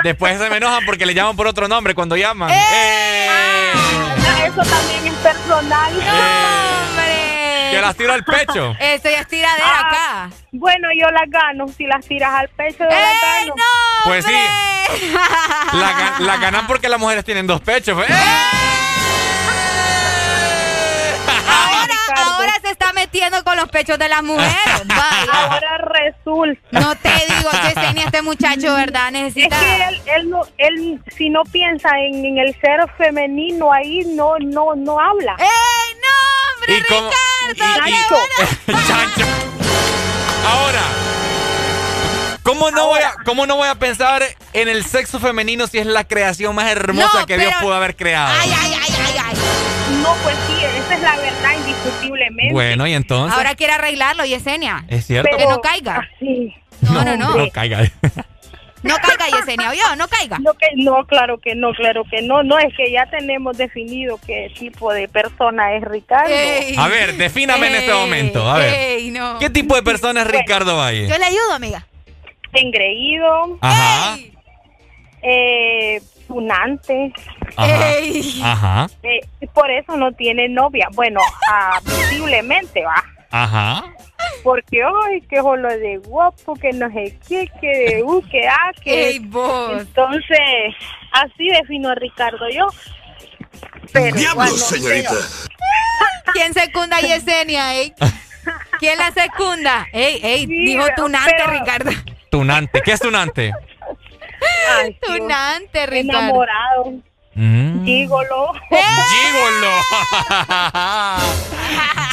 Después se me enojan porque le llaman por otro nombre cuando llaman. ¡Eh! Eso también es personal. ¡Hombre! Que las tiro al pecho. Eso ya es tiradera Ah, acá. Bueno, yo las gano. Si las tiras al pecho, yo las gano. Pues sí. La, ga- la ganan porque las mujeres tienen dos pechos. ¡Eh! Ahora, ahora se está metiendo con los pechos de las mujeres. Vaya. Ahora resulta. No te digo, Yesenia, este muchacho, ¿verdad? Es Necesita. que él, él, no, él, si no piensa en, en el ser femenino, ahí no, no, no habla. ¡Ey, no, hombre, ¿Y cómo- Ricardo! y- y- Chancho. Ahora, ¿cómo no, voy a, ¿cómo no voy a pensar en el sexo femenino si es la creación más hermosa No, que Dios pudo haber creado? Ay, ay, ay, ay, ay. No, pues sí, esa es la verdad, indiscutiblemente. Bueno, y entonces. Ahora quiere arreglarlo, Yesenia. es cierto. Que no caiga. Sí. No, no, no. No caiga. No caiga, Yesenia, ¿oyó? No caiga. No, que, no, claro que no, claro que no. No, es que ya tenemos definido qué tipo de persona es Ricardo. Ey. A ver, defíname en este momento. A ver. ey, no. ¿Qué tipo de persona es Ricardo Valle? Yo le ayudo, amiga. Engreído, Ajá. eh, tunante. Ajá. Ey. Ajá. eh, por eso no tiene novia. Bueno, ah, visiblemente va. Ajá. Porque, ay, que jolo de guapo, que no sé qué, que de u, que ah, que. Ey, vos. Entonces, así defino a Ricardo yo. Pero no sé. ¿Quién secunda a Yesenia, ey? ¿Quién la secunda? Ey, ey, Sí, dijo tunante, pero- Ricardo. Tunante. ¿Qué es tunante? Ay. Tunante, Ricardo. Enamorado, Mm. Gigolo.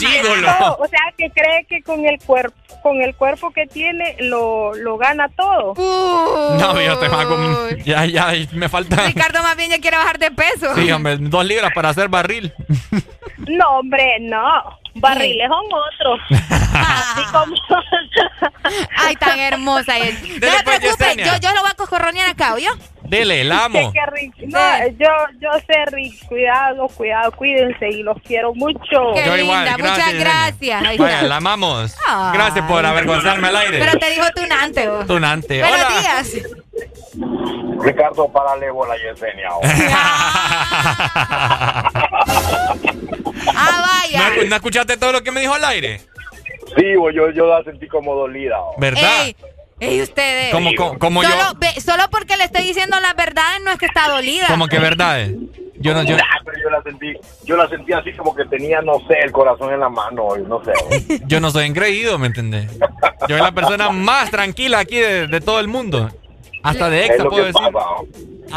No, Gigolo. o sea, que cree que con el cuerpo con el cuerpo que tiene lo, lo gana todo. No, yo te hago. Ya, ya, me falta. Ricardo más bien ya quiere bajar de peso. Sí, hombre, dos libras para hacer barril. No, hombre, no. Barriles son otros. Así como... Ay, tan hermosa es. No se pues, preocupe, Yesenia. yo, yo lo voy a coscorronear acá, ¿oyó? Dele, la amo. Qué rico. No, yo, yo sé, Rick, cuidado, cuidado, cuídense y los quiero mucho. Qué Yo linda, igual, muchas gracias, gracias. Ahí Vaya, la amamos. Ay. Gracias por avergonzarme al aire. Pero te dijo tunante, vos. Tunante. Buenos Hola. días. Ricardo, párale bola Yesenia. Ah, vaya. ¿No, no escuchaste todo lo que me dijo al aire? Sí, yo, yo la sentí como dolida. ¿Verdad? Ey, ey, ustedes. Como, como, como solo, yo. ve- solo porque le estoy diciendo las verdades no es que está dolida. Como que verdades. Yo no, yo. Nah, pero yo la sentí, yo la sentí así como que tenía, no sé, el corazón en la mano, no sé. Yo no soy engreído, ¿me entendés? Yo soy la persona más tranquila aquí de, de todo el mundo. Hasta de Es extra lo puedo que decir. pasa.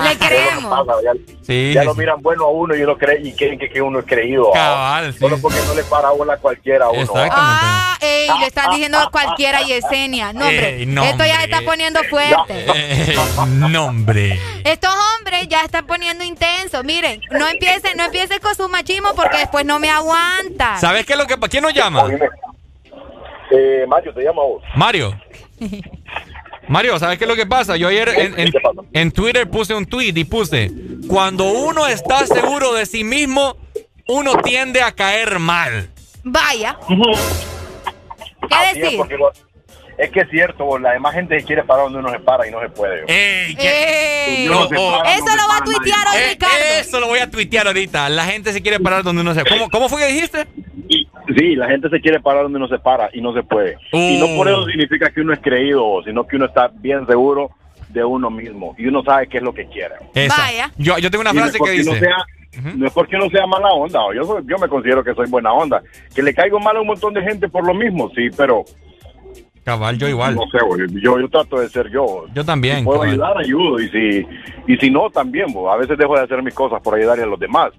Le Eso creemos. pasa, ya Sí, ya sí, lo miran bueno a uno y uno cree y creen que, que uno es creído. ah. Cabal, sí. Solo porque no le para bola a cualquiera a uno. Exactamente. Ah, ey, le están diciendo cualquiera Yesenia. No, hombre, Ey, no, esto ya se está poniendo fuerte. Eh, nombre. Estos hombres ya están poniendo intenso. Miren, no empiecen, no empiecen con su machismo porque después no me aguantan. ¿Sabes qué es lo que ¿Quién nos llama? Eh, Mario, te llama vos. Mario. Mario, ¿sabes qué es lo que pasa? Yo ayer en, en- en Twitter puse un tweet y puse, cuando uno está seguro de sí mismo, uno tiende a caer mal. Vaya. ¿Qué decir? es que es cierto, la demás gente quiere parar donde uno se para y no se puede. Ey, se para, Eso no se lo va a para tuitear hoy, Eh, Ricardo. eso lo voy a tuitear ahorita. La gente se quiere parar donde uno se... ¿Cómo, cómo fue que dijiste? Sí, la gente se quiere parar donde uno se para y no se puede. Y no por eso significa que uno es creído, sino que uno está bien seguro de uno mismo y uno sabe qué es lo que quiere. Esa. Vaya. Yo, yo tengo una no frase que dice... No, sea, no es porque uno sea mala onda, o yo, soy- yo me considero que soy buena onda. Que le caigo mal a un montón de gente por lo mismo, sí, pero Cabal, yo igual. no sé, güey, yo, yo trato de ser yo. Yo también. Si puedo cabal. ayudar, ayudo. Y si, y si no, también. bo. A veces dejo de hacer mis cosas por ayudar a los demás.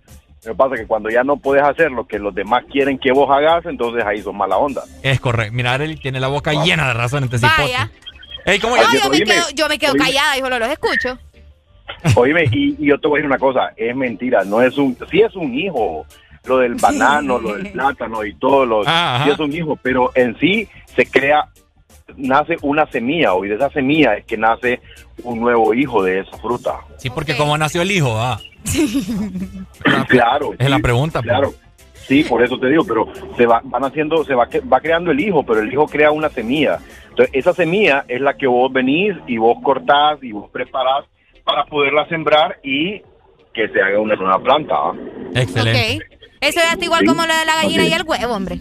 Lo que pasa es que cuando ya no puedes hacer lo que los demás quieren que vos hagas, entonces ahí son mala onda. Es correcto. Mira, Arely tiene la boca llena de razón este cipote. Vaya. Ey, ¿cómo No, ya? yo me Oíme, quedo, yo me quedo oíme. callada, hijo, los escucho. Oíme, y, y yo te voy a decir una cosa, es mentira, no es un, sí es un hijo, lo del banano, lo del plátano y todos los, Ah, sí es un hijo, pero en sí se crea, nace una semilla, y de esa semilla es que nace un nuevo hijo de esa fruta. Sí, porque como nació el hijo, ah. Claro. Es la pregunta, pues. Claro. Sí, por eso te digo, pero se va, van haciendo, se va, va creando el hijo, pero el hijo crea una semilla. Entonces, esa semilla es la que vos venís y vos cortás y vos preparás para poderla sembrar y que se haga una nueva planta. ¿ah? Excelente. Eso está igual Sí. como lo de la gallina y el huevo, hombre.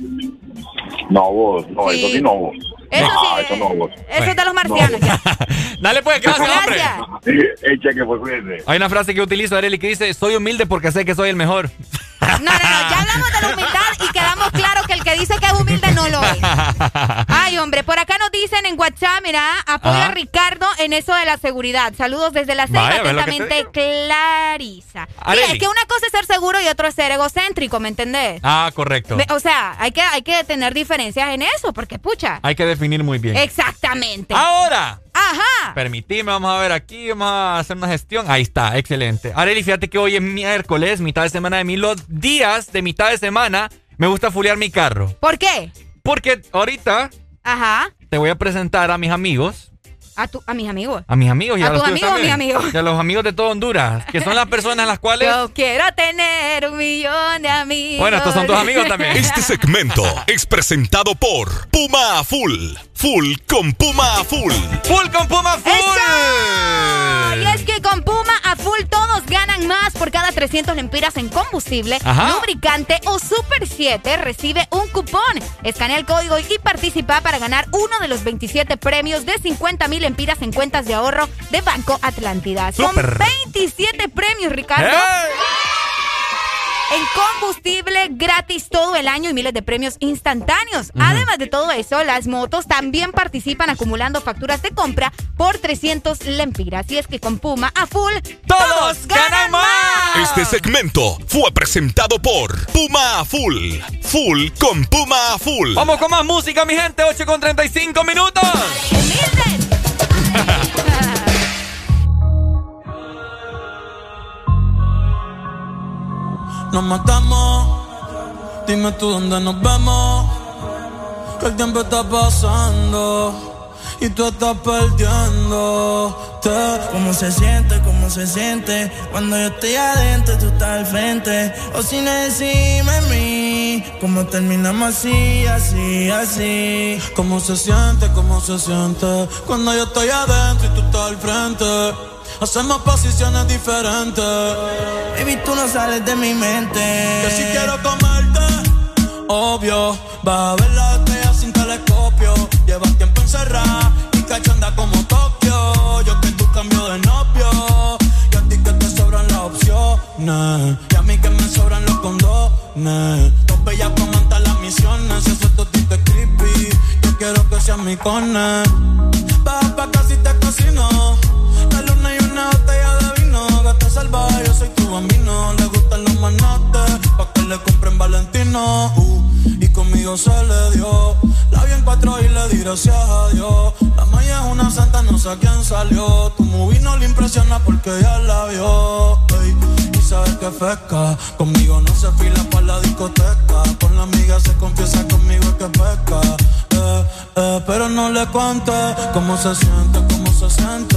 No, vos, no, Sí. eso sí no, vos. Eso no, sí, eso no. Eso es de los marcianos. ya. Dale pues, gracias, hombre. Cuídense. Hay una frase que utilizo, Arely, que dice, soy humilde porque sé que soy el mejor. No, no, no, ya hablamos de la humildad y quedamos claro que el que dice que es humilde no lo es. Ay, hombre, por acá nos dicen en WhatsApp, mira, apoya Ajá. a Ricardo en eso de la seguridad. Saludos desde la ceiba, Vaya, ¿ves lo que te atentamente Clarisa. Sí, Arely. es que una cosa es ser seguro y otro es ser egocéntrico, ¿me entendés? Ah, correcto. O sea, hay que, hay que tener diferencias en eso, porque pucha. Hay que definir muy bien. Exactamente. Ahora, Ajá. permitime, vamos a ver aquí, vamos a hacer una gestión. Ahí está, excelente. Arely, fíjate que hoy es miércoles, mitad de semana de mí. Los días de mitad de semana me gusta fulear mi carro. ¿Por qué? Porque ahorita Ajá. te voy a presentar a mis amigos. A, tu, a mis amigos. A mis amigos y ¿A a, los tus amigos o mis amigos? Y a los amigos de todo Honduras, que son las personas las cuales... Yo quiero tener un millón de amigos. Bueno, estos son tus amigos también. Este segmento es presentado por Puma Full. Full con Puma Full. ¡Full con Puma Full! ¡Eso! Y es que con Puma a full todos ganan más por cada 300 lempiras en combustible, Ajá. lubricante o Super 7 recibe un cupón. Escanea el código y participa para ganar uno de los 27 premios de 50 mil lempiras en cuentas de ahorro de Banco Atlántida. Son Súper. 27 premios, Ricardo. En combustible gratis todo el año y miles de premios instantáneos. Además de todo eso, las motos también participan acumulando facturas de compra por 300 lempiras. Y es que con Puma a full, ¡Todos ganan más! Este segmento fue presentado por Puma Full. Full con Puma Full. Vamos con más música, mi gente. 8 con 35 minutos. Nos matamos, dime tú dónde nos vemos. Que el tiempo está pasando y tú estás perdiendo. ¿Cómo se siente? ¿Cómo se siente? Cuando yo estoy adentro, tú estás al frente. O sin decirme a mí, ¿cómo terminamos así, así, así? ¿Cómo se siente? ¿Cómo se siente? Cuando yo estoy adentro y tú estás al frente. Hacemos posiciones diferentes. Baby, tú no sales de mi mente. Que si quiero comerte, obvio. Vas a ver la estrella sin telescopio. Llevas tiempo encerrada y cachanda como Tokio. Yo que tú cambio de novio. Y a ti que te sobran las opciones. Y a mí que me sobran los condones. Dos bellas comentan las misiones. Si eso totito es creepy, yo quiero que seas mi cone. Baja pa' casi te cocino. Su bambino le gustan los manates, pa' que le compren Valentino. Uh, y conmigo se le dio. La vi en cuatro y le di gracias a Dios. La maya es una santa, no sé a quién salió. Tu movie no le impresiona porque ya la vio. y sabes que pesca. Conmigo no se fila para la discoteca. Con la amiga se confiesa conmigo es que pesca. Eh, eh, pero no le cuente cómo se siente, cómo se siente.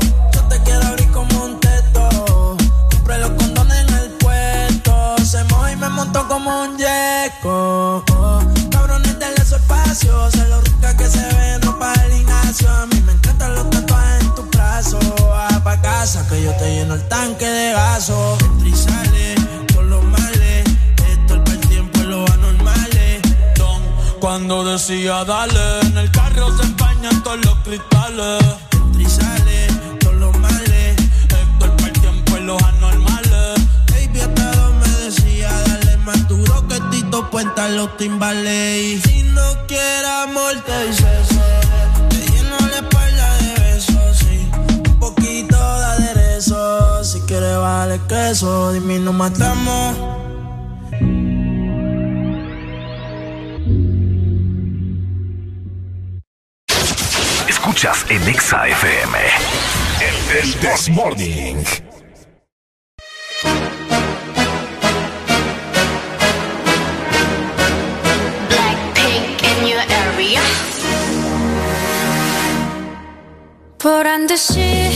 Moja y me montó como un yeco. cabrones, denle su espacio. Se lo rica que se ven, no para el Ignacio. A mí me encantan los tatuajes en tu brazo. Va pa' casa que yo te lleno el tanque de gaso. Entra y sale con los males. Esto el tiempo es lo anormales. Don, cuando decía dale, en el carro se empañan todos los cristales. Entra y sale con los males. Esto el tiempo es lo anormales. Tito Puenta los timbales. Si no quieres amor, te dice Te lleno la espalda de besos, sí. Un poquito de aderezo. Si quieres vale queso, dime no matamos. Escuchas en Exa FM. El This Morning. 보란 듯이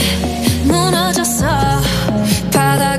무너졌어. 바닥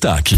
playlist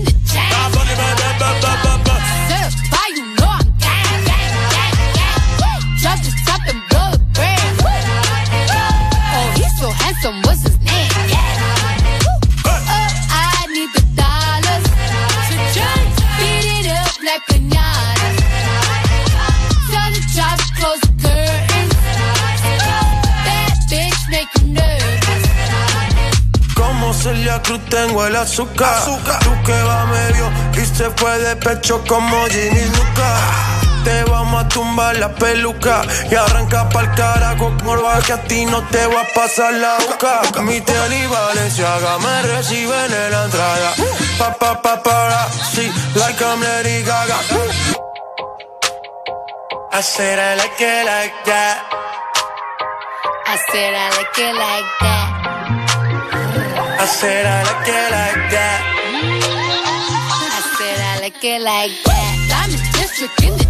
El azúcar. Tú que va medio y se fue de pecho como Ginny Luca. Te vamos a tumbar la peluca y arranca pa'l carajo morba que a ti no te va a pasar la boca. Mi tele y Valenciaga me reciben en la entrada. Pa pa pa para, sí, like I'm Lady Gaga. I said I like it like that. I said I like it like that. Said I like it like that. I said I like it like that. Diamond District in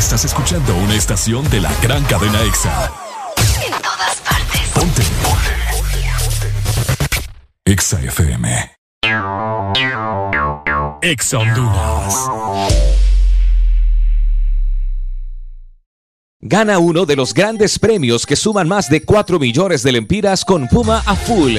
Estás escuchando una estación de la gran cadena EXA. en todas partes. Ponte. Ponte. EXA FM. EXA Honduras. Gana uno de los grandes premios que suman más de 4 millones de lempiras con Puma a full.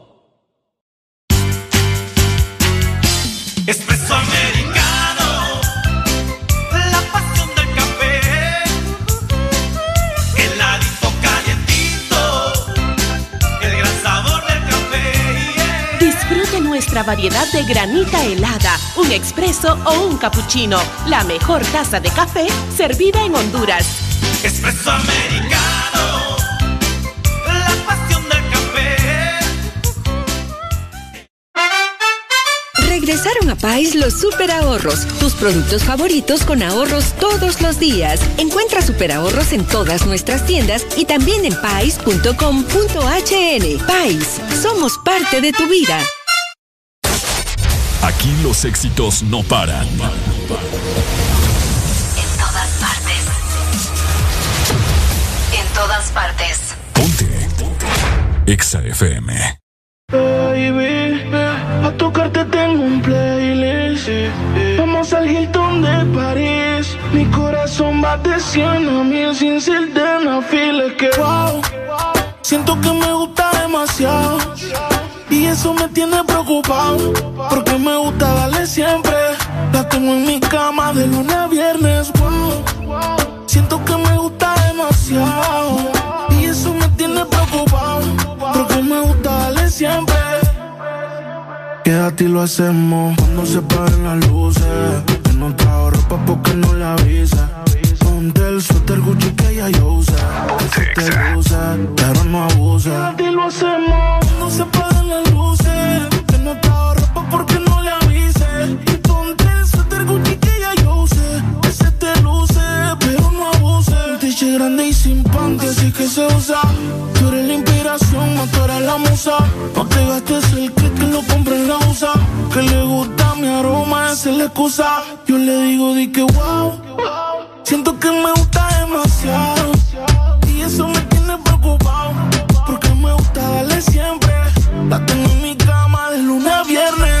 Variedad de granita helada, un expreso o un cappuccino. La mejor taza de café servida en Honduras. Espresso americano, la pasión del café. Regresaron a Pais los super ahorros, tus productos favoritos con ahorros todos los días. Encuentra super ahorros en todas nuestras tiendas y también en pais.com.hn. Pais, somos parte de tu vida. Aquí los éxitos no paran. En todas partes. En todas partes. EXA FM. Baby, a tocarte tengo un playlist. Vamos al Hilton de París. Mi corazón va de 100 a mil sin ser de una fila. Que wow, siento que me gusta demasiado. Y eso me tiene preocupado. Porque me gusta darle siempre. La tengo en mi cama de lunes a viernes. Siento que me gusta demasiado. Y eso me tiene preocupado. Porque me gusta darle siempre. Quédate y lo hacemos cuando se paren las luces. Que no ropa porque no la avisa. Ponte el suéter Gucci que ella yo usa. Que te luce, pero no abuse. Quédate y lo hacemos cuando se paren las luces. Que no trajo ropa porque no tiche grande y sin panty, así que se usa. Tú eres la inspiración, eres la musa. No te gastes el que lo compre en la USA. Que le gusta mi aroma, esa es la excusa. Yo le digo, di que wow. Siento que me gusta demasiado. Y eso me tiene preocupado. Porque me gusta darle siempre. La tengo en mi cama de lunes a viernes.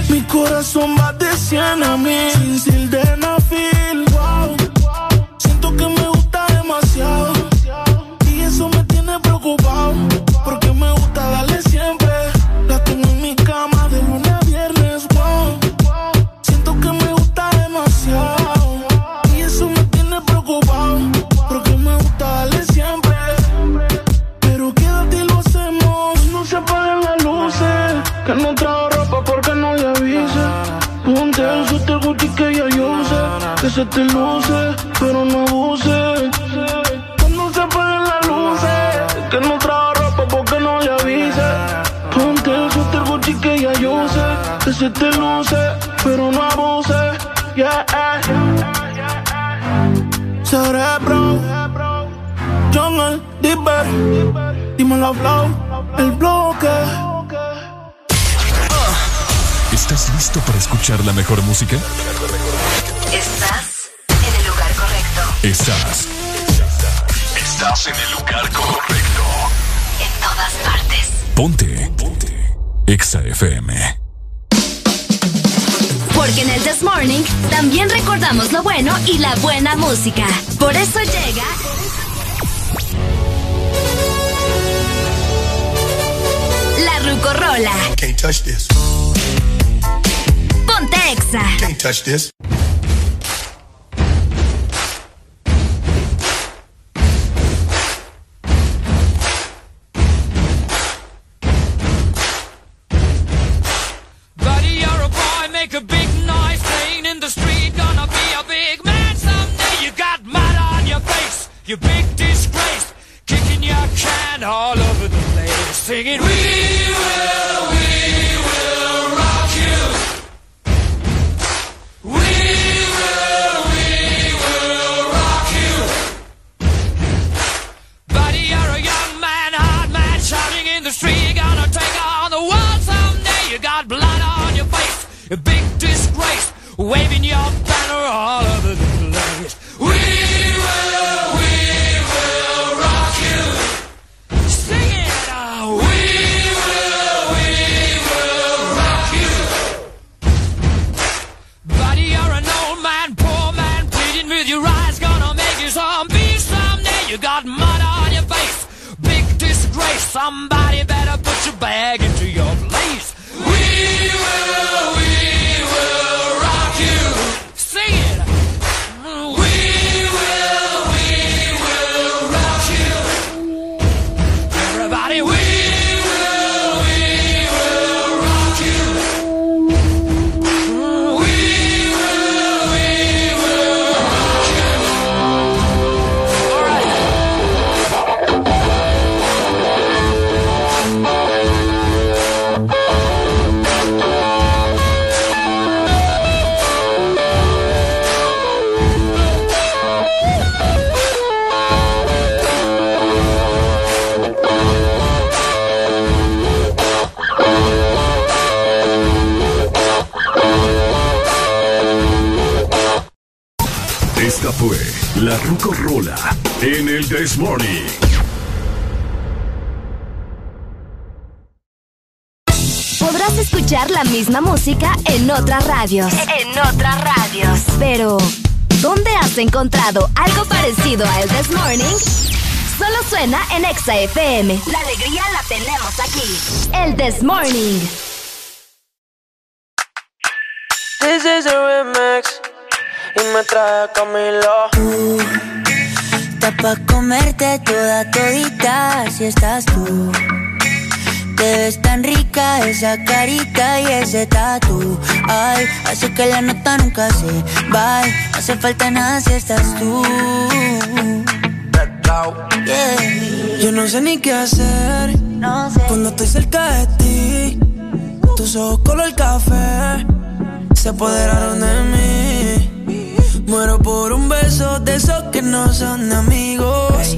Mi corazón va de 100 a mil sin sildenafil. Wow. Siento que me se te luce, pero no abuse. Que no se apaguen las luces. Que no trajo ropa porque no le avise. Ponte el suéter Gucci que ya yo sé. Que se te luce, pero no abuse. Yeah. Cerebro. Jungle, Dipper. Dímelo, Flow. El bloque. ¿Estás listo para escuchar la mejor música? Estás en el lugar correcto. Estás. Estás en el lugar correcto. En todas partes. Ponte. Ponte. Exa FM. Porque en el This Morning también recordamos lo bueno y la buena música. Por eso llega. La Rucorola. Can't touch this. Ponte Exa. Can't touch this. Radios. En otras radios. Pero, ¿dónde has encontrado algo parecido a El This Morning? Solo suena en Exa FM. La alegría la tenemos aquí. El This Morning. This is a remix y me trae Camilo. Está pa' comerte toda todita si estás tú. Te ves tan rica esa carita y ese tatu. Ay, hace que la nota nunca se. No hace falta nada si estás tú. Yeah. Yo no sé ni qué hacer cuando estoy cerca de ti. Tus ojos color café se apoderaron de mí. Muero por besos de esos que no son amigos.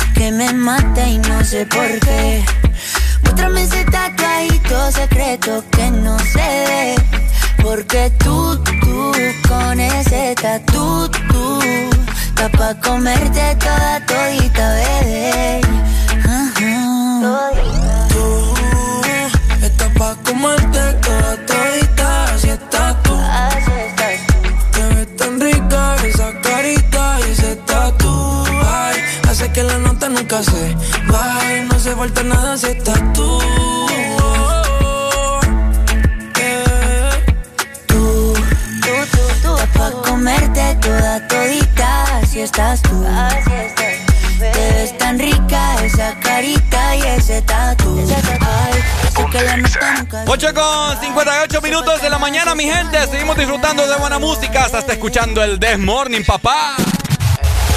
Que me mata y no sé por qué. Muéstrame ese tatuajito secreto que no se ve. Porque tú, tú, con ese tatu, tú, está pa' comerte toda todita, bebé. Tú, estás pa' comerte toda todita, así estás tú. Así estás tú. Te ves tan rica esa carita y ese tatu. Ay, hace que la nota nunca se vaya. No se falta nada si estás tú. Tú, tú, tú, tú. Está pa' comerte toda todita, así estás tú. Así estás. Te ves tan rica esa carita y ese tatu. Ay, hace que la nota nunca 8 con 58 minutos de la mañana, mi gente. Seguimos disfrutando de buena música. Hasta escuchando el This Morning, papá.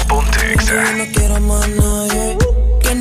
Yo no quiero más nadie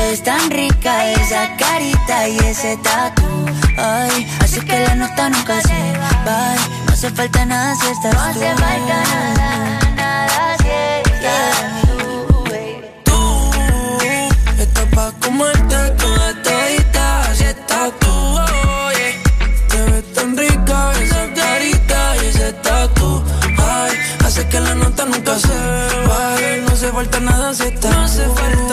Ves tan rica esa carita y ese tatu. Ay, así que la nota nunca se va. No hace falta nada si estás no tú. No hace falta nada, nada si estás tú, baby. Tú estás pa' comerte toda todita, así estás tú. oye. Te ves tan rica esa carita y ese tatu. Ay, hace que la nota nunca se baje. No hace falta nada si estás No hace falta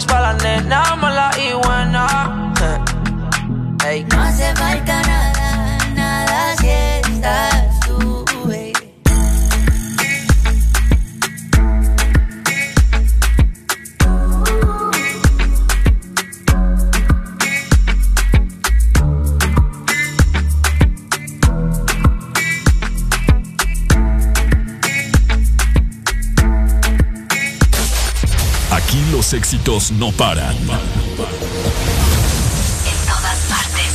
es un remix para la nena mala Éxitos no paran. En todas partes.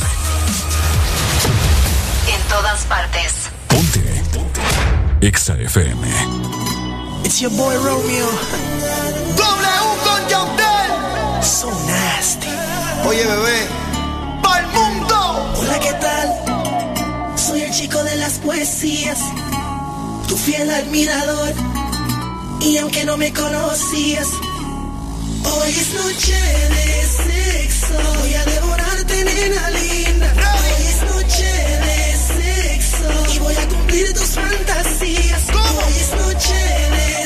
En todas partes. Ponte. Exa FM. It's your boy Romeo. W con Yandel. So nasty. Oye, bebé. ¡Pa'l mundo! Hola, ¿qué tal? Soy el chico de las poesías, tu fiel admirador. Y aunque no me conocías, hoy es noche de sexo. Voy a devorarte, nena linda. Hoy es noche de sexo. Y voy a cumplir tus fantasías. Hoy es noche de sexo.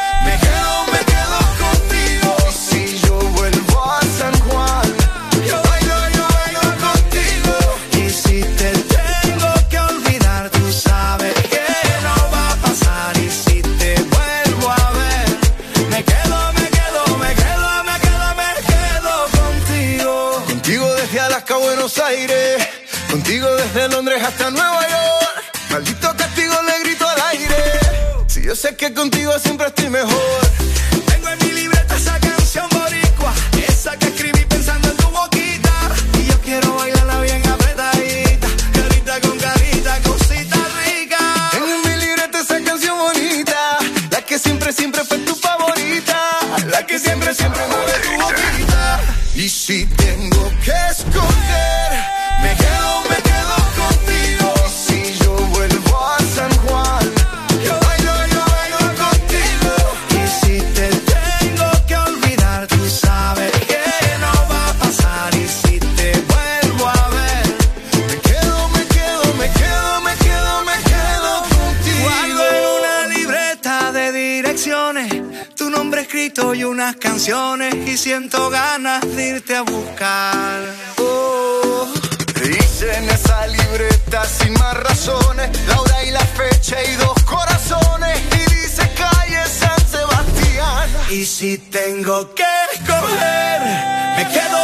Hasta Nueva York. Maldito castigo le grito al aire. Si yo sé que contigo siempre estoy mejor. Canciones y siento ganas de irte a buscar. Oh, Dice en esa libreta sin más razones, la hora y la fecha y dos corazones. Y dice calle San Sebastián. Y si tengo que escoger, me quedo, me quedo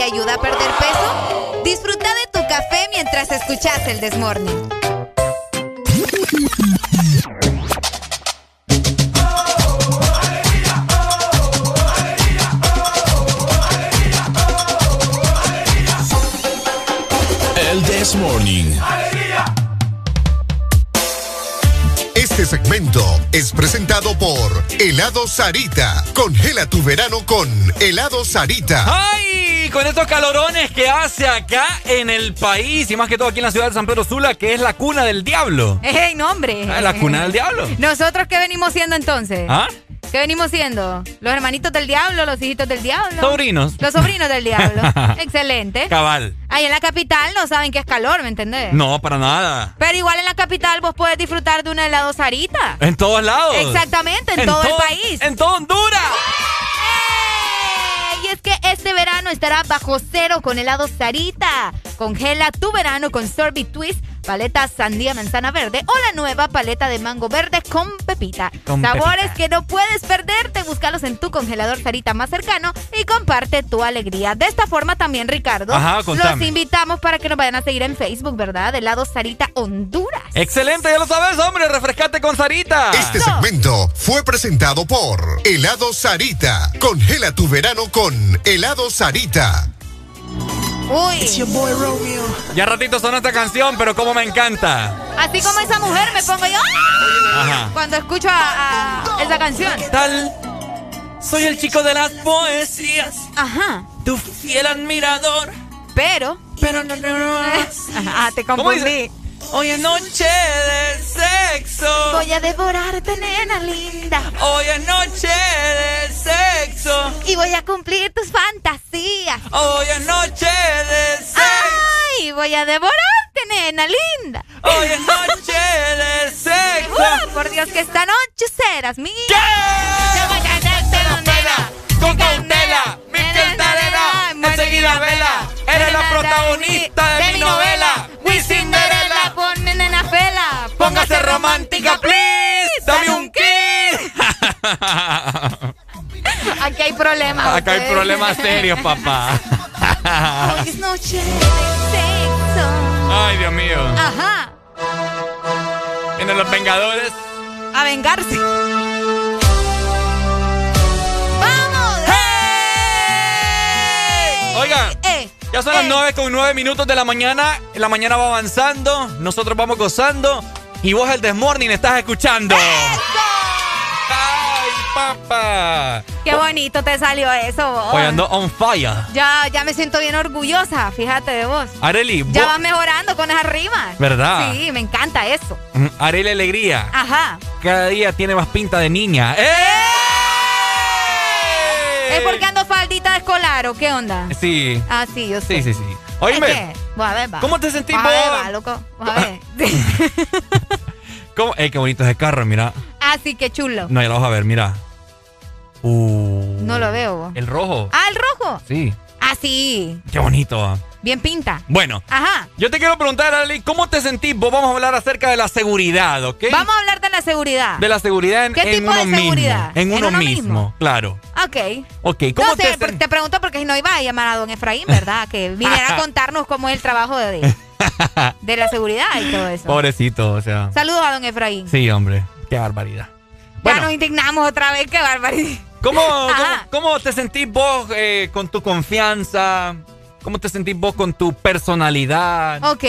te ayuda a perder peso? Disfruta de tu café mientras escuchas el Desmorning. El This Morning. Este segmento es presentado por Helado Sarita. Congela tu verano con Helado Sarita. ¡Ay! Con estos calorones que hace acá en el país y más que todo aquí en la ciudad de San Pedro Sula, que es la cuna del diablo. ¡Ey, no, hombre! Ah, la cuna del diablo. ¿Nosotros qué venimos siendo entonces? ¿Ah? ¿Qué venimos siendo? ¿Los hermanitos del diablo? ¿Los hijitos del diablo? Sobrinos. Los sobrinos del diablo. Excelente. Cabal. Ahí en la capital no saben qué es calor, ¿me entendés? No, para nada. Pero igual en la capital vos podés disfrutar de un helado Sarita. En todos lados. Exactamente, en, todo el país. En todo Honduras. Estará bajo cero con helado Sarita. Congela tu verano con Sorbet Twist paleta sandía manzana verde o la nueva paleta de mango verde con pepita. Con Sabores pepita. que no puedes perderte, búscalos en tu congelador Sarita más cercano y comparte tu alegría. De esta forma también, Ricardo, Ajá, los invitamos para que nos vayan a seguir en Facebook, ¿verdad? Del lado Sarita Honduras. Excelente, ya lo sabes, hombre. Refrescate con Sarita. Este segmento fue presentado por Helado Sarita. Congela tu verano con Helado Sarita. Uy. Ya ratito sonó esta canción, pero como me encanta. Así como esa mujer me pongo yo ¡ah! Ajá. cuando escucho a, a esa canción. tal? Soy el chico de las poesías. Ajá. Tu fiel admirador. Pero. Pero no, no, no. Ah, te ¿Cómo confundí. Hoy es noche de sexo. Voy a devorarte, nena linda. Hoy es noche de sexo. Y voy a cumplir tus fantasías. Hoy es noche de sexo. Ay, voy a devorarte, nena linda. Hoy es noche de sexo. Uh, por Dios, que esta noche serás mía. ¿Qué? Yo voy a darte donde Con cautela, mi arena, enseguida vela. Eres la protagonista de mi novela. Mi romántica, please. Dame un kiss. Aquí hay problemas. Acá hay problemas serios, papá. Hoy es noche de sexo. Ay, Dios mío. Ajá. Vienen los Vengadores. A vengarse. ¡Vamos! Oiga, Eh, ya son las 9 con 9 minutos de la mañana. La mañana va avanzando. Nosotros vamos gozando. Y vos, el Desmorning, estás escuchando. ¡Ay, papá! Qué bonito te salió eso, vos. Hoy ando on fire. Ya, ya me siento bien orgullosa, fíjate de vos. Areli, Ya vos- vas mejorando con esas rimas. ¿Verdad? Sí, me encanta eso. Mm, Areli Alegría. Ajá. Cada día tiene más pinta de niña. ¡Eh! ¿Es porque ando faldita de escolar o qué onda? Sí. Ah, sí, yo sé. Sí, sí, sí. ¿Es Oíme, a ver, va. ¿cómo te sentís Vas a ver, vos? va, loco. Vas a ver. ¿cómo? ¡Ey, qué bonito ese carro! Mira. ah, sí, qué chulo. No, ya lo vas a ver, mira. Uh, No lo veo. vos. el rojo. Ah, el rojo. Sí. Ah, sí. Qué bonito. Bien pinta. Bueno, Ajá. yo te quiero preguntar, Areli, ¿cómo te sentís? Vos vamos a hablar acerca de la seguridad, ¿ok? Vamos a hablar de la seguridad. De la seguridad en, ¿Qué en tipo de uno seguridad? mismo. En ¿En uno, uno mismo, mismo? claro. Ok. Ok, ¿cómo no te sé, te pregunto porque si no iba a llamar a don Efraín, ¿verdad? Que viniera a contarnos cómo es el trabajo de, de la seguridad y todo eso. Pobrecito, o sea. Saludos a don Efraín. Sí, hombre. Qué barbaridad. Ya nos indignamos otra vez, qué barbaridad. ¿Cómo, cómo, te sentís vos eh, con tu confianza? ¿Cómo te sentís vos con tu personalidad? Ok.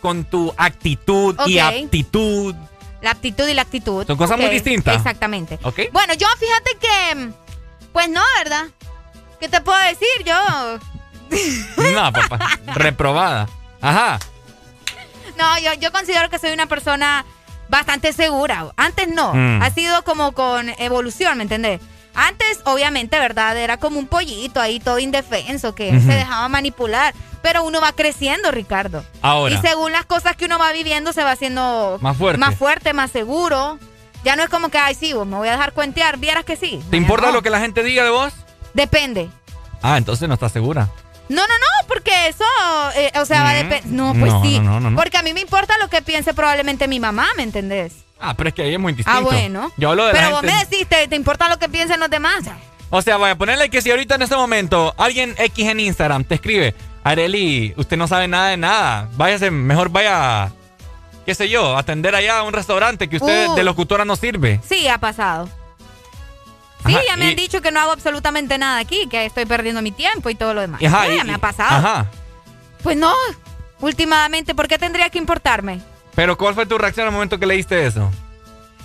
Con tu actitud y aptitud. La actitud y la actitud. Son cosas muy distintas. Exactamente. ¿Ok? Bueno, yo fíjate que. Pues no, ¿verdad? ¿Qué te puedo decir? Yo. No, papá. Reprobada. Ajá. No, yo, yo considero que soy una persona bastante segura. Antes no. Mm. Ha sido como con evolución, ¿me entendés? Antes, obviamente, ¿verdad? Era como un pollito ahí todo indefenso que se dejaba manipular. Pero uno va creciendo, Ricardo. Ahora. Y según las cosas que uno va viviendo, se va haciendo Más fuerte. más, fuerte, más seguro. Ya no es como que, ay, sí, vos me voy a dejar cuentear. Vieras que sí. ¿Te importa lo que la gente diga de vos? Depende. Ah, entonces no estás segura. No, no, no, porque eso, eh, o sea, va a Mm. depender. No, pues No, sí. no, no, no, no. Porque a mí me importa lo que piense probablemente mi mamá, ¿me entendés? Ah, pero es que ahí es muy distinto. Ah, bueno. Yo hablo de Pero la vos gente... me decís, ¿te, te importa lo que piensen los demás? O sea, vaya, ponerle que si ahorita en este momento alguien X en Instagram te escribe, Areli, usted no sabe nada de nada, váyase, mejor vaya, qué sé yo, a atender allá a un restaurante que usted Uh. de locutora no sirve. Sí, ha pasado. Sí, Ajá, ya me y- han dicho que no hago absolutamente nada aquí, que estoy perdiendo mi tiempo y todo lo demás. Ajá, Sí, y- ya me ha pasado. Ajá. Pues no, últimamente, ¿por qué tendría que importarme? Pero ¿cuál fue tu reacción al momento que leíste eso?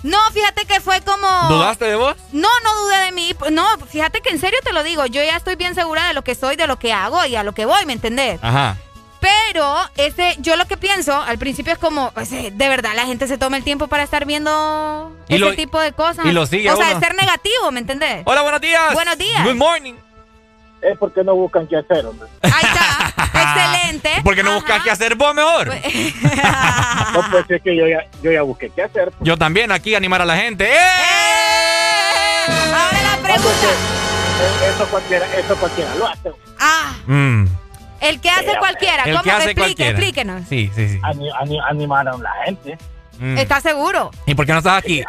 No, fíjate que fue como... ¿Dudaste de vos? No, no dudé de mí. No, fíjate que en serio te lo digo. Yo ya estoy bien segura de lo que soy, de lo que hago y a lo que voy, ¿me entendés? Ajá. Pero ese, yo lo que pienso al principio es como, pues, de verdad, la gente se toma el tiempo para estar viendo Y ese lo- tipo de cosas. y lo sigue O sea, uno. de ser negativo, ¿me entendés? Hola, buenos días. Buenos días. Good morning. Es porque no buscan qué hacer, hombre. Excelente. ¿Por qué no buscas qué hacer vos mejor? No, pues es que yo ya, yo ya busqué qué hacer. Yo también aquí animar a la gente. ¡Eh! Ahora la pregunta. Eh, Eso cualquiera, eso cualquiera lo hace. Ah, Mm. El que hace Pero, cualquiera. El ¿Cómo? que hace Explique, cualquiera. explíquenos. Sí, sí, sí. Ani- ani- animaron la gente. Mm. ¿Estás seguro? ¿Y por qué no estás aquí?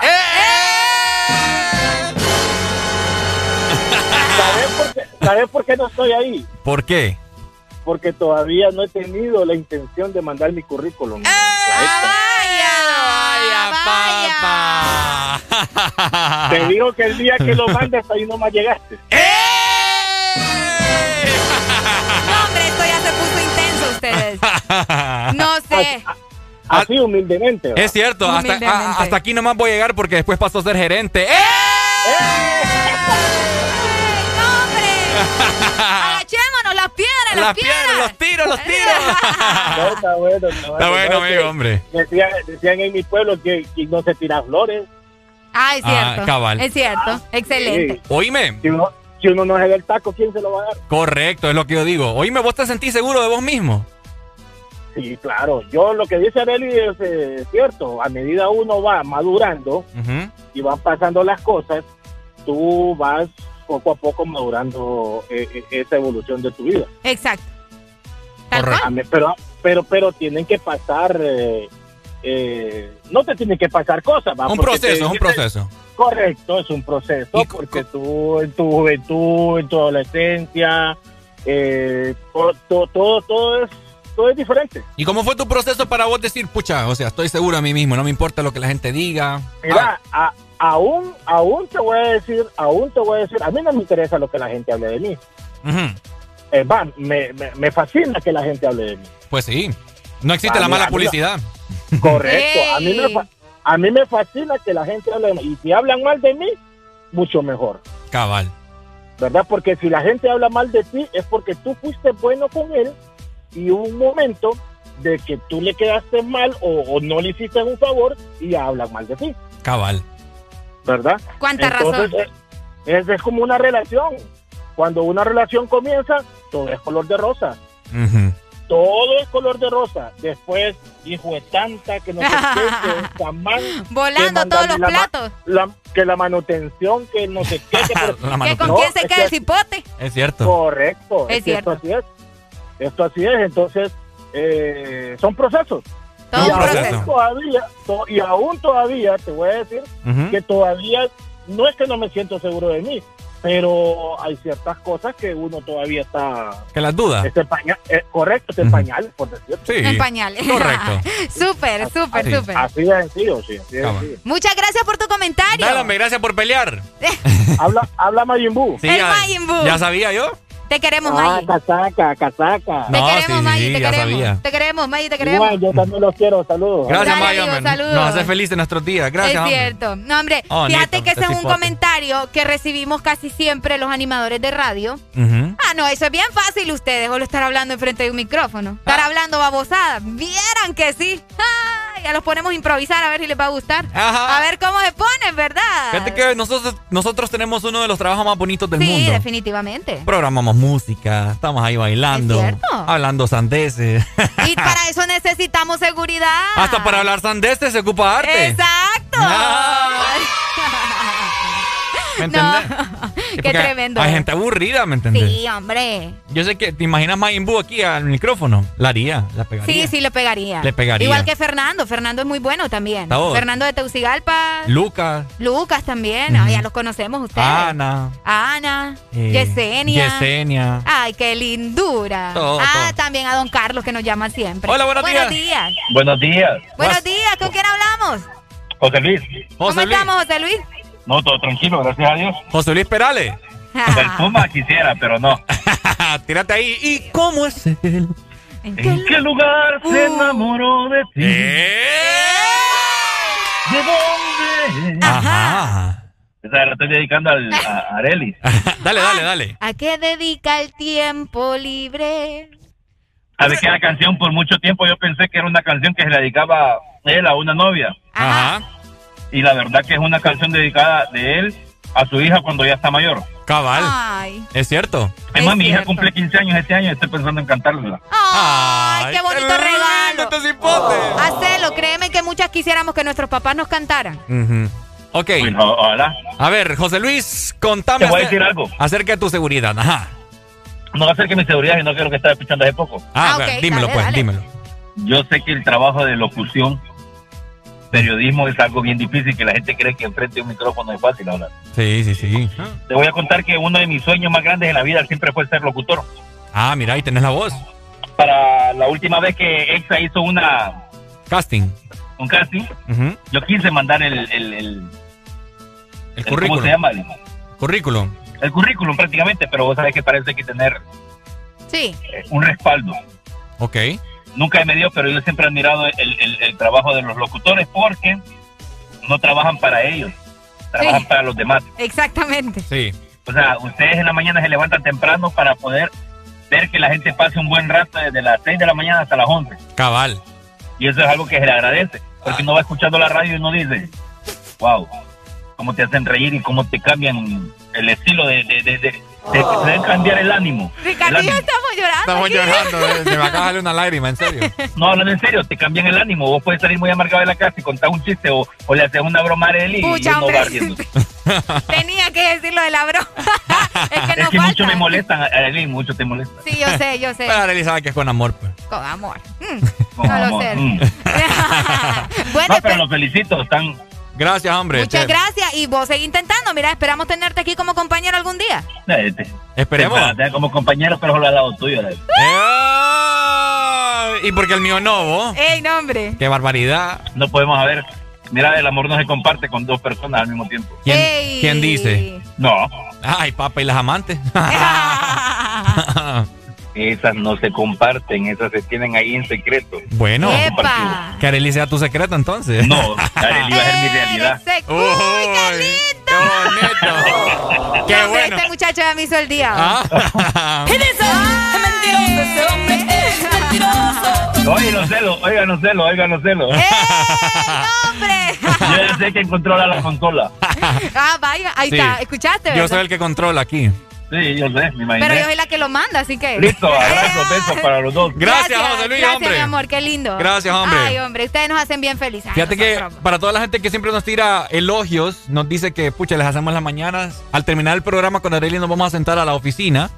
¿Sabes por, qué, ¿Sabes por qué no estoy ahí? ¿Por qué? Porque todavía no he tenido la intención de mandar mi currículum. ¡Ah, Papá. Te digo que el día que lo mandes ahí no me llegaste. No, hombre, esto ya se puso intenso ustedes. No sé. Así humildemente. Es cierto, hasta, a- hasta aquí nomás voy a llegar porque después paso a ser gerente. ¡Eh! ¡No, las piedras, las, Las piedras, los tiros, los tiros. No, está bueno, está Está bueno, No, amigo, que hombre. Decían, decían en mi pueblo que, que no se tira flores. Ah, es Ah, cierto. cabal. Es cierto. Excelente. Sí. Oíme, Si uno, si uno no se da el taco, ¿quién se lo va a dar? correcto, es lo que yo digo. Oíme, ¿vos te sentís seguro de vos mismo? Sí, claro. Yo lo que dice Areli es eh, cierto. A medida uno va madurando y van pasando las cosas, tú vas poco a poco madurando eh, eh, esa evolución de tu vida. Exacto. Correcto. A pero, pero, pero tienen que pasar. eh, eh, no te tienen que pasar cosas. ¿va? Un Porque te- proceso, es un proceso. Correcto, es un proceso, porque tú en tu juventud, en tu adolescencia, eh, todo, todo, todo, todo es, todo es diferente. ¿Y cómo fue tu proceso para vos decir, pucha, o sea, estoy seguro de mí mismo, no me importa lo que la gente diga? Mira, a- aún, aún te voy a decir, aún te voy a decir, a mí no me interesa lo que la gente hable de mí. Más, me, me, me fascina que la gente hable de mí. Pues sí, no existe la mala publicidad. Correcto. A mí, me, a mí me fascina que la gente hable de mí. Y si hablan mal de mí, mucho mejor. Cabal. ¿verdad? Porque si la gente habla mal de ti es porque tú fuiste bueno con él y hubo un momento de que tú le quedaste mal o, o no le hiciste un favor y hablan mal de ti, Cabal. ¿Verdad? ¿Cuánta Entonces, razón? Es, es como una relación. Cuando una relación comienza, todo es color de rosa. Todo es color de rosa. Después, hijo de tanta, que no sé qué, que chamán, Volando que todos los la platos. la- que la manutención, que no sé qué. Que, por- La ¿Que mano- con quién se queda que- el cipote? Es cierto. Correcto. Es que esto cierto. así es. Esto así es. Entonces, eh, son procesos. Todo y un aún proceso. todavía, to- y aún todavía, te voy a decir que todavía, no es que no me siento seguro de mí, pero hay ciertas cosas que uno todavía está, Que las dudas. pañal, eh, correcto, está en Ujú. pañal, por decirlo. Sí. En pañales. Correcto. súper, súper, Así. súper. Así de sencillo, sí, así de sencillo. Muchas gracias por tu comentario. Dale, hombre, gracias por pelear. Habla, habla Majin Buu. Sí, El ya, Majin Buu. ya sabía yo. Te queremos, Ah, Maggie. casaca, casaca. Te No, queremos, sí, Maggie, sí, te ya queremos. sabía. Te queremos, Maggie, te queremos. Igual, yo también los quiero, saludos. Gracias, saludos. Nos hace felices nuestros días. Gracias, es hombre. cierto. No, hombre, Oh, fíjate que ese es un comentario que recibimos casi siempre los animadores de radio. Ujú. Ah, no, eso es bien fácil ustedes, solo estar hablando enfrente de un micrófono. Estar Ah. hablando babosada. Vieran que sí. Ah, ya los ponemos a improvisar a ver si les va a gustar. Ajá. A ver cómo se ponen, ¿verdad? Fíjate que nosotros, nosotros tenemos uno de los trabajos más bonitos del sí, mundo. definitivamente. Programamos música, estamos ahí bailando, Es cierto. hablando sandeces. Y para eso necesitamos seguridad. Hasta para hablar sandeces se ocupa arte. Exacto. ¿Me No, entendés? Sí, qué tremendo. Hay gente aburrida, ¿me entendés? Sí, hombre. Yo sé que te imaginas Majin Buu aquí al micrófono. La haría, la pegaría. Sí, sí, le pegaría. Le pegaría. Igual que Fernando. Fernando es muy bueno también. Todos. Fernando de Teucigalpa. Lucas, Lucas también. Ah, ya los conocemos ustedes. Ana, Ana. eh, Yesenia. Yesenia. Ay, qué lindura. Todo, ah, todo. también a don Carlos que nos llama siempre. Hola, buenos buenos días. días. Buenos días, Buenos días. ¿Con quién hablamos? José Luis. ¿Cómo José Luis, estamos, José Luis? No, todo tranquilo, gracias a Dios. José Luis Perales. Del Puma quisiera, pero no. Tírate ahí. ¿Y cómo es él? ¿En ¿En qué lugar se enamoró de ti? ¡Eh! ¿De dónde? Ajá. Esa la estoy dedicando al, a Areli. dale, dale, dale. ¿A qué dedica el tiempo libre? Sabes que la canción por mucho tiempo yo pensé que era una canción que se le dedicaba él a una novia. Ajá. Y la verdad que es una canción dedicada de él a su hija cuando ya está mayor. Cabal. Ay. Es cierto. Es más, mi hija cumple 15 años este año y estoy pensando en cantárlela. Ay, qué bonito lindo regalo. este cipote. Hacelo, créeme que muchas quisiéramos que nuestros papás nos cantaran. Ujú. Ok. Bueno, ojalá. A ver, José Luis, contame Te voy a decir algo. acerca de tu seguridad. Ajá. No va a ser que mi seguridad, sino que lo que estaba escuchando hace poco. Ah, Ah, ver, ok, dímelo dale, pues, dale. dímelo. Yo sé que el trabajo de locución, periodismo, es algo bien difícil, que la gente cree que enfrente a un micrófono es fácil hablar. Sí, sí, sí. Te voy a contar que uno de mis sueños más grandes en la vida siempre fue ser locutor. Ah, mira, ahí tenés la voz. Para la última vez que EXA hizo una Casting. un casting, yo quise mandar el, el, el, El el- currículum. ¿cómo se llama? El, Currículum. el currículum prácticamente, pero vos sabés que parece que tener Sí. eh, un respaldo. Ok. Nunca me dio, pero yo siempre he admirado el, el- el trabajo de los locutores porque no trabajan para ellos, trabajan Sí. para los demás. Exactamente. Sí. O sea, ustedes en la mañana se levantan temprano para poder ver que la gente pase un buen rato desde las 6 de la mañana hasta las 11. Cabal. Y eso es algo que se le agradece, porque uno va escuchando la radio y uno dice, wow, cómo te hacen reír y cómo te cambian el estilo de... de, de, de- te, cambiar el ánimo. Ricardo y yo ánimo. estamos llorando. Estamos aquí. llorando, eh, se me acaba de salir una lágrima, en serio. No, hablando en serio, te cambian el ánimo. Vos puedes salir muy amargado de la casa y contar un chiste o, o le haces una broma a Arely y Pucha, él no va riendo. Tenía que decirlo de la broma. es que Es que mucho me molestan, Arely, mucho te molestan. Sí, yo sé, yo sé. Pero Arely sabe que es con amor, pues. Con amor. Mm, Con no lo amor, sé. mm. bueno, No, pero los felicito, están... Gracias, hombre. muchas gracias. Y vos seguís intentando. Mira, esperamos tenerte aquí como compañero algún día. eh, Esperemos. como compañero, pero solo al lado tuyo. ¡Eh! Y porque el mío no, vos. ¡Ey, no, hombre! Qué barbaridad. No podemos ver. Mira, el amor no se comparte con dos personas al mismo tiempo. ¿Quién, Ey. ¿quién dice? No, Ay, papá, y las amantes. esas no se comparten, esas se tienen ahí en secreto. bueno, ¡Epa! que Arely sea tu secreto entonces. No, Arely va a ser mi realidad. Uy, ¡Uy, qué lindo! ¡Qué bonito! ¡Qué No, hombre, bueno! Este muchacho ya me hizo el día. Ah. Oigan los celos, oigan los celos, oigan los celos. ¡Ey, no, hombre! Yo ya sé quién controla la consola. ah, vaya, ahí Sí. está. ¿Escuchaste, Yo verdad? soy el que controla aquí. Sí, yo sé, me imaginé. Pero yo soy la que lo manda, así que... Listo, abrazos, besos para los dos. Gracias, José Luis, gracias, hombre. mi amor, qué lindo. Gracias, hombre. Ay, hombre, ustedes nos hacen bien felices. Ay, Fíjate que para toda la gente que siempre nos tira elogios, nos dice que, pucha, les hacemos las mañanas. Al terminar el programa con Arely nos vamos a sentar a la oficina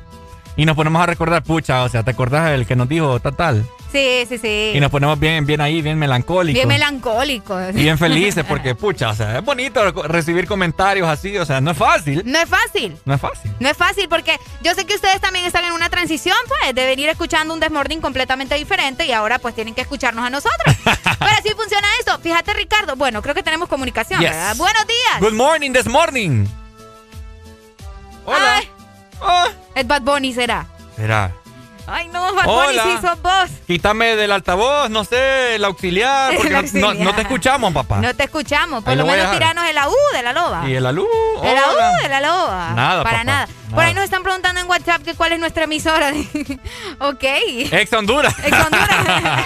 y nos ponemos a recordar, pucha, o sea, ¿te acordás del que nos dijo tal tal? Sí, sí, sí. Y nos ponemos bien, bien ahí, bien melancólicos. Bien melancólico. y bien felices porque, pucha, o sea, es bonito recibir comentarios así, o sea, no es fácil. No es fácil. No es fácil. No es fácil porque yo sé que ustedes también están en una transición, pues, de venir escuchando un Desmorning completamente diferente y ahora pues tienen que escucharnos a nosotros. Pero así funciona esto. Fíjate, Ricardo. Bueno, creo que tenemos comunicación, Yes. ¿verdad? Buenos días. Good morning, this morning. Hola. Ay, Ah, es Bad Bunny, será. Será. Ay, no, Bad Hola. Bunny sí sos vos. Quítame del altavoz, no sé, el auxiliar, porque El no- auxiliar. No, no te escuchamos, papá. No te escuchamos. Por Ahí lo menos tiranos el AU de la loba. Y el alú. El AU de la loba. Nada, Para papá, nada. Por nada. ahí nos están preguntando en WhatsApp que cuál es nuestra emisora. ok. Ex Honduras. Ex Honduras.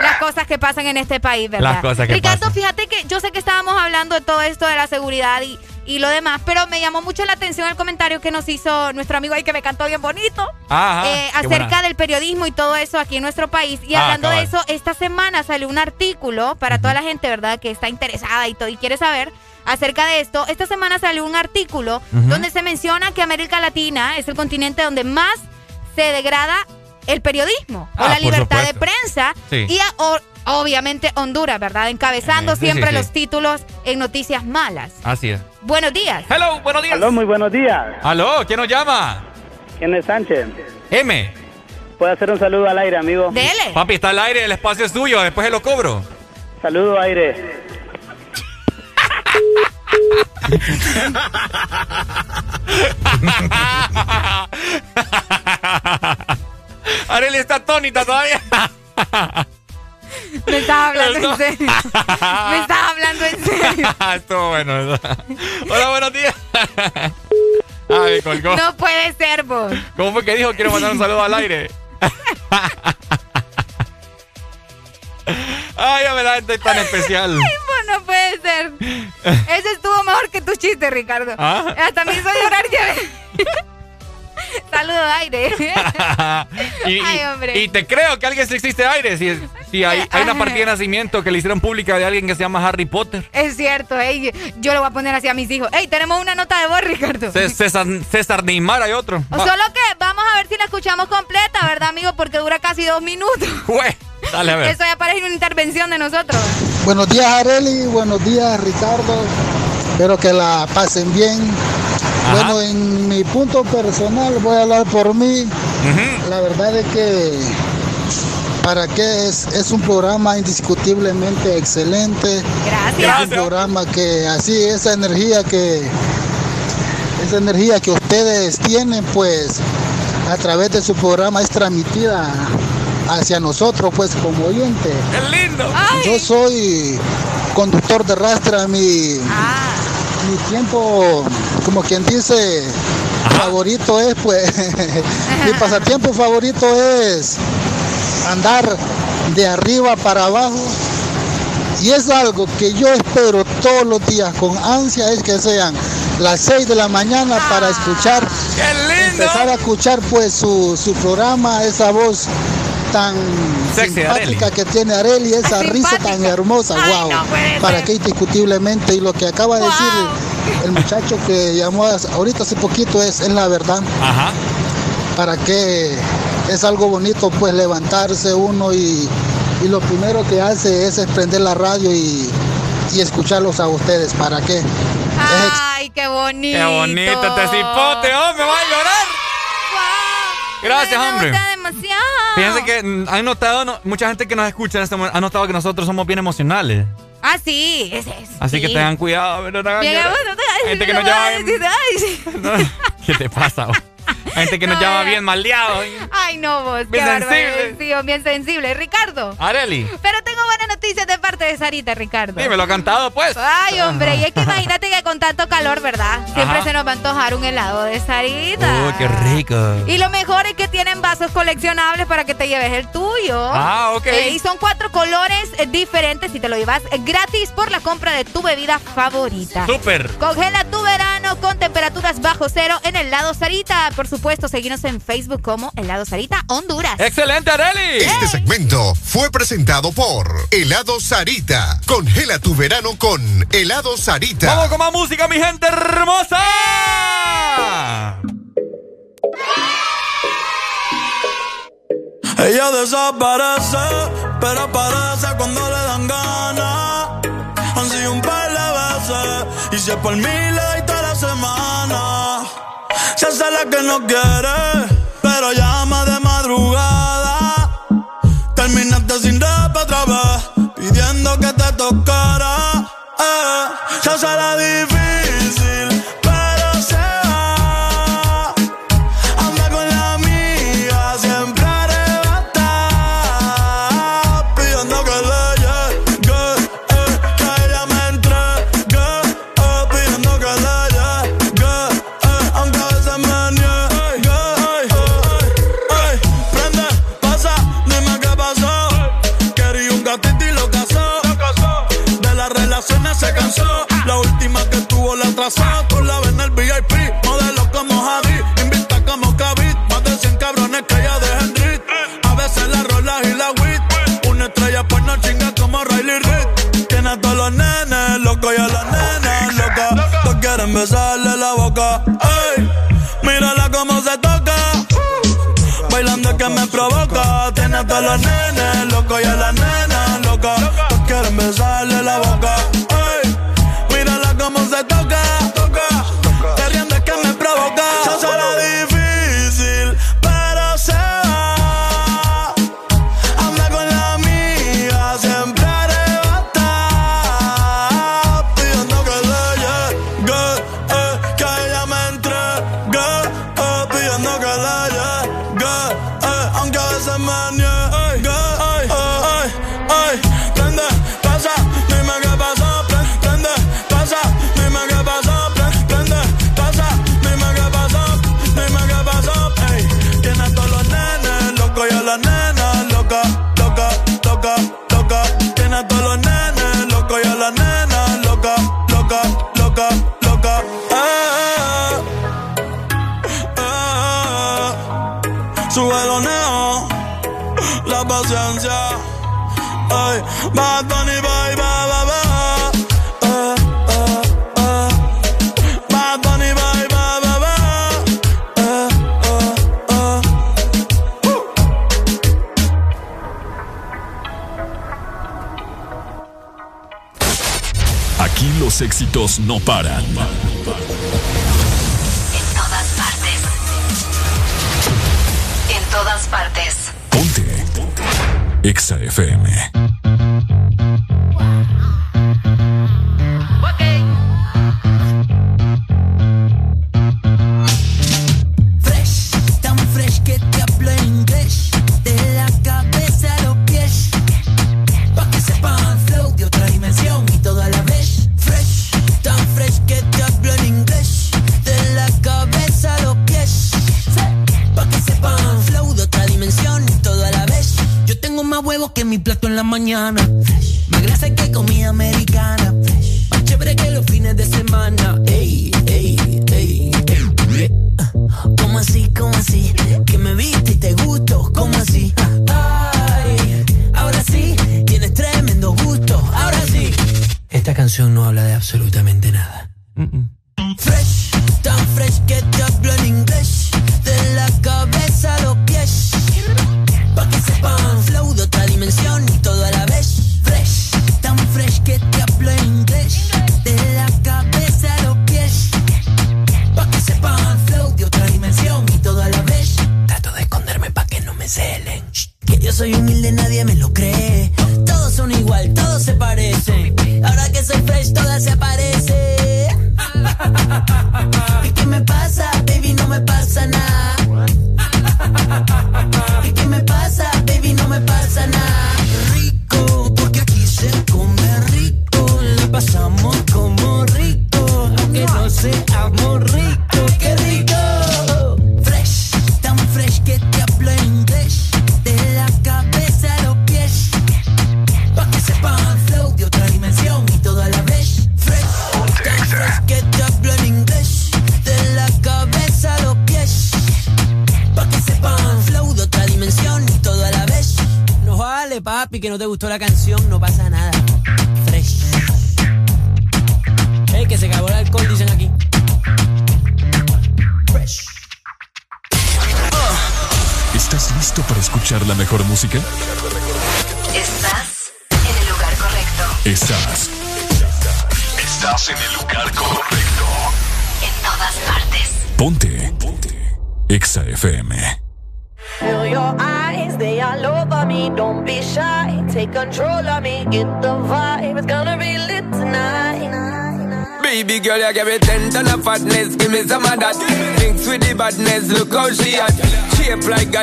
Las cosas que pasan en este país, ¿verdad? Las cosas que Ricardo, pasan. fíjate que yo sé que estábamos hablando de todo esto de la seguridad y, y lo demás, pero me llamó mucho la atención el comentario que nos hizo nuestro amigo ahí que me cantó bien bonito. Ajá, eh, acerca buena. del periodismo y todo eso aquí en nuestro país. Y Ah, hablando de eso, esta semana salió un artículo para toda la gente, ¿verdad? Que está interesada y todo y quiere saber acerca de esto. Esta semana salió un artículo donde se menciona que América Latina es el continente donde más se degrada el periodismo o Ah, la libertad de prensa Sí. y a- o- obviamente Honduras, ¿verdad? Encabezando Eh, sí, siempre sí, sí. los títulos en noticias malas. Así es. Buenos días. Hello, buenos días. Aló, muy buenos días. Aló, ¿quién nos llama? ¿Quién es Sánchez? M. ¿Puede hacer un saludo al aire, amigo? Dele. Papi, está al aire, el espacio es tuyo, después se lo cobro. Saludo aire. Arely está atónita todavía. Me estaba hablando No. en serio. Me estaba hablando en serio. Estuvo bueno. Hola, buenos días. Ay, colgó. No puede ser vos. ¿Cómo fue que dijo? Quiero mandar un saludo al aire. Ay, ya me la gente tan especial. Ay, no puede ser. Ese estuvo mejor que tu chiste, Ricardo. ¿Ah? Hasta me hizo llorar ya. Saludo aire. y, Ay, hombre. y te creo que alguien sí existe aire. Si, Sí, hay, hay una partida de nacimiento que le hicieron pública de alguien que se llama Harry Potter. Es cierto, ey, yo le voy a poner así a mis hijos. Ey, tenemos una nota de voz, Ricardo. César, César Neymar hay otro. Solo que vamos a ver si la escuchamos completa, ¿verdad, amigo? Porque dura casi dos minutos. dale a ver. Eso ya parece una intervención de nosotros. Buenos días, Areli. Buenos días, Ricardo. Espero que la pasen bien. Bueno, en mi punto personal, voy a hablar por mí. La verdad es que para qué es, es un programa indiscutiblemente excelente. Gracias. Es un programa que así, esa energía que esa energía que ustedes tienen, pues a través de su programa es transmitida hacia nosotros, pues como oyente. ¡Qué lindo! Yo soy conductor de rastra, mi, mi tiempo, como quien dice, favorito es, pues, mi pasatiempo favorito es andar de arriba para abajo. Y es algo que yo espero todos los días con ansia, es que sean las 6 de la mañana para escuchar, empezar a escuchar pues su, su programa, esa voz tan Sexy simpática que tiene Areli, esa risa tan hermosa, wow. para que indiscutiblemente y lo que acaba de decir el muchacho que llamó ahorita hace poquito es, es la verdad. Ajá. Para que es algo bonito pues levantarse uno y, y lo primero que hace es prender la radio y, y escucharlos a ustedes. ¿Para qué? Ay, qué bonito. Qué bonito este cipote, hombre, va a llorar. Gracias, hombre. Demasiado. Fíjense que mm, han notado, no- mucha gente que nos escucha en este momento ha notado que nosotros somos bien emocionales. Ah, sí, ese es. Así que tengan cuidado, pero no hagan bueno, te- Gente que no sí. ¿Qué te pasa? Gente que nos llama bien maldeados. Ay, no, vos. Bien qué sensible. Sí, bien sensible. Ricardo. Areli, Pero tengo buenas noticias de parte de Sarita, Ricardo. dime, lo ha cantado, pues. Ay, hombre, y es que imagínate que con tanto calor, ¿verdad? Siempre Ajá. se nos va a antojar un helado de Sarita. Uy, qué rico. Y lo mejor es que tienen vasos coleccionables para que te lleves el tuyo. Ah, ok. Eh, y son cuatro colores eh, diferentes y te lo llevas gratis por la compra de tu bebida favorita. Súper. Congela tu verano con temperaturas bajo cero en el lado Sarita. Por supuesto, seguimos en Facebook como el lado Sarita Honduras. ¡Excelente, Areli! Este segmento fue presentado por Helado Sarita. Congela tu verano con Helado Sarita. Vamos con más música, mi gente hermosa. Ella desaparece, pero aparece cuando le dan ganas. Han sido un par de veces, y si es por mí le doy toda la semana. Se hace la que no quiere, pero llama de madrugada. Terminaste sin rap otra vez, pidiendo que te tocara. Eh, se la difícil, Tú la ves en el VIP. Modelo como Javi. Invita como Kavit. Más de 100 cabrones que ella deja en Rit. A veces la rola y la wit. Una estrella pues no chinga como Riley Reid. Tiene a todos los nenes loco y a las nenas loca. Todos quieren besarle la boca. Ey, mírala cómo se toca. Bailando que me provoca. Tiene a todos los nenes loco y a las nenas loca. Todos quieren besarle la boca. non pas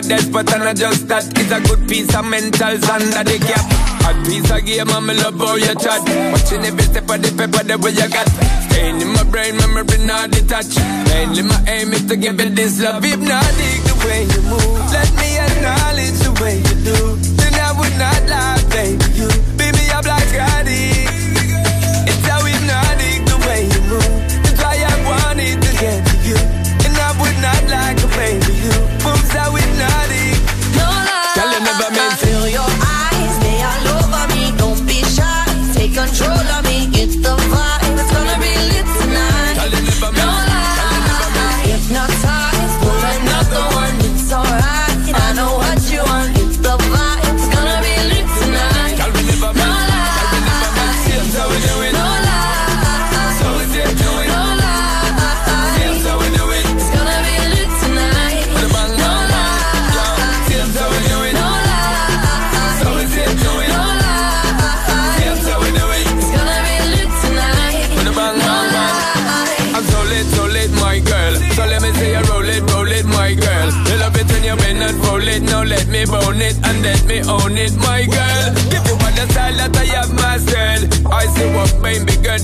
a death, but I just that. It's a good piece of mental sand that they cap. A piece of game, I'm love how you chat. Watching every step of the paper, the way you got. Staying in my brain, memory not detached. Mainly my aim is to give it this love. If not, dig the way you move. Let me acknowledge the way you do. Then I would not lie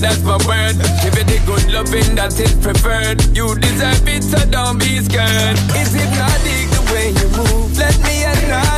word, that's my word. Give it the good loving that is preferred. You deserve it, so don't be scared. Is it not the way you move? Let me at night.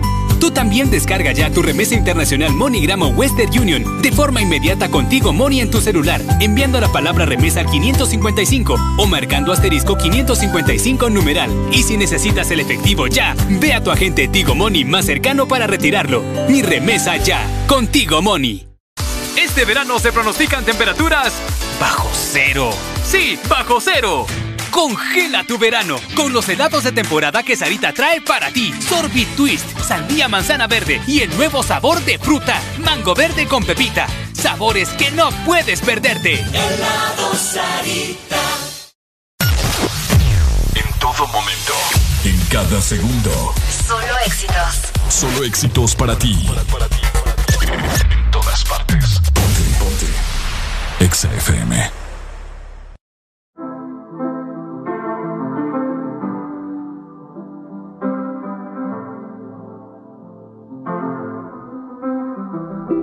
Tú también descarga ya tu remesa internacional MoneyGram o Western Union de forma inmediata contigo Money en tu celular, enviando la palabra remesa al 555 o marcando asterisco 555 numeral. Y si necesitas el efectivo ya, ve a tu agente Tigo Money más cercano para retirarlo. Mi remesa ya, contigo Money. Este verano se pronostican temperaturas bajo cero. Sí, bajo cero. Congela tu verano con los helados de temporada que Sarita trae para ti. Sorbit Twist, sandía manzana verde y el nuevo sabor de fruta, mango verde con pepita. Sabores que no puedes perderte. Helado Sarita. En todo momento. En cada segundo. Solo éxitos. Solo éxitos para ti. En todas partes. Ponte, ponte. Exa FM.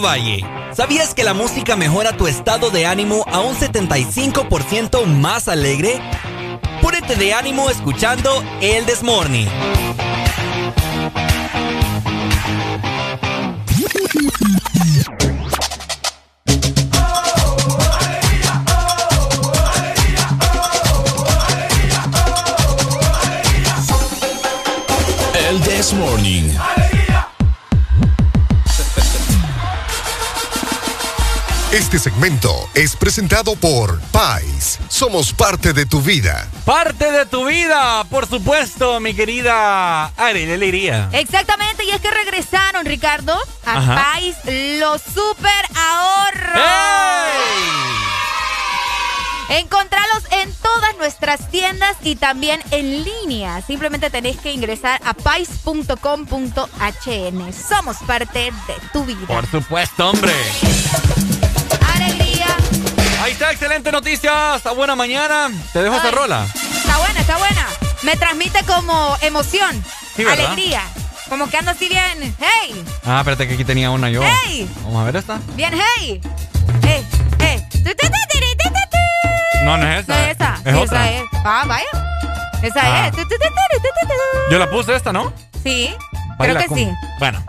Valle. ¿Sabías que la música mejora tu estado de ánimo a un 75% más alegre? Púrete de ánimo escuchando El Desmorning. El This Morning. Este segmento es presentado por Pais. Somos parte de tu vida. Parte de tu vida, por supuesto, mi querida Arely Alegría. Exactamente, y es que regresaron, Ricardo, a Ajá. Pais los super ahorros. Encontralos en todas nuestras tiendas y también en línea. Simplemente tenés que ingresar a pais.com.hn. Somos parte de tu vida. Por supuesto, hombre. Está, excelente noticia. Hasta buena mañana. Te dejo esta Ay. rola. Está buena, está buena. Me transmite como emoción, alegría. Como que ando así bien, hey, Ah, espérate que aquí tenía una yo. ¡Ey! Vamos a ver esta. bien, hey. Hey, hey. No, no es esa. No es esa. Es Sí, otra. Esa es. Ah, vaya. Esa Ah. es. Yo la puse esta, ¿no? Sí, Baila creo que con- sí. Bueno.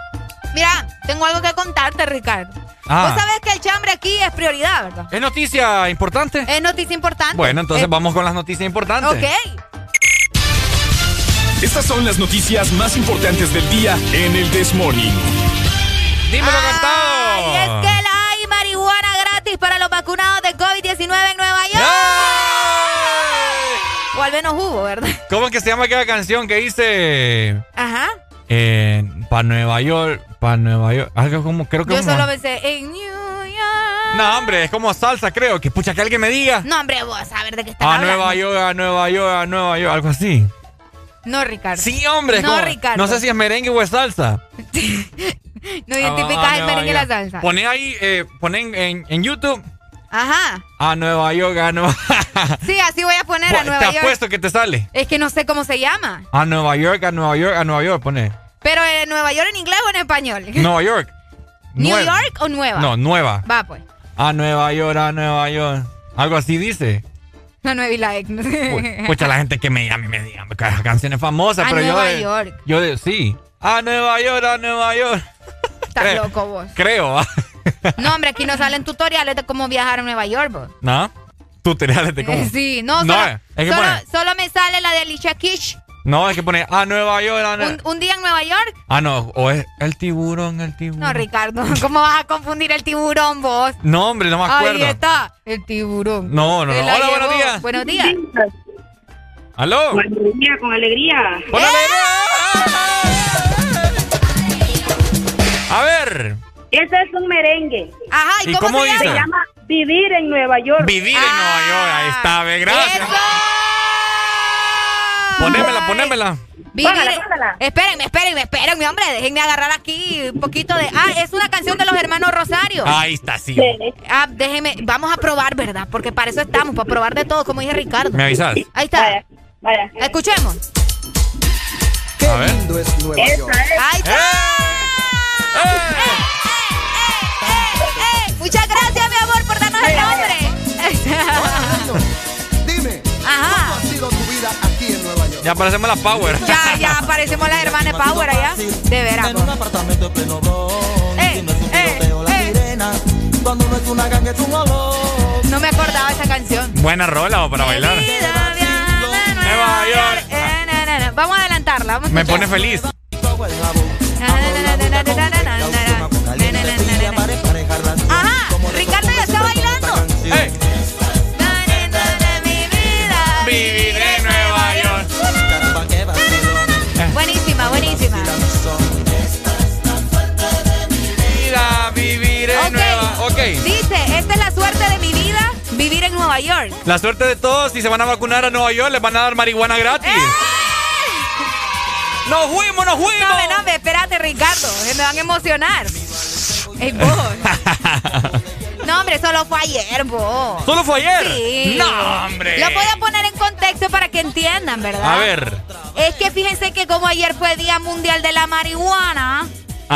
Mira, tengo algo que contarte, Ricardo. Ah. Vos sabés que el chambre aquí es prioridad, ¿verdad? ¿Es noticia importante? Es noticia importante. Bueno, entonces Eh, vamos con las noticias importantes. Ok. Estas son las noticias más importantes del día en el This Morning. Dímelo, Ay, es que la hay marihuana gratis para los vacunados de COVID-19 en Nueva York. O al menos hubo, ¿verdad? ¿Cómo es que se llama aquella canción que dice Ajá. Eh, para Nueva York, para Nueva York? Algo como, creo que Yo como- solo pensé en New York. No, hombre, es como salsa, creo. Que pucha, que alguien me diga. No, hombre, vos a ver de qué estás A hablando. Nueva York, a Nueva York, a Nueva York, algo así. No, Ricardo. Sí, hombre. No, como- Ricardo. No sé si es merengue o es salsa. No identificas Ah, el Nueva merengue y la salsa. Poné ahí, eh, ponen en, en YouTube Ajá. a Nueva York, a Nueva Sí, así voy a poner a Te Nueva York. apuesto que te sale. Es que no sé cómo se llama. A Nueva York, a Nueva York, a Nueva York, pone. Pero en Nueva York en inglés o en español. Nueva York. ¿New Nueva. York o nueva? No, nueva. Va, pues. A Nueva York, a Nueva York. Algo así dice. La nueva y la ex. no sé. Escucha la gente que me llame y me diga ca- canciones famosas, A pero Nueva yo. York. Yo de, sí. A Nueva York, a Nueva York. Estás loco vos. Creo, ¿va? No, hombre, aquí no salen tutoriales de cómo viajar a Nueva York, vos. ¿No? Tutoriales de cómo. Eh, Sí, no, No, solo, es que solo, pone- solo me sale la de Alicia Kish. No, es que pone a Nueva York, a Nueva Un, un día en Nueva York. Ah, no, o es el tiburón, el tiburón. No, Ricardo, ¿cómo vas a confundir el tiburón vos? No, hombre, no me acuerdo. Ahí está, el tiburón. No, no, no. la Hola, llevó. buenos días. Buenos días. ¿Aló? Con alegría, con alegría. ¡Con A ver. Ese es un merengue. Ajá, ¿y ¿Y cómo cómo se llama? Se dice? llama Vivir en Nueva York. Vivir en Nueva York, ahí está, ve, gracias. Ponémela, ponémela. Vivir. Póngala, póngala. Espérenme, espérenme, espérenme, hombre. Déjenme agarrar aquí un poquito de. Ah, es una canción de los hermanos Rosario. Ahí está, sí. Ah, déjeme. Vamos a probar, ¿verdad? Porque para eso estamos, para probar de todo, como dije Ricardo. ¿Me avisas? Ahí está. Vaya. Escuchemos. A ver. es Nueva Esa York. es. Ahí está. ¡Eh, Muchas gracias, mi amor, por darnos el nombre. Dime. aquí en Nueva York. Ya parecemos las Power. Ya, ya parecemos las hermanas Power allá. De veras. En un apartamento en pleno. Eh, eh, eh. Cuando no es una ganga es un olor. No me acordaba esa canción. Buena rola o para bailar. Vida, Nueva York. Eh, na, na, na. Vamos a adelantarla. Vamos a Me pone feliz. Dice, esta es la suerte de mi vida, vivir en Nueva York. La suerte de todos, si se van a vacunar a Nueva York, les van a dar marihuana gratis. ¡Nos fuimos, nos fuimos! ¡Eh! No, no, espérate, Ricardo, que me van a emocionar. Ey, vos. No, hombre, solo fue ayer, vos. ¿Solo fue ayer? Sí. No, hombre. Lo voy a poner en contexto para que entiendan, ¿verdad? A ver. Es que fíjense que como ayer fue Día Mundial de la Marihuana,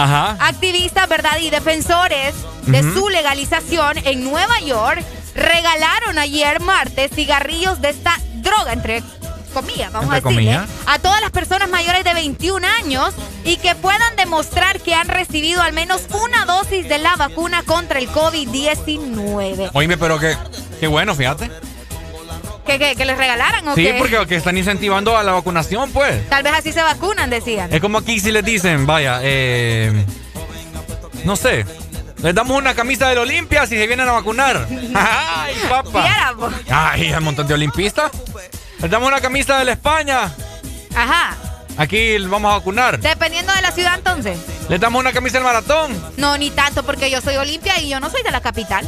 Ajá. activistas, ¿verdad? Y defensores de su legalización en Nueva York regalaron ayer martes cigarrillos de esta droga, entre comillas, vamos Entre a decirle, comillas. a todas las personas mayores de 21 años y que puedan demostrar que han recibido al menos una dosis de la vacuna contra el COVID-19. Oíme, pero que, qué bueno, fíjate. ¿Que, que, que les regalaran o Sí, qué? porque que están incentivando a la vacunación, pues. Tal vez así se vacunan, decían. Es como aquí si les dicen, vaya, eh, no sé, les damos una camisa del Olimpia si se vienen a vacunar. Ay, papá. Po. Ay, hay un montón de olimpistas. Les damos una camisa de la España. Ajá. Aquí vamos a vacunar. Dependiendo de la ciudad, entonces. Les damos una camisa del maratón. No, ni tanto, porque yo soy Olimpia y yo no soy de la capital.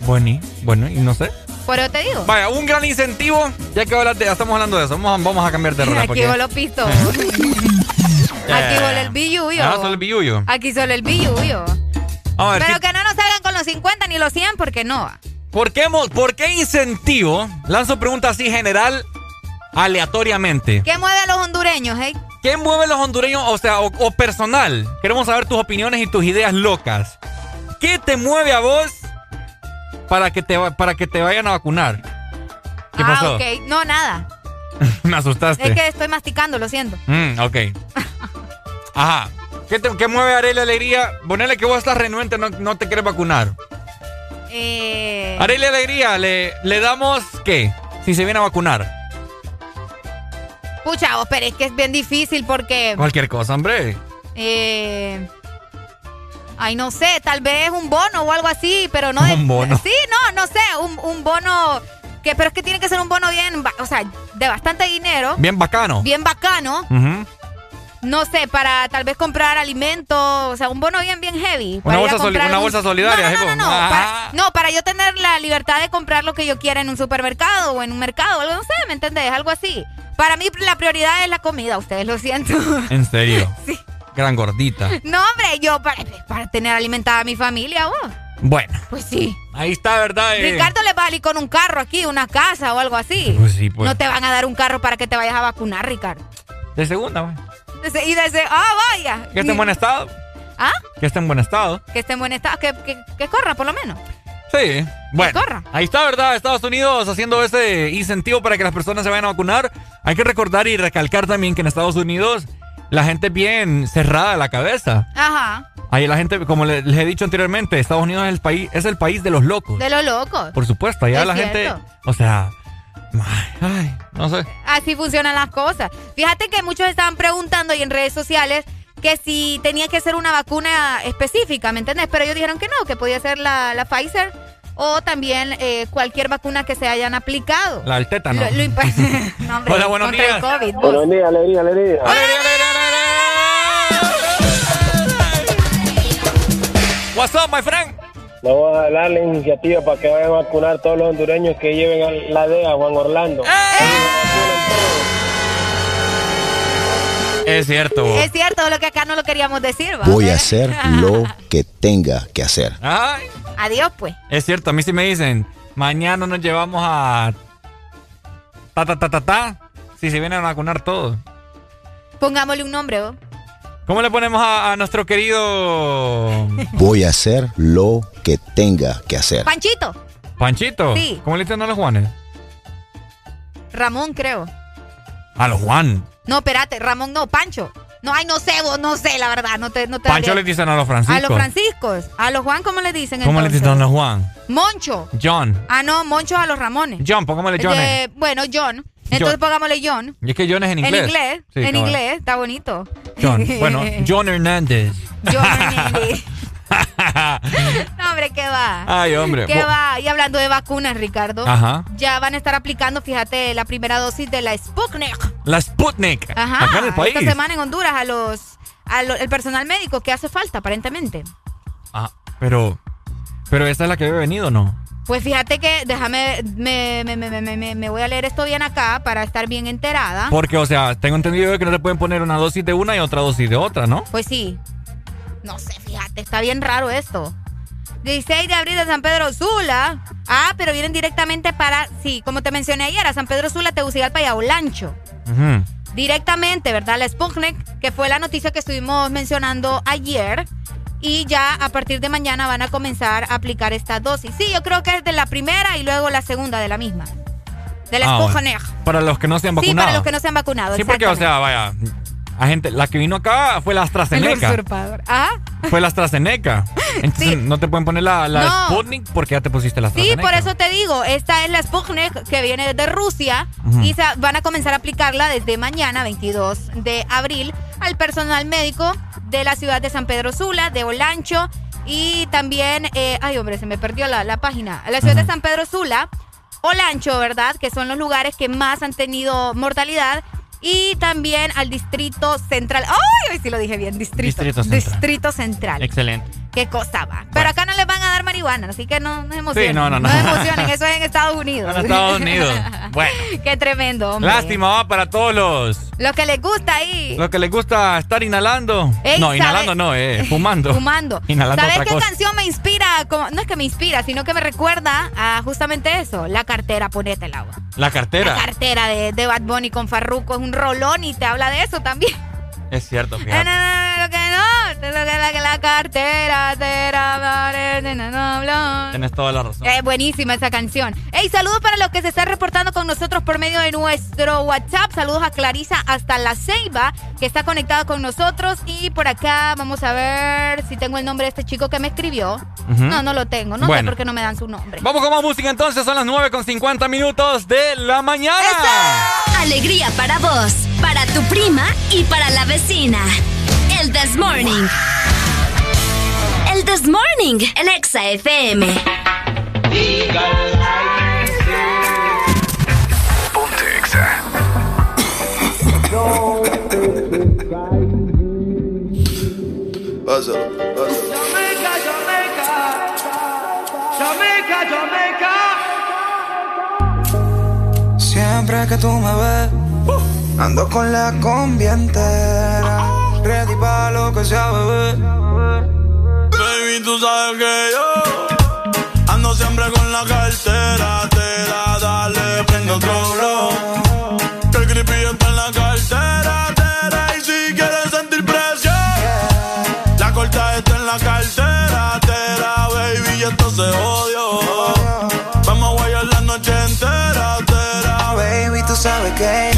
Bueno, y, bueno, y no sé. Por eso te digo. Vaya, un gran incentivo. Ya que estamos hablando de eso, vamos a, vamos a cambiar de rola. Aquí porque- voló pisto. Aquí voló el billuyo. Ah, solo el billuyo. Aquí solo el billuyo. A ver, Pero si- que no nos salgan con los 50 ni los 100 porque no. ¿por, qué, ¿por qué incentivo? Lanzo pregunta así general, aleatoriamente. ¿Qué mueve a los hondureños, eh? ¿Qué mueve los hondureños, o sea, o, o personal? Queremos saber tus opiniones y tus ideas locas. ¿Qué te mueve a vos para que te, para que te vayan a vacunar? ¿Qué ah, pasó? ok. No, nada. Me asustaste. Es que estoy masticando, lo siento. Mm, ok. Ajá. ¿Qué, te, qué mueve Arely Alegría? Ponele que vos estás renuente, no, no te quieres vacunar. Eh, Arely Alegría, ¿le, ¿le damos qué? Si se viene a vacunar. pucha, vos, pero es que es bien difícil porque... Cualquier cosa, hombre. Eh, ay, no sé, tal vez un bono o algo así, pero no de... Un bono. Sí, no, no sé, un, un bono... Que, pero es que tiene que ser un bono bien, o sea, de bastante dinero. Bien bacano. Bien bacano. No sé, para tal vez comprar alimentos, o sea, un bono bien, bien heavy. Una bolsa soli- una un- bolsa solidaria, No, no, no, no, no, Ah. para, no, para yo tener la libertad de comprar lo que yo quiera en un supermercado o en un mercado, algo, no sé, ¿me entendés? Algo así. Para mí la prioridad es la comida, ustedes lo siento. En serio. Gran gordita. No, hombre, yo para, para tener alimentada a mi familia, vos. Bueno, Pues sí. ahí está, ¿verdad? Eh, Ricardo le va a salir con un carro aquí, una casa o algo así. Pues sí, pues. No te van a dar un carro para que te vayas a vacunar, Ricardo. De segunda, güey. Y desde, ah, vaya. Que esté en buen estado. ¿Ah? Que esté en buen estado. Que esté en buen estado, que, que, que corra por lo menos. Sí. Bueno, corra. ahí está, ¿verdad? Estados Unidos haciendo ese incentivo para que las personas se vayan a vacunar. Hay que recordar y recalcar también que en Estados Unidos la gente es bien cerrada de la cabeza. Ajá. Ahí la gente, como le- les he dicho anteriormente, Estados Unidos es el país, es el país de los locos. De lo loco. Por supuesto, allá Es la cierto. gente, o sea, ay, no sé. Así funcionan las cosas. Fíjate que muchos estaban preguntando ahí en redes sociales que si tenía que ser una vacuna específica, ¿me entendés? Pero ellos dijeron que no, que podía ser la, la Pfizer o también eh, cualquier vacuna que se hayan aplicado. La del tétano. Lo- lo imp- No, hombre, Hola, buenos contra el días. COVID, vos. Buenos días, alegría, alegría. What's up, my friend? Vamos a dar la iniciativa para que vayan a vacunar todos los hondureños que lleven a la DEA, Juan Orlando. Es cierto. Es cierto, lo que acá no lo queríamos decir, ¿va? Voy a hacer lo que tenga que hacer. Ay, Adiós, pues. es cierto, a mí sí me dicen, mañana nos llevamos a ta ta ta ta ta, si se vienen a vacunar todos. Pongámosle un nombre, ¿vos? ¿Cómo le ponemos a, a nuestro querido Voy a hacer lo que tenga que hacer. Panchito. Panchito? Sí. ¿Cómo le dicen a los Juanes? Ramón, creo. A los Juan. No, espérate, Ramón no, Pancho. No, ay, no sé, vos, no sé, la verdad, no te, no te Pancho le dicen a los franciscos. A los franciscos. A los Juan, ¿cómo le dicen ¿Cómo le dicen a los Juan? Moncho. John. Ah, no, Moncho a los Ramones. John, pongámosle John. De- bueno, John. Entonces John. pongámosle John. Y es que John es en inglés. En inglés, Sí, en inglés, está bonito. John. Bueno, John Hernández. John Hernández. no, hombre, ¿qué va? Ay, hombre. ¿Qué va? Y hablando de vacunas, Ricardo. Ajá. Ya van a estar aplicando, fíjate, la primera dosis de la Sputnik. La Sputnik. Ajá. Acá en el país. Esta semana en Honduras a los, a lo- el personal médico que hace falta, aparentemente. Ah, pero. Pero esta es la que había venido, ¿no? Pues fíjate que, déjame, me, me, me, me, me- me voy a leer esto bien acá para estar bien enterada. Porque, o sea, tengo entendido que no te pueden poner una dosis de una y otra dosis de otra, ¿no? Pues sí. No sé, fíjate, está bien raro esto. 16 de abril de San Pedro Sula. Ah, pero vienen directamente para, sí, como te mencioné ayer, a San Pedro Sula, Tegucigalpa y a Olancho. Ujú. Directamente, ¿verdad? La Sputnik, que fue la noticia que estuvimos mencionando ayer. Y ya a partir de mañana van a comenzar a aplicar esta dosis. Sí, yo creo que es de la primera y luego la segunda de la misma. De la Ah. Sputnik. Para los que no se han Sí, vacunado. para los que no se han vacunado. Sí, porque, o sea, vaya. A gente, la que vino acá fue la El AstraZeneca. usurpador. Ajá. Fue la AstraZeneca. Entonces no te pueden poner la, la No. Sputnik porque ya te pusiste la Sí, AstraZeneca. por eso te digo, esta es la Sputnik que viene de Rusia Ujú. y se- van a comenzar a aplicarla desde mañana, 22 de abril, al personal médico de la ciudad de San Pedro Sula, de Olancho y también, eh, ay hombre, se me perdió la, la página, la ciudad de San Pedro Sula, Olancho, ¿verdad? Que son los lugares que más han tenido mortalidad. Y también al distrito central. ¡Ay! Hoy sí lo dije bien, distrito. Distrito central. Distrito central. Excelente. Qué cosa va. Pero acá no les van a dar marihuana, así que no, no se emocionen. Sí, no, no, no. se emocionen, eso es en Estados Unidos. En Estados Unidos. Bueno. Qué tremendo, hombre. Lástima va para todos los, Lo que les gusta ahí. los que les gusta estar inhalando. Ey, no, inhalando no, eh, fumando. Fumando. Inhalando ¿Sabes otra qué cosa. canción me inspira? Como- no es que me inspira, sino que me recuerda a justamente eso. La cartera, ponete el agua. La cartera. La cartera de, de Bad Bunny con Farruko es un rolón y te habla de eso también. Es cierto, no, fíjate. no, no, lo que no, te lo que la, que la cartera no, no, no. Tienes toda la razón. Es buenísima esa canción. Hey, saludos para los que se están reportando con nosotros por medio de nuestro WhatsApp. Saludos a Clarisa hasta La Ceiba, que está conectada con nosotros. Y por acá vamos a ver si tengo el nombre de este chico que me escribió. Ujú. No, no lo tengo. No sé Bueno. por qué no me dan su nombre. Vamos con más música entonces, son las 9 con 50 minutos de la mañana. Alegría para vos, para tu prima y para la vecina. El This Morning. El This Morning, el Exa FM. Ponte Exa. Pásalo, pásalo. Jamaica, Jamaica. Jamaica, Jamaica. Siempre que tú me ves, ando con la combi entera. Ready para lo que sea, bebé. Baby, tú sabes que yo ando siempre con la cartera. Te da, dale, prende otro blow. Que el creepy está en la cartera. tera, Y si quieres sentir presión, la corta está en la cartera. Tera, baby, y esto se odio. Vamos a guayar la noche entera. Tera, Baby, tú sabes que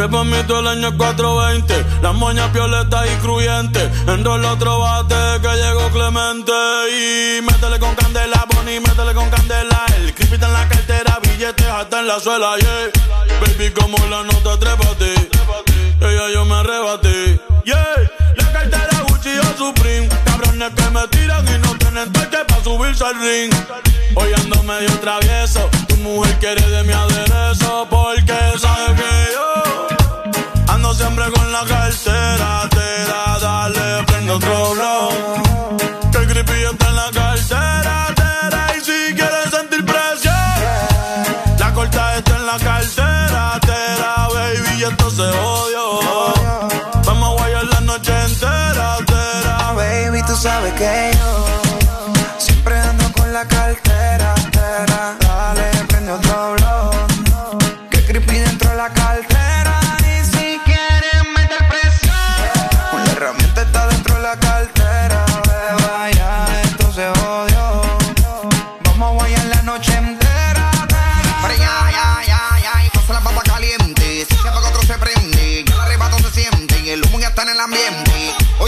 que por mí todo el año es 420. Las moñas violetas y cruyentes. Enrola otro bate que llegó Clemente. Y métele con candela, Bonnie, métele con candela. El creepy en la cartera, billetes hasta en la suela, yeah. Baby, como la nota, trépate. Ella yo me arrebaté, yeah. La cartera Gucci o Supreme. Cabrones que me tiran y no tienen toque para subirse al ring. Hoy ando medio travieso. Tu mujer quiere de mi aderezo. Porque sabe que yo siempre con la cartera. Te da, dale, prende otro blow. Que el creepy está en la cartera. tera, Y si quieres sentir presión, la corta está en la cartera. Tera, baby, y esto se odio. Vamos a guayar la noche entera. Tera, Baby, tú sabes que yo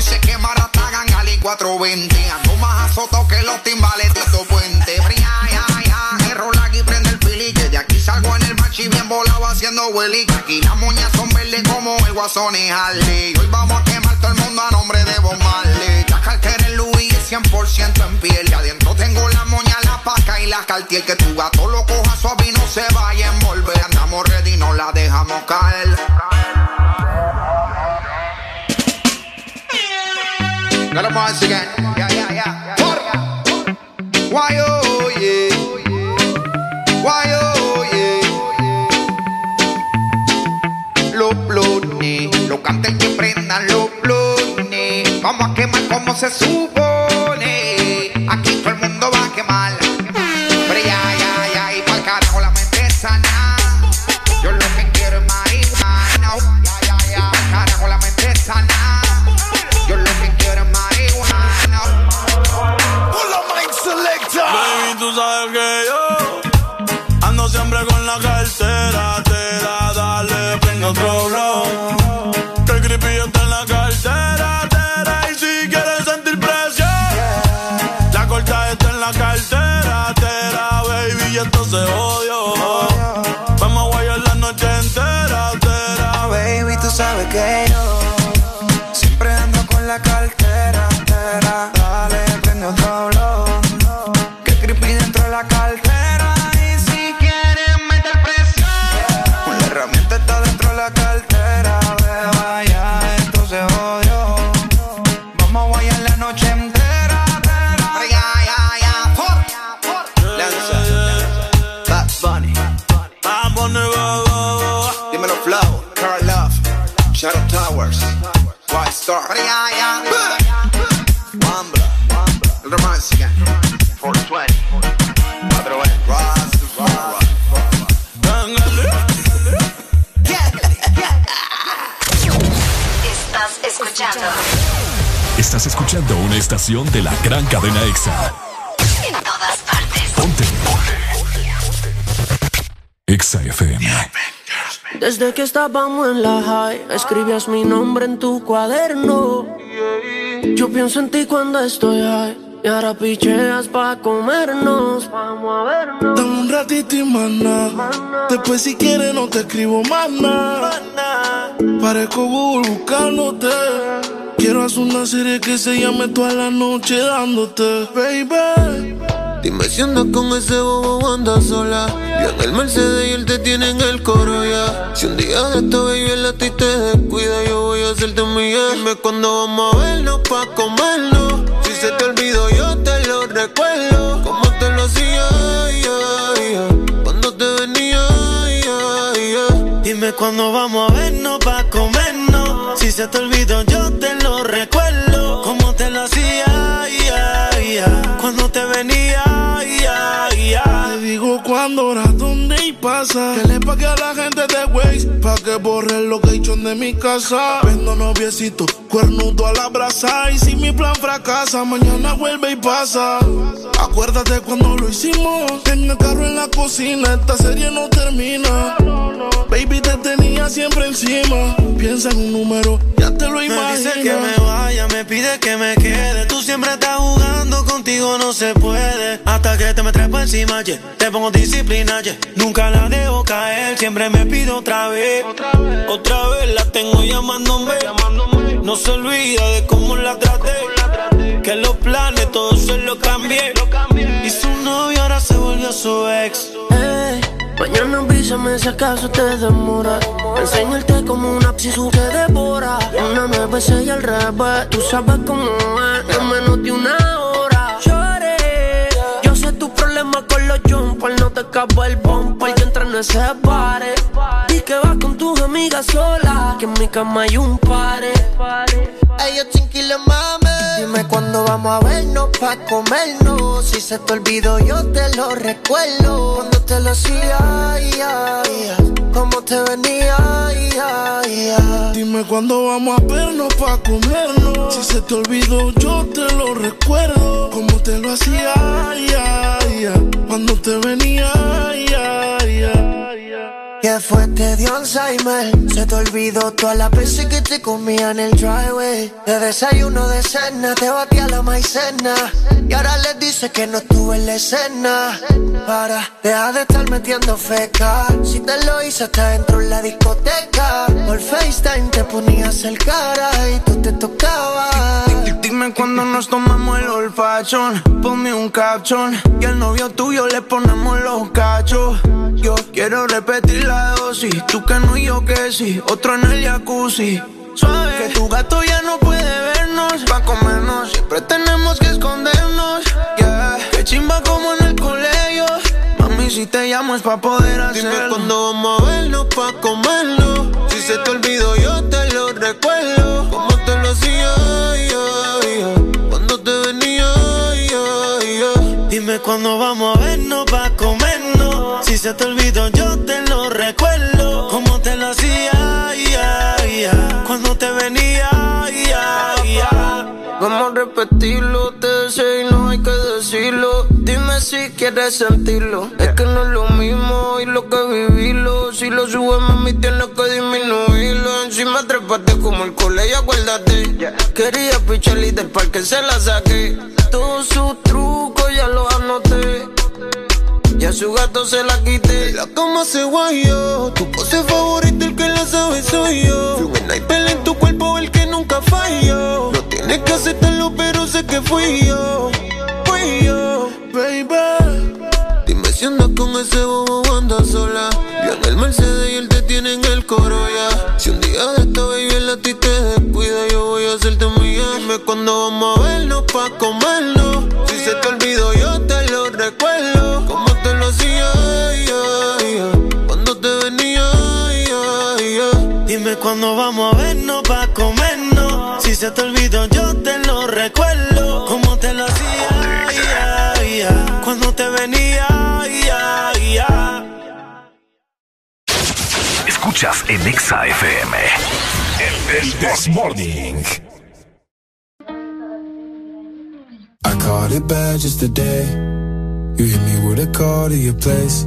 Se quema hasta Gangali 420. Ando más azotado que los timbales Tito Puente. Pero ya, ya, ya, que rola aquí prende el pili. Que de aquí salgo en el machi bien volado haciendo hueli. Que Aquí las moñas son verdes como el guasón y Harley. Hoy vamos a quemar todo el mundo a nombre de Bob Marley. La cartera es 100% en piel. Y adentro tengo la moña, la paca y la cartier. Que tu gato lo coja suave y no se vaya a envolver. Andamos ready, no la dejamos caer. Got a once again. Yeah, yeah, yeah. Why, oh, yeah. Why, oh, yeah. Los blones, los cantes que prendan los blones. Vamos a quemar como se supone. En la cartera, tera, y si quieres sentir presión, la corta está en la cartera, tera, baby, y esto se odio. Vamos a guayar la noche entera, tera. Baby, tú sabes que gran cadena EXA. en todas partes. Ponte. EXA FM. Desde que estábamos en la high, escribías mi nombre en tu cuaderno. Yo pienso en ti cuando estoy high. Y ahora picheas pa' comernos. Vamos a vernos. Dame un ratito y mana. Después si quieres no te escribo más nada. Parezco Google buscándote. Quiero hacer una serie que se llame toda la noche dándote, baby. Dime si andas con ese bobo o andas sola. Yo en el Mercedes y él te tiene en el coro ya. Si un día de esto baby el a ti te descuida, yo voy a hacerte mía. Dime cuándo vamos a vernos pa' comernos. Si se te olvidó, yo te lo recuerdo. Como te lo hacía, ya, ya. cuando te venía, ya, ya. Dime cuándo vamos a vernos pa' comernos. Si se te olvidó, yo te lo recuerdo. Como te lo hacía. Cuando te venía, ya. Te digo cuándo, hora, dónde pasa. Que le pague a la gente de Waze pa' que borre lo que he hecho de mi casa. Vendo noviecito, cuernudo a la brasa. Y si mi plan fracasa, mañana vuelve y pasa. Acuérdate cuando lo hicimos. En el carro en la cocina, esta serie no termina. Baby, te tenía siempre encima. Piensa en un número, ya te lo Me imaginas. dice que me vaya, me pide que me quede. Tú siempre estás jugando, contigo no se puede. Hasta que te me trepo encima, yeah. te pongo disciplina, yeah. nunca la dejo caer. Siempre me pido otra vez, otra vez, la tengo llamándome. No se olvida de cómo la traté. Que los planes todos se los cambié. Y su novio ahora se volvió su ex. Ey, Mañana avísame si acaso te demora. Enseñarte como una psisu que devora. Una me besé y al revés. Tú sabes cómo es, en menos de una hora. Lloré. Yo sé tu problema con los jumpers. No te acaba el bumper. En ese pare. Y que vas con tus amigas solas. Que en mi cama hay un pare. Ellos chinquiles mame. Dime cuándo vamos a vernos pa' comernos. Si se te olvidó, yo te lo recuerdo. Te lo hacía, ya, Cómo te venía, Dime cuándo vamos a vernos pa' comernos. Si se te olvidó, yo te lo recuerdo. Cómo te lo hacía, Cuando te venía, ¿Qué fue? Te dio Alzheimer. Se te olvidó todas las veces que te comía en el driveway. De desayuno de cena, te batía la maicena. Y ahora les dice que no estuve en la escena. Para, deja de estar metiendo feca. Si te lo hice hasta dentro en la discoteca. Por FaceTime te ponías el cara y tú te tocabas. Dime cuando nos tomamos el olfachón. Ponme un capchón. Y al novio tuyo le ponemos los cachos. Yo quiero repetir la dosis. Tú que no y yo que sí. Otro en el jacuzzi. Suave. Que tu gato ya no puede vernos. Pa' comernos. Siempre tenemos que escondernos. Yeah. Que chimba como en el colegio. Mami, si te llamo es pa' poder hacerlo. Dime cuando vamos a vernos pa' comerlo. Si se te olvidó, yo te lo recuerdo. Como te lo hacía, Cuando te venía, Dime cuando vamos a vernos pa' comernos. Si se te olvidó, yo te lo recuerdo. Como te lo hacía, cuando te venía, Vamos a repetirlo, te deseo y no hay que decirlo. Dime si quieres sentirlo. Es que no es lo mismo y lo que vivirlo. Si lo subes, mami, tienes que disminuirlo. Encima trepate como el colegio, acuérdate. Quería pichar y del parque se la saqué. Todos sus trucos ya los anoté. Y a su gato se la quité. La cama se guayó. Tu pose favorita, el que la sabe soy yo. Fui una en tu cuerpo, el que nunca falló. No tienes que aceptarlo, pero sé que fui yo. Fui yo, baby. Dime si andas con ese bobo anda sola. Yo en el Mercedes y él te tiene en el coro ya. Si un día de esta baby en la ti te descuida, yo voy a hacerte mía. Dime cuando vamos a vernos pa' comernos. Si se te olvidó, yo te lo recuerdo. Cuando vamos a vernos pa' comernos. Si se te olvidó, yo te lo recuerdo. Como te lo hacía, cuando te venía, Escuchas en Exa FM. El This Morning. I caught it bad just today. You hit me with a call to your place.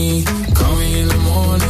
need. Call me in the morning,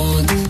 Want,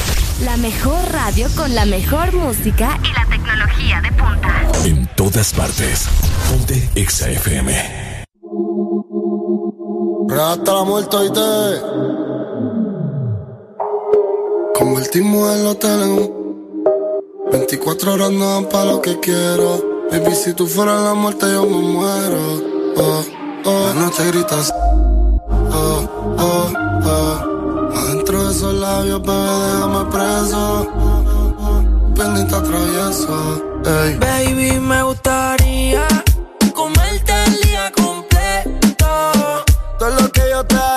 la mejor radio con la mejor música y la tecnología de punta. En todas partes. Ponte Exa FM. Hasta la muerte y te. Convertimos el hotel en 24 horas no dan para lo que quiero. Baby, si tú fueras la muerte, yo me muero. Oh, oh. La noche gritas. Oh, oh, oh esos labios, bebé, déjame preso. Bendita traviesa, ey. Baby, me gustaría comerte el día completo. Todo lo que yo te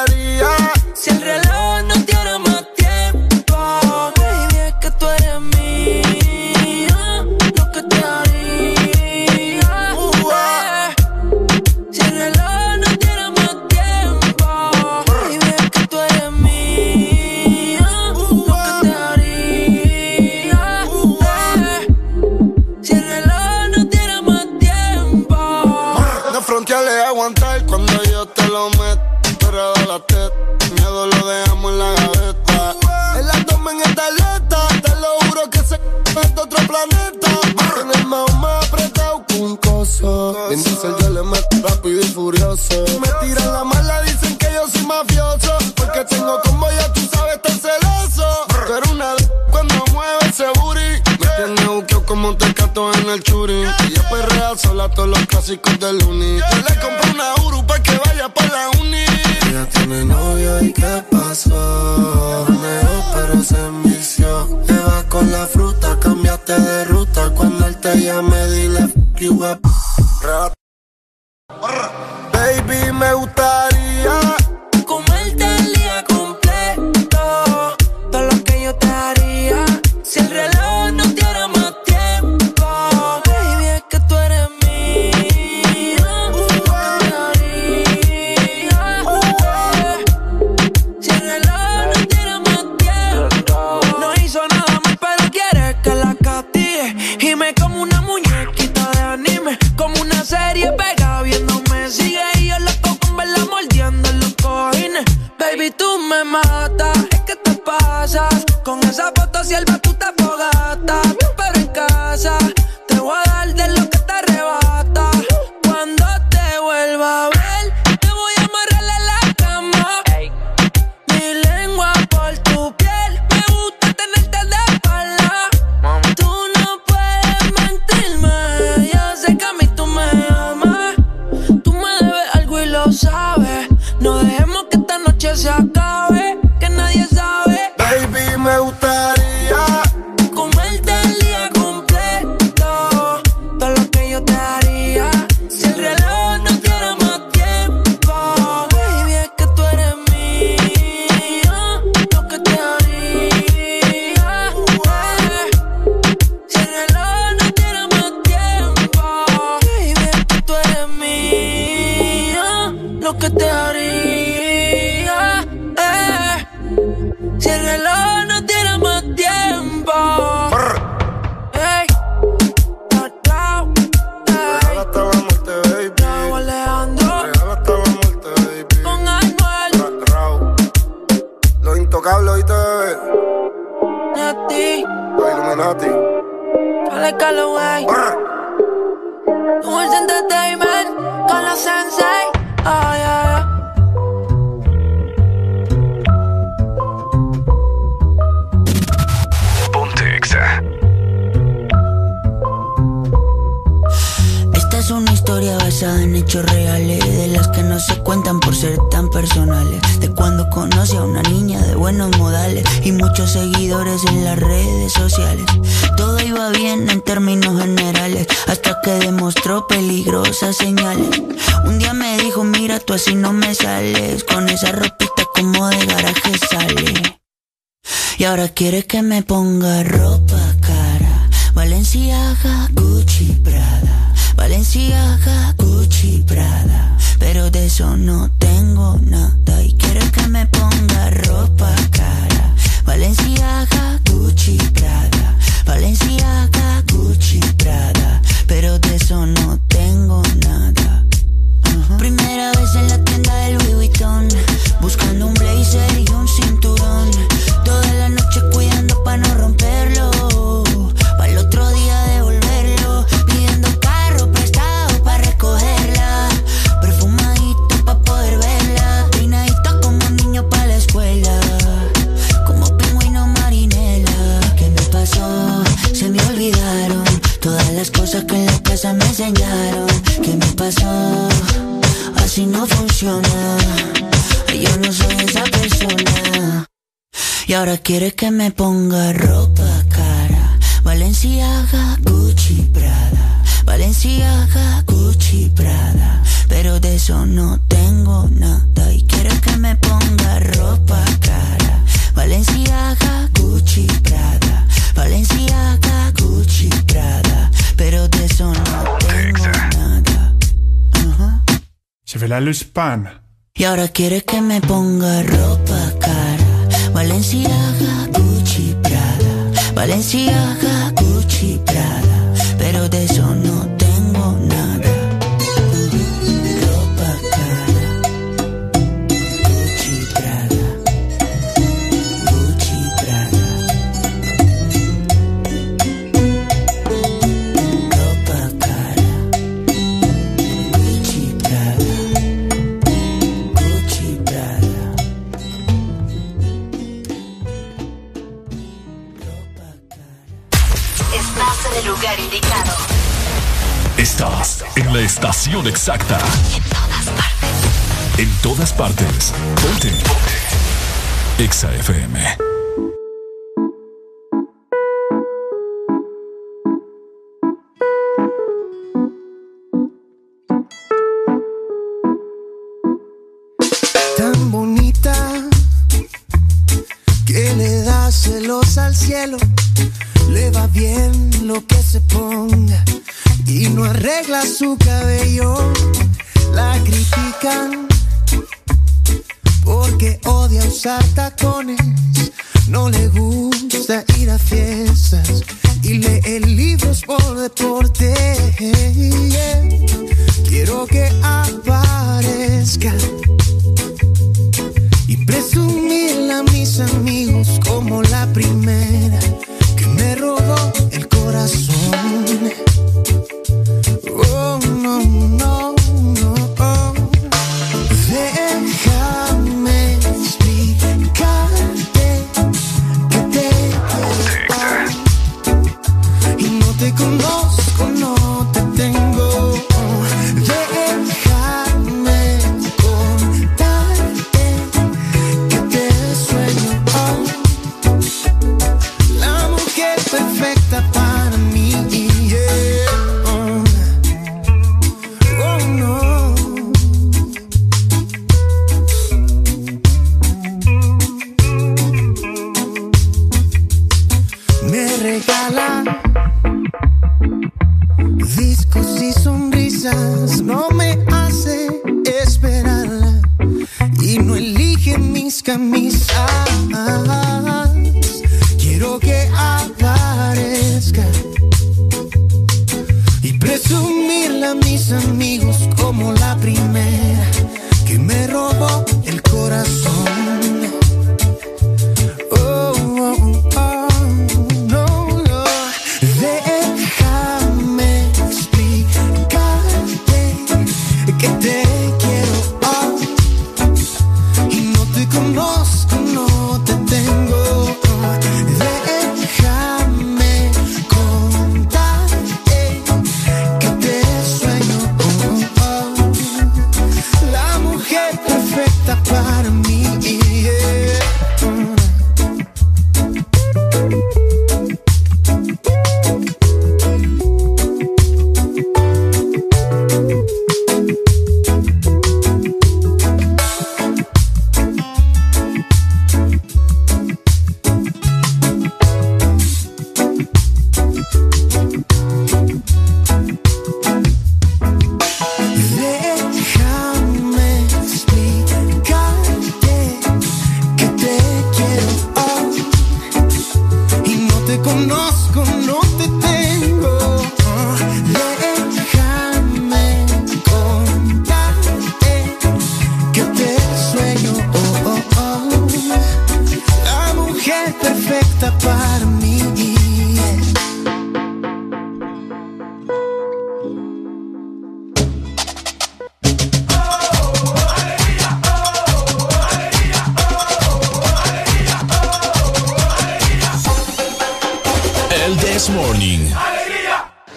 This Morning.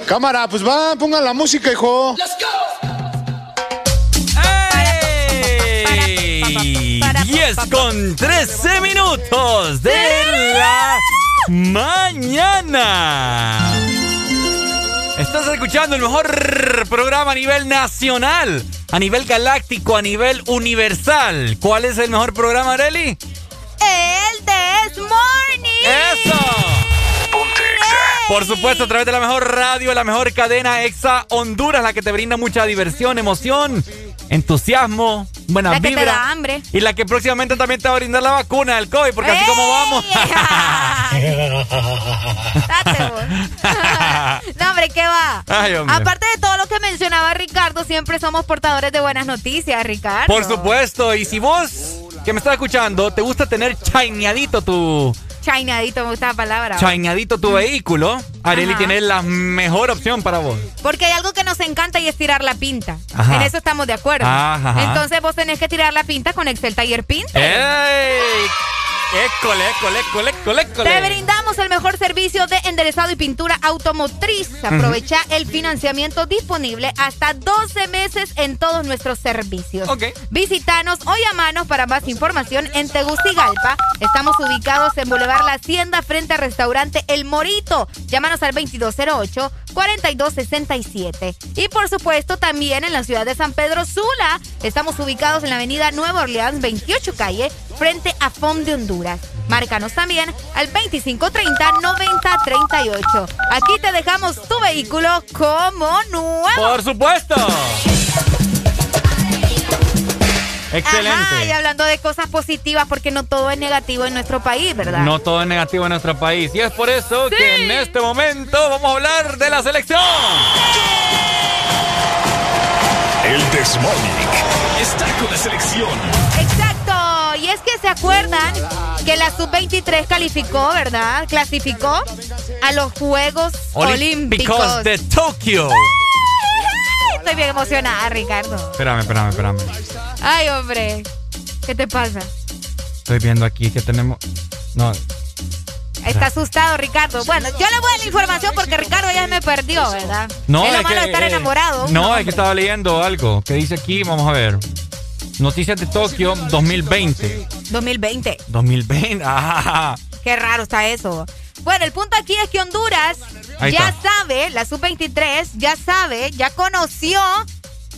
Cámara, pues va, pongan la música, hijo. ¡Ey! 10 con 13 minutos de la mañana. Estás escuchando el mejor programa a nivel nacional, a nivel galáctico, a nivel universal. ¿Cuál es el mejor programa, Areli? El This Morning. ¡Eso! Por supuesto, a través de la mejor radio, la mejor cadena Exa Honduras, la que te brinda mucha diversión, emoción, entusiasmo, buena La que vibra. te da hambre. Y la que próximamente también te va a brindar la vacuna del COVID, porque así como vamos. No, hombre, ¿qué va? Ay, hombre. Aparte de todo lo que mencionaba Ricardo, siempre somos portadores de buenas noticias, Ricardo. Por supuesto, y si vos que me estás escuchando, te gusta tener chaineadito tu Chainadito, me gusta la palabra. chaineadito tu vehículo, Areli tiene la mejor opción para vos. Porque hay algo que nos encanta y es tirar la pinta. Ajá. En eso estamos de acuerdo. Ajá, ajá. Entonces vos tenés que tirar la pinta con Excel Taller Pinta. ¡Ey! École, école, école, école, école. Te brindamos el mejor servicio de enderezado y pintura automotriz. Aprovecha el financiamiento disponible hasta 12 meses en todos nuestros servicios. Visítanos o llamanos para más información en Tegucigalpa. Estamos ubicados en Boulevard La Hacienda frente al restaurante El Morito. Llámanos al 2208-4267. Y por supuesto también en la ciudad de San Pedro Sula. Estamos ubicados en la avenida Nueva Orleans 28 calle frente a FOM de Honduras. Márcanos también al 2530-9038. Aquí te dejamos tu vehículo como nuevo. Por supuesto. Excelente. Ajá, y hablando de cosas positivas, porque no todo es negativo en nuestro país, ¿verdad? No todo es negativo en nuestro país. Y es por eso que en este momento vamos a hablar de la selección. El Morning está con la selección. Exacto. Y es que se acuerdan que la sub-23 calificó, ¿verdad? Clasificó a los Juegos Olímpicos. Olímpicos de Tokio. Estoy bien emocionada, Ricardo. Espérame, espérame, espérame. Ay, hombre. ¿Qué te pasa? Estoy viendo aquí que tenemos. No. Está asustado, Ricardo. Bueno, yo le voy a la información porque Ricardo ya me perdió, ¿verdad? No, es lo es malo que, estar eh, enamorado. No, es que estaba leyendo algo que dice aquí, vamos a ver. Noticias de Tokio 2020. 2020. 2020. Ah, Qué raro está eso. Bueno, el punto aquí es que Honduras ya sabe, la sub-23 ya sabe, ya conoció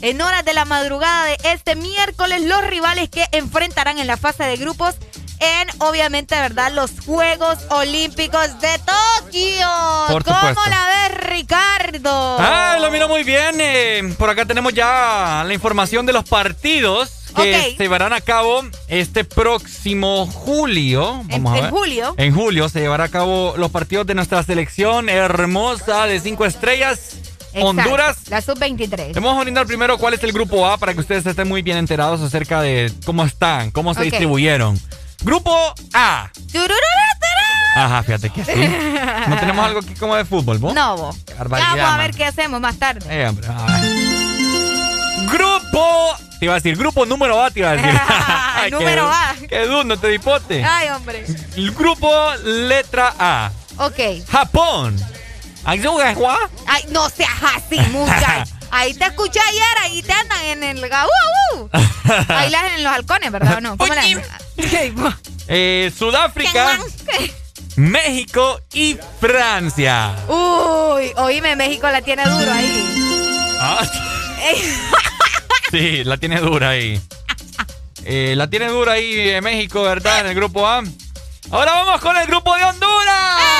en horas de la madrugada de este miércoles los rivales que enfrentarán en la fase de grupos en, obviamente, ¿verdad? Los Juegos Olímpicos de Tokio. Por ¿Cómo supuesto. la ves, Ricardo? Ah, lo miro muy bien. eh, por acá tenemos ya la información de los partidos que se llevarán a cabo este próximo julio. En- Vamos a en ver. julio. En julio se llevará a cabo los partidos de nuestra selección hermosa de cinco estrellas. Exacto, Honduras. La sub-23. Les vamos a brindar primero cuál es el grupo A para que ustedes estén muy bien enterados acerca de cómo están, cómo se distribuyeron. Grupo A. Ajá, fíjate que sí. No tenemos algo aquí como de fútbol, ¿vos? No, vos. Barbaridad, vamos a man. ver qué hacemos más tarde. Eh, hombre, a ver. Grupo. Te iba a decir, grupo número A, te iba a decir. Ay, Número qué, A. Qué dundo, te dipote. Ay, hombre. El grupo letra A. Ok. Japón. Ayuda, Juan. Ay, no seas así, muchacho. Ahí te escuché ayer, ahí te andan en el... ¡Uh, uh! Ahí las en los halcones, ¿verdad o no? ¿Cómo las Eh, Sudáfrica, México y Francia. Uy, oíme, México la tiene duro ahí. Ah, sí, la tiene dura ahí. Eh, la tiene dura ahí eh, México, ¿verdad? En el grupo A. Ahora vamos con el grupo de Honduras.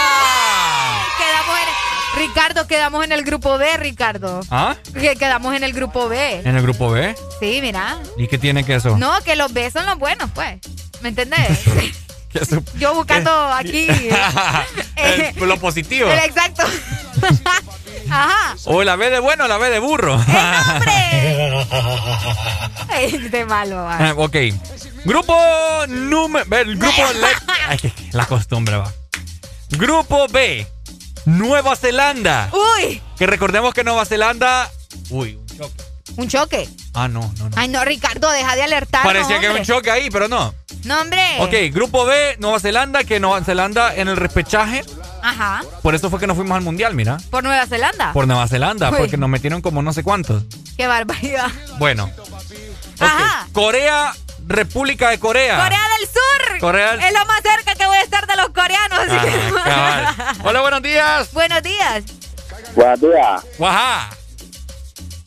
Ricardo, quedamos en el grupo B, Ricardo. ¿Ah? Que quedamos en el grupo B. ¿En el grupo B? Sí, mira. ¿Y qué tiene que eso? No, que los B son los buenos, pues. ¿Me entendés? Yo buscando aquí... El- lo positivo. el exacto. Ajá. O la B de bueno o la B de burro. Ay, de malo, va. Ah, ok. Grupo número. El grupo. la costumbre va. Grupo B. Nueva Zelanda. Uy, Que recordemos que Nueva Zelanda. Uy, un choque. un choque. Ah, no, no, no. Ay, no, Ricardo, deja de alertar. Parecía que había un choque ahí, pero no. No, hombre. Ok, grupo B, Nueva Zelanda, que Nueva Zelanda en el repechaje Ajá. Por eso fue que nos fuimos al mundial, mira. Por Nueva Zelanda. Por Nueva Zelanda, Uy. porque nos metieron como no sé cuántos. Qué barbaridad. Bueno. Ajá. Corea, República de Corea. Corea del Es lo más cerca que voy a estar de los coreanos. así que- Ah. Hola, buenos días. Buenos días. Buenos días. Guajá.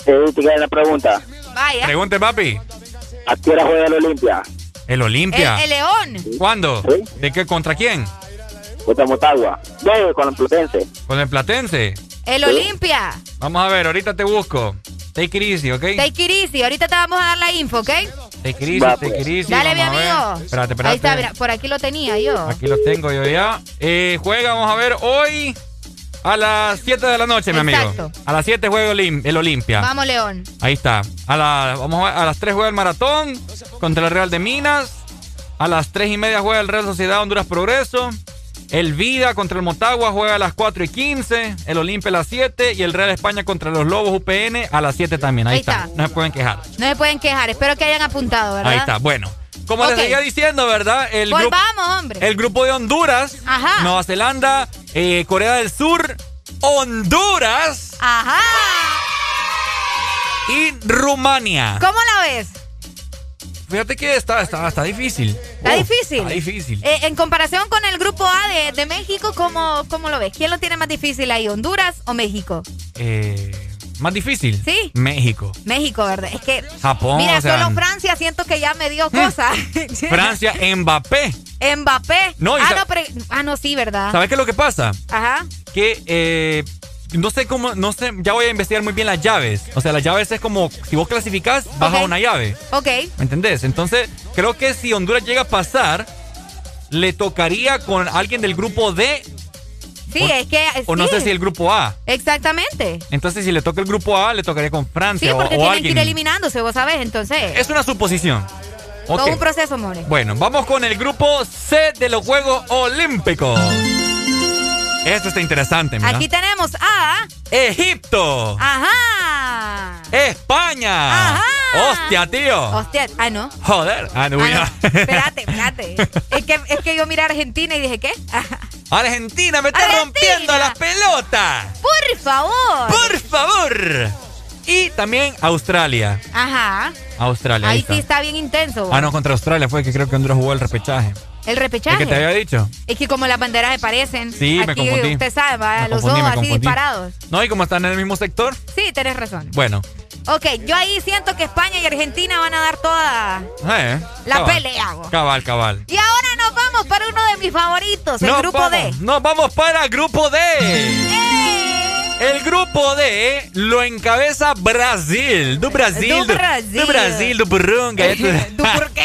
Te la pregunta. Vaya. Pregunte, papi. ¿A qué hora juega el Olimpia? El Olimpia. El, el León. ¿Cuándo? ¿De qué? ¿Contra quién? Contra Motagua. No, con el Platense. Con el Platense. El Olimpia. Vamos a ver, ahorita te busco. Take it easy, ¿ok? Take it easy. Ahorita te vamos a dar la info, ¿ok? Take it easy, Va, take pues. it easy. Dale, mi vamos amigo. Espérate, espérate. Ahí está, mira, por aquí lo tenía yo. Aquí lo tengo yo ya. Eh, juega, vamos a ver, hoy a las 7 de la noche, mi amigo. Exacto. A las 7 juega Olim- el Olimpia. Vamos, León. Ahí está. A, la, vamos a, a las 3 juega el Maratón contra el Real de Minas. A las 3 y media juega el Real Sociedad Honduras Progreso. El Vida contra el Motagua juega a las 4 y 15. El Olimpia a las 7. Y el Real España contra los Lobos UPN a las 7 también. Ahí, Ahí está. está. No se pueden quejar. No se pueden quejar. Espero que hayan apuntado, ¿verdad? Ahí está. Bueno. Como Ok. les seguía diciendo, ¿verdad? El grupo. Volvamos, hombre. El grupo de Honduras, Ajá. Nueva Zelanda, eh, Corea del Sur, Honduras Ajá. y Rumania. ¿Cómo la ves? Fíjate que está, está, está difícil. Está Oh, difícil. Está difícil. Eh, en comparación con el grupo A de, de México, ¿cómo, ¿cómo lo ves? ¿Quién lo tiene más difícil ahí, Honduras o México? Eh, más difícil. Sí. México. México, ¿verdad? Es que. Japón, Mira, o sea, solo Francia siento que ya me dio cosa. Francia, Mbappé. Mbappé. No, ah, no, pero- ah, no, sí, ¿verdad? ¿Sabes qué es lo que pasa? Ajá. Que eh, no sé cómo, no sé, ya voy a investigar muy bien las llaves. O sea, las llaves es como, si vos clasificás, vas Ok. a una llave. Ok. ¿Me entendés? Entonces, creo que si Honduras llega a pasar, le tocaría con alguien del grupo D Sí, O- es que. o no sí. sé si el grupo A. Exactamente. Entonces, si le toca el grupo A, le tocaría con Sí, Francia o- porque o, tienen alguien. que ir eliminándose, vos sabés, entonces. Es una suposición. Todo un proceso, more. Bueno, vamos con el grupo C de los Juegos Olímpicos. Esto está interesante, mira. Aquí tenemos a. Egipto. Ajá. España. Ajá. Hostia, tío. Hostia, ah, no. Joder. Ah, no, mira. Espérate, espérate. es, que, es que yo miré a Argentina y dije, ¿qué? Argentina me está Argentina. rompiendo las pelotas. Por favor. Por favor. Y también Australia. Ajá. Australia. Ahí, sí está bien intenso. Ah, no, contra Australia fue que creo que Honduras jugó el repechaje. El ¿Es repechaje. que te había dicho? Es que como las banderas se parecen. Sí, me aquí confundí. usted sabe, ¿va? Me los confundí, me así disparados. No, y como están en el mismo sector, Sí, tenés razón. bueno. Ok, yo ahí siento que España y Argentina van a dar toda Eh, la cabal. pelea. Cabal, cabal. Y ahora nos vamos para uno de mis favoritos, el Nos grupo vamos, D. Nos vamos para el grupo D. El grupo D lo encabeza Brasil. Do Brasil. Do Brasil. Do Brasil, do Burunga. ¿Tú por qué?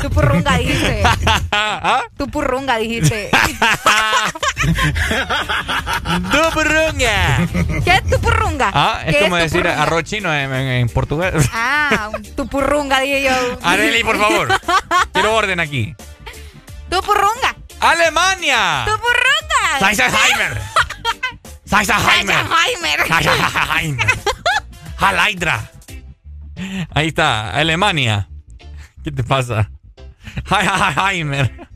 Tu purrunga dijiste. ¿Ah? Tu purrunga dijiste. Do Burunga. ¿Qué es tu purrunga? Ah, es ¿Qué como tu decir purrunga? arroz chino en, en- en portugués. Ah, tu purrunga dije yo. Areli, por favor. Quiero orden aquí. Tu purrunga. Alemania. Tu purrunga. Seisenheimer. Seisenheimer. Seisenheimer. Halaidra. Ahí está, Alemania. ¿Qué te pasa? Heimer.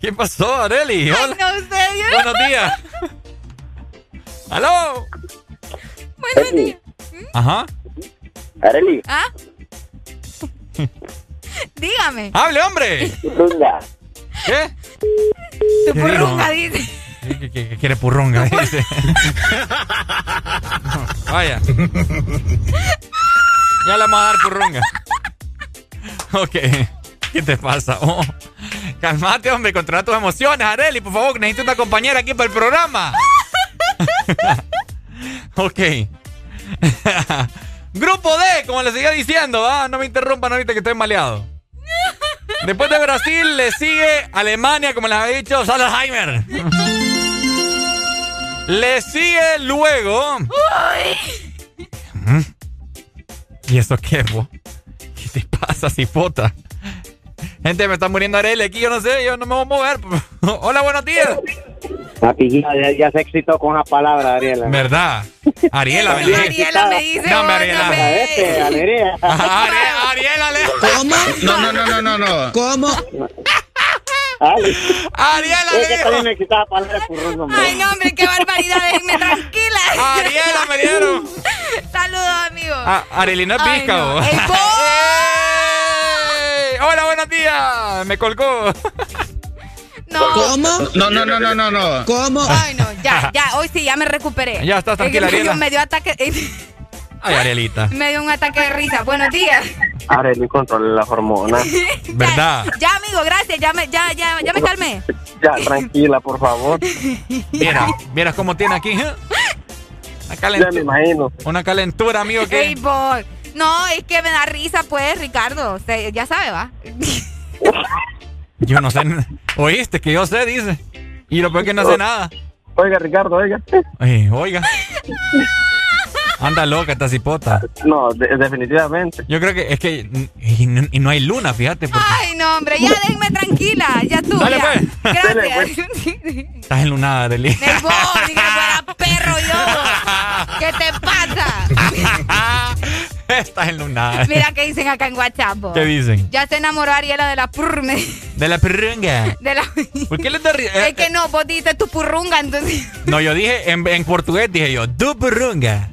¿Qué pasó, Areli? Ay, Hola. no sé, Dios. Buenos días. ¿Aló? Buenos días. Ajá. Areli. ¿Ah? Dígame. ¡Hable, hombre! Purrunga. ¿Qué? Tu ¿Qué purrunga dice. ¿Qué, qué- qué- quiere purrunga? Dice. Vaya. Ya le vamos a dar purrunga. Ok. ¿Qué te pasa? Oh. Calmate, hombre, controla tus emociones, Areli, por favor, necesito una compañera aquí para el programa. ok. Grupo D, como les seguía diciendo, ¿va? no me interrumpan ahorita que estoy maleado. Después de Brasil le sigue Alemania, como les había dicho, Salzheimer. Le sigue luego. ¿Mm? ¿Y eso qué, bo? ¿Qué te pasa, cipota? Gente, me está muriendo Arely aquí, yo no sé, yo no me voy a mover. Hola, buenos días. Papi, ya, ya se excitó con una palabra, Ariela. ¿Verdad? Ariela, me dice. Ariela me dice. No, me "Oye, Ariela. Este, alegría. Ari- Ariela, le. ¿Cómo? No, no, no, no, no, no. ¿Cómo? Ariela, Es que también me quitaba palabras purrungo, hombre. Ay, no, hombre, qué barbaridad, déjenme tranquila. Ariela, me dieron. Saludos, amigos. Ah, Arelina pizca, no. vos. Hola, buenos días. Me colgó. No. No, no, no, no, no, no. ¿Cómo? Ay, no, ya, ya, hoy sí, ya me recuperé. Ya estás tranquila, Ariela. me dio ataque, Ay, Arielita. me dio un ataque de risa. Buenos días. Arely controla las hormonas. ¿Verdad? Ya, amigo, gracias, ya me, ya, ya, ya me calmé. Ya, tranquila, por favor. Mira, mira cómo tiene aquí. ¿eh? Una Ya calentura. me imagino. Una calentura, amigo, boy. No, es que me da risa, pues, Ricardo. Usted ya sabe, ¿va? Yo no sé. Oíste, que yo sé, dice. Y lo peor que no sé nada. Oiga, Ricardo, oiga. Ay, oiga. Anda loca esta cipota. No, de- definitivamente. Yo creo que es que. Y no, y no hay luna, fíjate. Porque Ay, no, hombre, ya déjenme tranquila. Ya tú, Dale, ya. pues. Gracias. estás enlunada. Ey, boy, ni que fuera perro yo. ¿Qué te pasa? estás enlunada. Mira qué dicen acá en WhatsApp. bo. ¿Qué dicen? Ya se enamoró Ariela de la purme. De la perrunga. De la... ¿Por qué les da risa? Es que no, vos dijiste tu purrunga, entonces. No, yo dije, en, en portugués dije yo, tu perrunga.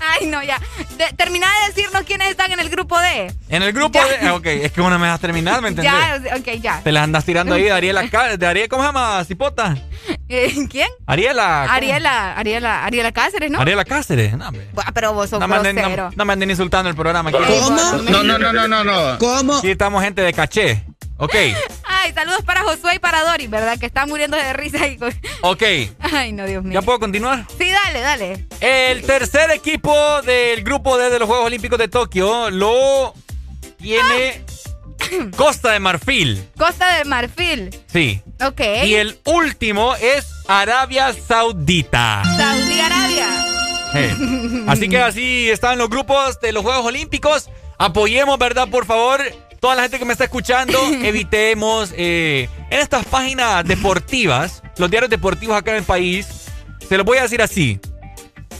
Ay, no, ya. De, termina de decirnos quiénes están en el grupo D. En el grupo Ya. de. Ok, es que uno me dejas terminar, ¿me entendés? Ya, ok, ya. Te las andas tirando ahí de Ariela. De Ariela ¿Cómo se llama? Cipota. Eh, ¿Quién? Ariela. ¿cómo? Ariela, Ariela, Ariela Cáceres, ¿no? Ariela Cáceres. No, hombre. Buah, Pero vos sos No me, anden, no, no me anden insultando el programa. ¿Cómo? No, no, no, no, no, no. ¿Cómo? Aquí estamos gente de caché. Ok, Ay, saludos para Josué y para Dori, ¿verdad? Que están muriendo de risa. Y... ok. Ay, no, Dios mío. ¿Ya puedo continuar? Sí, dale, dale. El tercer equipo del grupo D de los Juegos Olímpicos de Tokio lo tiene Costa de Marfil. Costa del Marfil. Sí. Ok. Y el último es Arabia Saudita. Saudi Arabia. Así que así están los grupos de los Juegos Olímpicos. Apoyemos, ¿verdad? Por favor, toda la gente que me está escuchando, evitemos eh, en estas páginas deportivas, los diarios deportivos acá en el país, se los voy a decir así.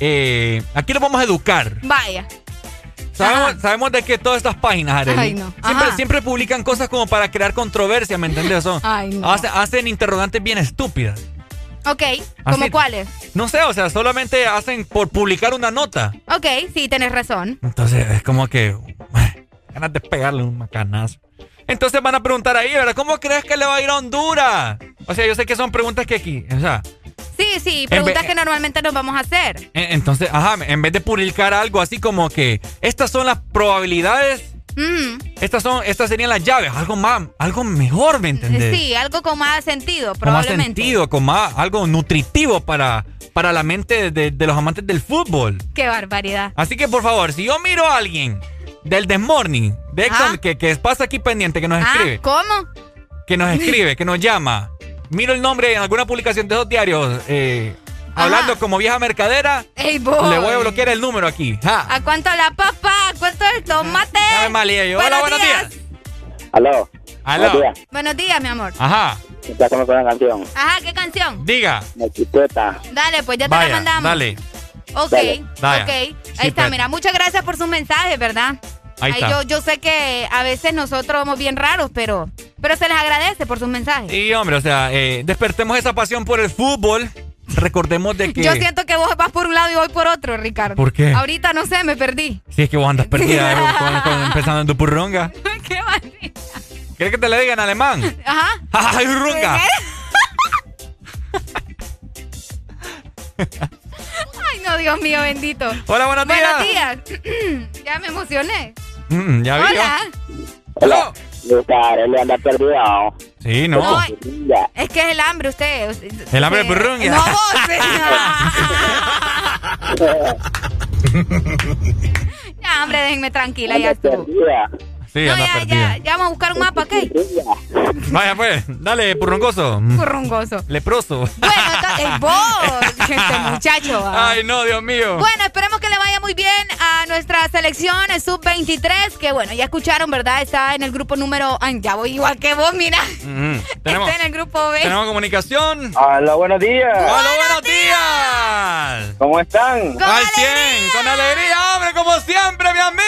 Eh, aquí los vamos a educar. Vaya. Sabemos, sabemos de que todas estas páginas, Ay, no. siempre, publican cosas como para crear controversia, ¿me entiendes? Son- Ay, no. hace- hacen interrogantes bien estúpidas. Ok. ¿Cómo Así- cuáles? No sé, o sea, solamente hacen por publicar una nota. Ok, sí, tenés razón. Entonces es como que. Ganas de pegarle un macanazo. Entonces van a preguntar ahí, ¿verdad? ¿Cómo crees que le va a ir a Honduras? O sea, yo sé que son preguntas que aquí. O sea, Sí, sí, preguntas que normalmente nos vamos a hacer. en- entonces, ajá, en vez de publicar algo así como que estas son las probabilidades, Mm, estas son, estas serían las llaves, algo más, algo mejor, ¿me entendés? sí, algo con más sentido, con más probablemente. sentido, con más, algo nutritivo para, para la mente de, de los amantes del fútbol. Qué barbaridad. Así que por favor, si yo miro a alguien del The Morning, de Exxon, Ah. que, que pasa aquí pendiente, que nos Ah, escribe, ¿cómo? que nos escribe, que nos llama, miro el nombre en alguna publicación de esos diarios, eh, hablando como vieja mercadera, Ey, le voy a bloquear el número aquí. Ja. ¿A cuánto la papa? ¿A cuánto el tomate? Malía yo. Hola, buenos días. Aló. Aló. Buenos días. Buenos días, mi amor. Ajá, Ya con una canción. Ajá, ¿qué canción? diga. La chiqueta. Dale, pues ya te Vaya, la mandamos. dale. Ok, Dale. Ok. Ahí Sí, está, pero- mira, muchas gracias por sus mensajes, ¿verdad? Ahí está. Yo, yo sé que a veces nosotros somos bien raros, pero, pero se les agradece por sus mensajes. Sí, hombre, o sea, eh, despertemos esa pasión por el fútbol. Recordemos de que... Yo siento que vos vas por un lado y voy por otro, Ricardo. ¿Por qué? Ahorita no sé, me perdí. Sí, es que vos andas perdida con- con- empezando en tu purronga. Qué maldita. ¿Quieres que te le diga en alemán? Ajá. ¡Ay, runga! Ay, no, Dios mío, bendito. Hola, buenos Buenos días. ya me emocioné. Mm, ya vi. yo. Hola. Hola. Luca, Arely anda perdido. Sí, no. No, es que es el hambre, usted. El hambre Usted- de purrunga. No, vos. ya, hombre, déjenme tranquila, ya estuvo. Perdida. Sí, No, anda ya, perdida. ya, ya vamos a buscar un mapa, ¿ok? Vaya, pues. Dale, purrongoso. Purrungoso. Leproso. Bueno, entonces, vos, este muchacho. va. Ay, no, Dios mío. Bueno, esperemos que le vaya muy bien a nuestra selección el sub-23, que bueno, ya escucharon, ¿verdad? Está en el grupo número... Ay, ya voy igual que vos, mira. Mm, tenemos, Está en el grupo B. tenemos comunicación. Hola, buenos días. ¡Hola, buenos días! ¿Cómo están? Con ¡Al alegría. 100! ¡Con alegría, hombre! ¡Como siempre, mi amigo!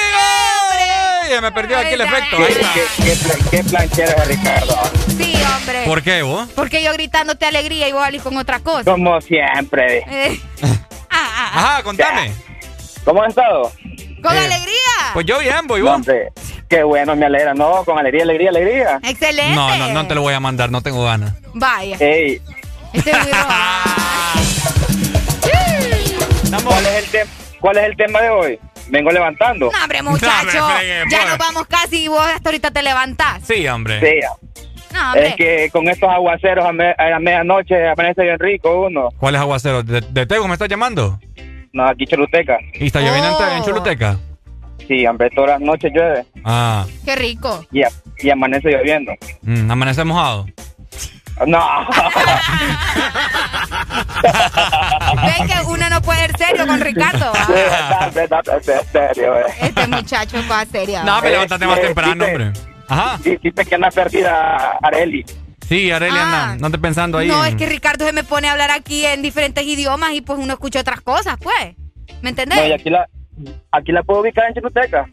¡Ey, se me perdió aquí el efecto. ¿Qué, qué, qué, qué planchero es Ricardo? Sí, hombre. ¿Por qué vos? Porque yo gritándote alegría y vos salís con otra cosa. Como siempre. Eh, Ajá, contame. ¿Cómo has estado? ¡Con Eh, alegría! Pues yo bien, voy vos. hombre, qué bueno, me alegra. No, con alegría, alegría, alegría. ¡Excelente! No, no, no te lo voy a mandar, no tengo ganas. Vaya. Ey, Este es muy ¿cuál es, el ¿cuál es el tema de hoy? Vengo levantando. No, hombre, muchacho. No, hombre, fregué, ya pues. nos vamos casi y vos hasta ahorita te levantás. Sí, hombre. Sí, No, hombre. es que con estos aguaceros a, me- a la medianoche amanece bien rico uno. ¿Cuál es aguacero? ¿De, de Tego me estás llamando? No, aquí Choluteca. ¿Y está lloviendo en- Oh. en Choluteca? Sí, hombre, todas las noches llueve Ah, Qué rico. y, a- y amanece lloviendo. mm, amanece mojado. No. Ven que uno no puede ser serio con Ricardo. ¿va? Sí, en serio, eh. Este muchacho es más serio. No, me Eh, levántate más eh, temprano, dice- hombre. Ajá. Sí, dice que anda perdida Areli. Sí, Arelia, Ah. anda, no estés pensando ahí. No, en- es que Ricardo se me pone a hablar aquí en diferentes idiomas y pues uno escucha otras cosas, pues. ¿Me entendés? No, y aquí la, aquí la puedo ubicar en Choluteca.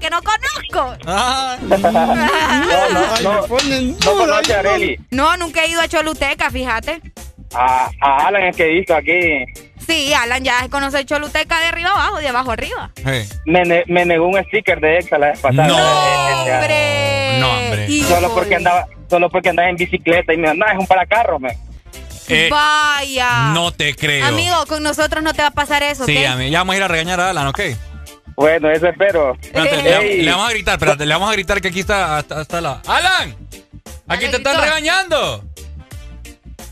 Que no conozco. No, no, no, no conoce a Areli. No, nunca he ido a Choluteca, fíjate. A, a Alan es que he visto aquí. Sí, Alan ya conoce Choluteca de arriba abajo, de abajo arriba. Me, ne- me negó un sticker de Exa la vez pasada. No. ¡Hombre! No, hombre. Solo porque andaba, solo porque andaba en bicicleta y me dijo, no, es un paracarro, me. Eh, Vaya. no te creo. Amigo, con nosotros no te va a pasar eso, Sí, a mí, ya vamos a ir a regañar a Alan, ¿ok? Bueno, eso espero. Espérate, le, vamos a gritar, espérate, le vamos a gritar que aquí está hasta, hasta la. ¡Alan! Aquí te están gritó. regañando.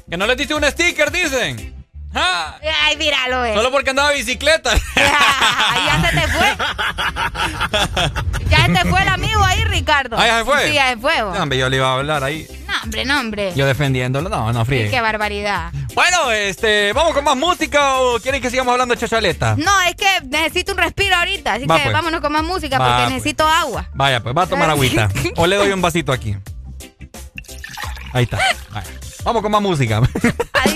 Que no les diste un sticker, dicen. Ay, míralo, eh. Solo porque andaba bicicleta. ya se te fue. Ya se te fue el amigo ahí, Ricardo. Ah, ya se fue. Sí, ya se fue. No, hombre, yo le iba a hablar ahí. No, hombre, no, hombre. Yo defendiéndolo. No, no, fríe. Qué barbaridad. Bueno, este, ¿vamos con más música o quieren que sigamos hablando de chachaleta? No, es que necesito un respiro ahorita, así Va, que pues. vámonos con más música Va, porque pues. necesito agua. Vaya, pues va a tomar agüita. O le doy un vasito aquí. Ahí está. Vaya. Vamos con más música. Adiós,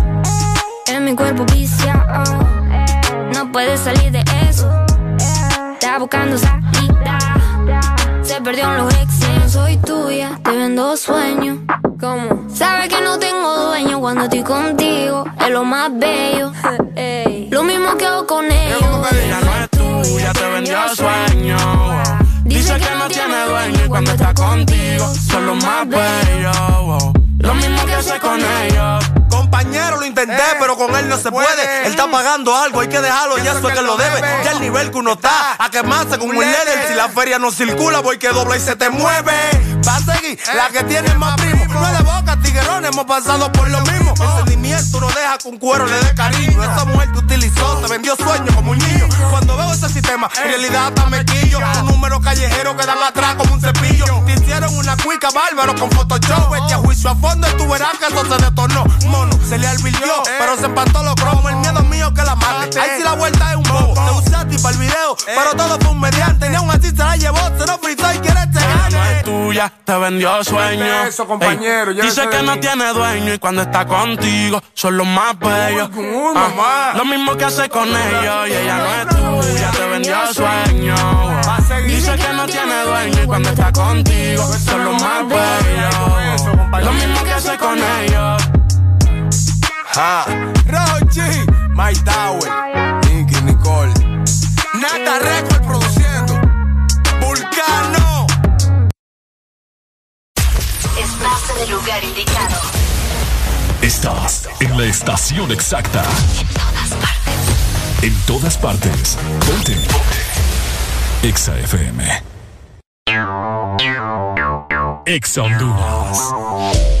Mi cuerpo viciado. No puedes salir de eso. Está buscando salida. Se perdió en los exes. No soy tuya, te vendo sueños. ¿Cómo? Sabes que no tengo dueño cuando estoy contigo. Es lo más bello. Lo mismo que hago con ellos. Ella no es tuya, te vendió sueño. Dice que no tiene dueño y cuando está contigo son los más bellos. wow. Lo mismo que hace con ellos. Compañero, lo intenté, pero con él no se puede. Él está pagando algo, hay que dejarlo, ya eso es que lo debe. Ya el nivel que uno está, a quemarse con un líder. Si la feria no circula, voy que dobla y se te mueve. Va a seguir la que tiene más primo. No es de boca, tiguerón, hemos pasado por lo mismo. El sentimiento no deja un cuero le dé cariño. Esa mujer te utilizó, te vendió sueños como un niño. Cuando veo ese sistema, en realidad hasta me quillo. Un número callejero que dan atrás como un cepillo. Te hicieron una cuica bárbaro con Photoshop. Este a juicio a fondo y tú verás que eso se detonó. Se le advirtió, pero se empató los cromos. El miedo mío que la mate. Ahí sí la vuelta es un bobo. Te usé a ti para el video, pero todo fue un mediante. Ni aún así se la llevó, se lo fritó y quiere este No es tuya, te vendió sueño. Eso, compañero, ya dice que no tiene dueño y cuando está contigo son los más bellos. Lo mismo que hace con ellos y ella no es tuya, te vendió sueño. Dice que no tiene dueño y cuando está contigo son los más bellos. Lo mismo que hace con ellos. Ja, Rochi, My Tower, Nicky Nicole, Nata Record produciendo, Vulcano. Estás en el lugar indicado. Estás en la estación exacta. En todas partes. En todas partes. Ponte. Exa FM. Exa Honduras.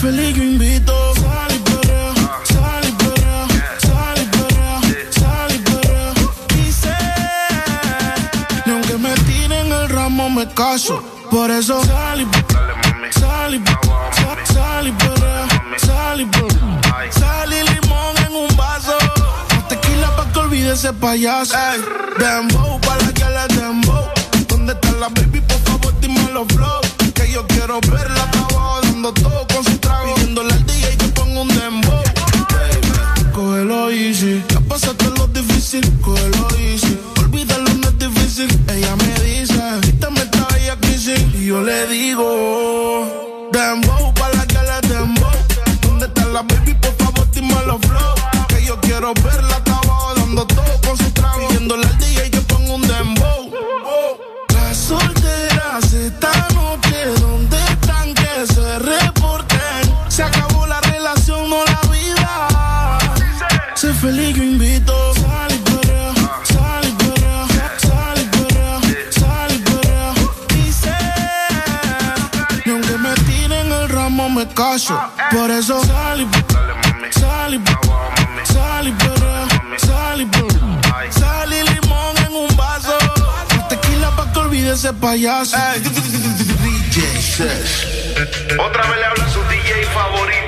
Feliz, yo invito. Sal y perrea, sal y perrea, sal y perrea, sal y perrea. Dice, ni aunque me tiren el ramo me caso. Por eso sal y sal y sal- y perrea, sal y perrea. Sal y limón en un vaso. Tequila pa' que olvide ese payaso. Ey, dembow, pa' la que le dembow. ¿Dónde está la baby? Por favor, dime los flow. Que yo quiero verla abajo dando todo con su Pidiéndole al DJ que ponga un dembow. Cógelo easy. Ya pasaste lo difícil, cógelo easy. Olvídalo, no es difícil. Ella me dice, quítame esta bella crisis. Y yo le digo, dembow, pa' la que le dembow. ¿Dónde está la baby? Por favor, dime los flow. Que yo quiero verla abajo dando todo con su trago. Pidiéndole al DJ que ponga un dembow. Feliz, yo invito. Sal y perrea, sal y perrea, sal y perrea, sal y perrea. Dice, ni aunque me tiren el ramo me caso. Por eso sal y sal y sal y perrea, sal y perrea. Sal y limón en un vaso. Tequila pa' que olvide ese payaso. Otra vez le habla su DJ favorito,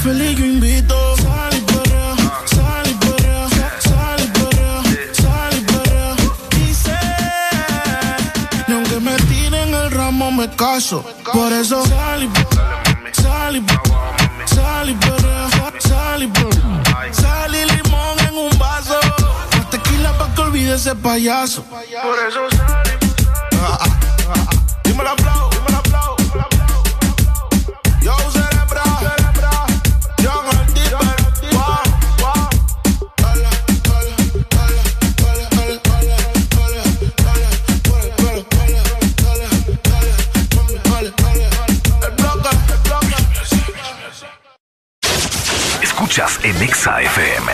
Feliz, yo invito. Sal y perrea, sal y perrea, sal y perrea, sal y perrea. Dice, ni aunque me tiren el ramo me caso. Por eso sal y sal y sal y perrea, sal y perrea. Sal y limón en un vaso. Más tequila pa' que olvide ese payaso. Por eso sal y Dime la Escuchas en Exa FM.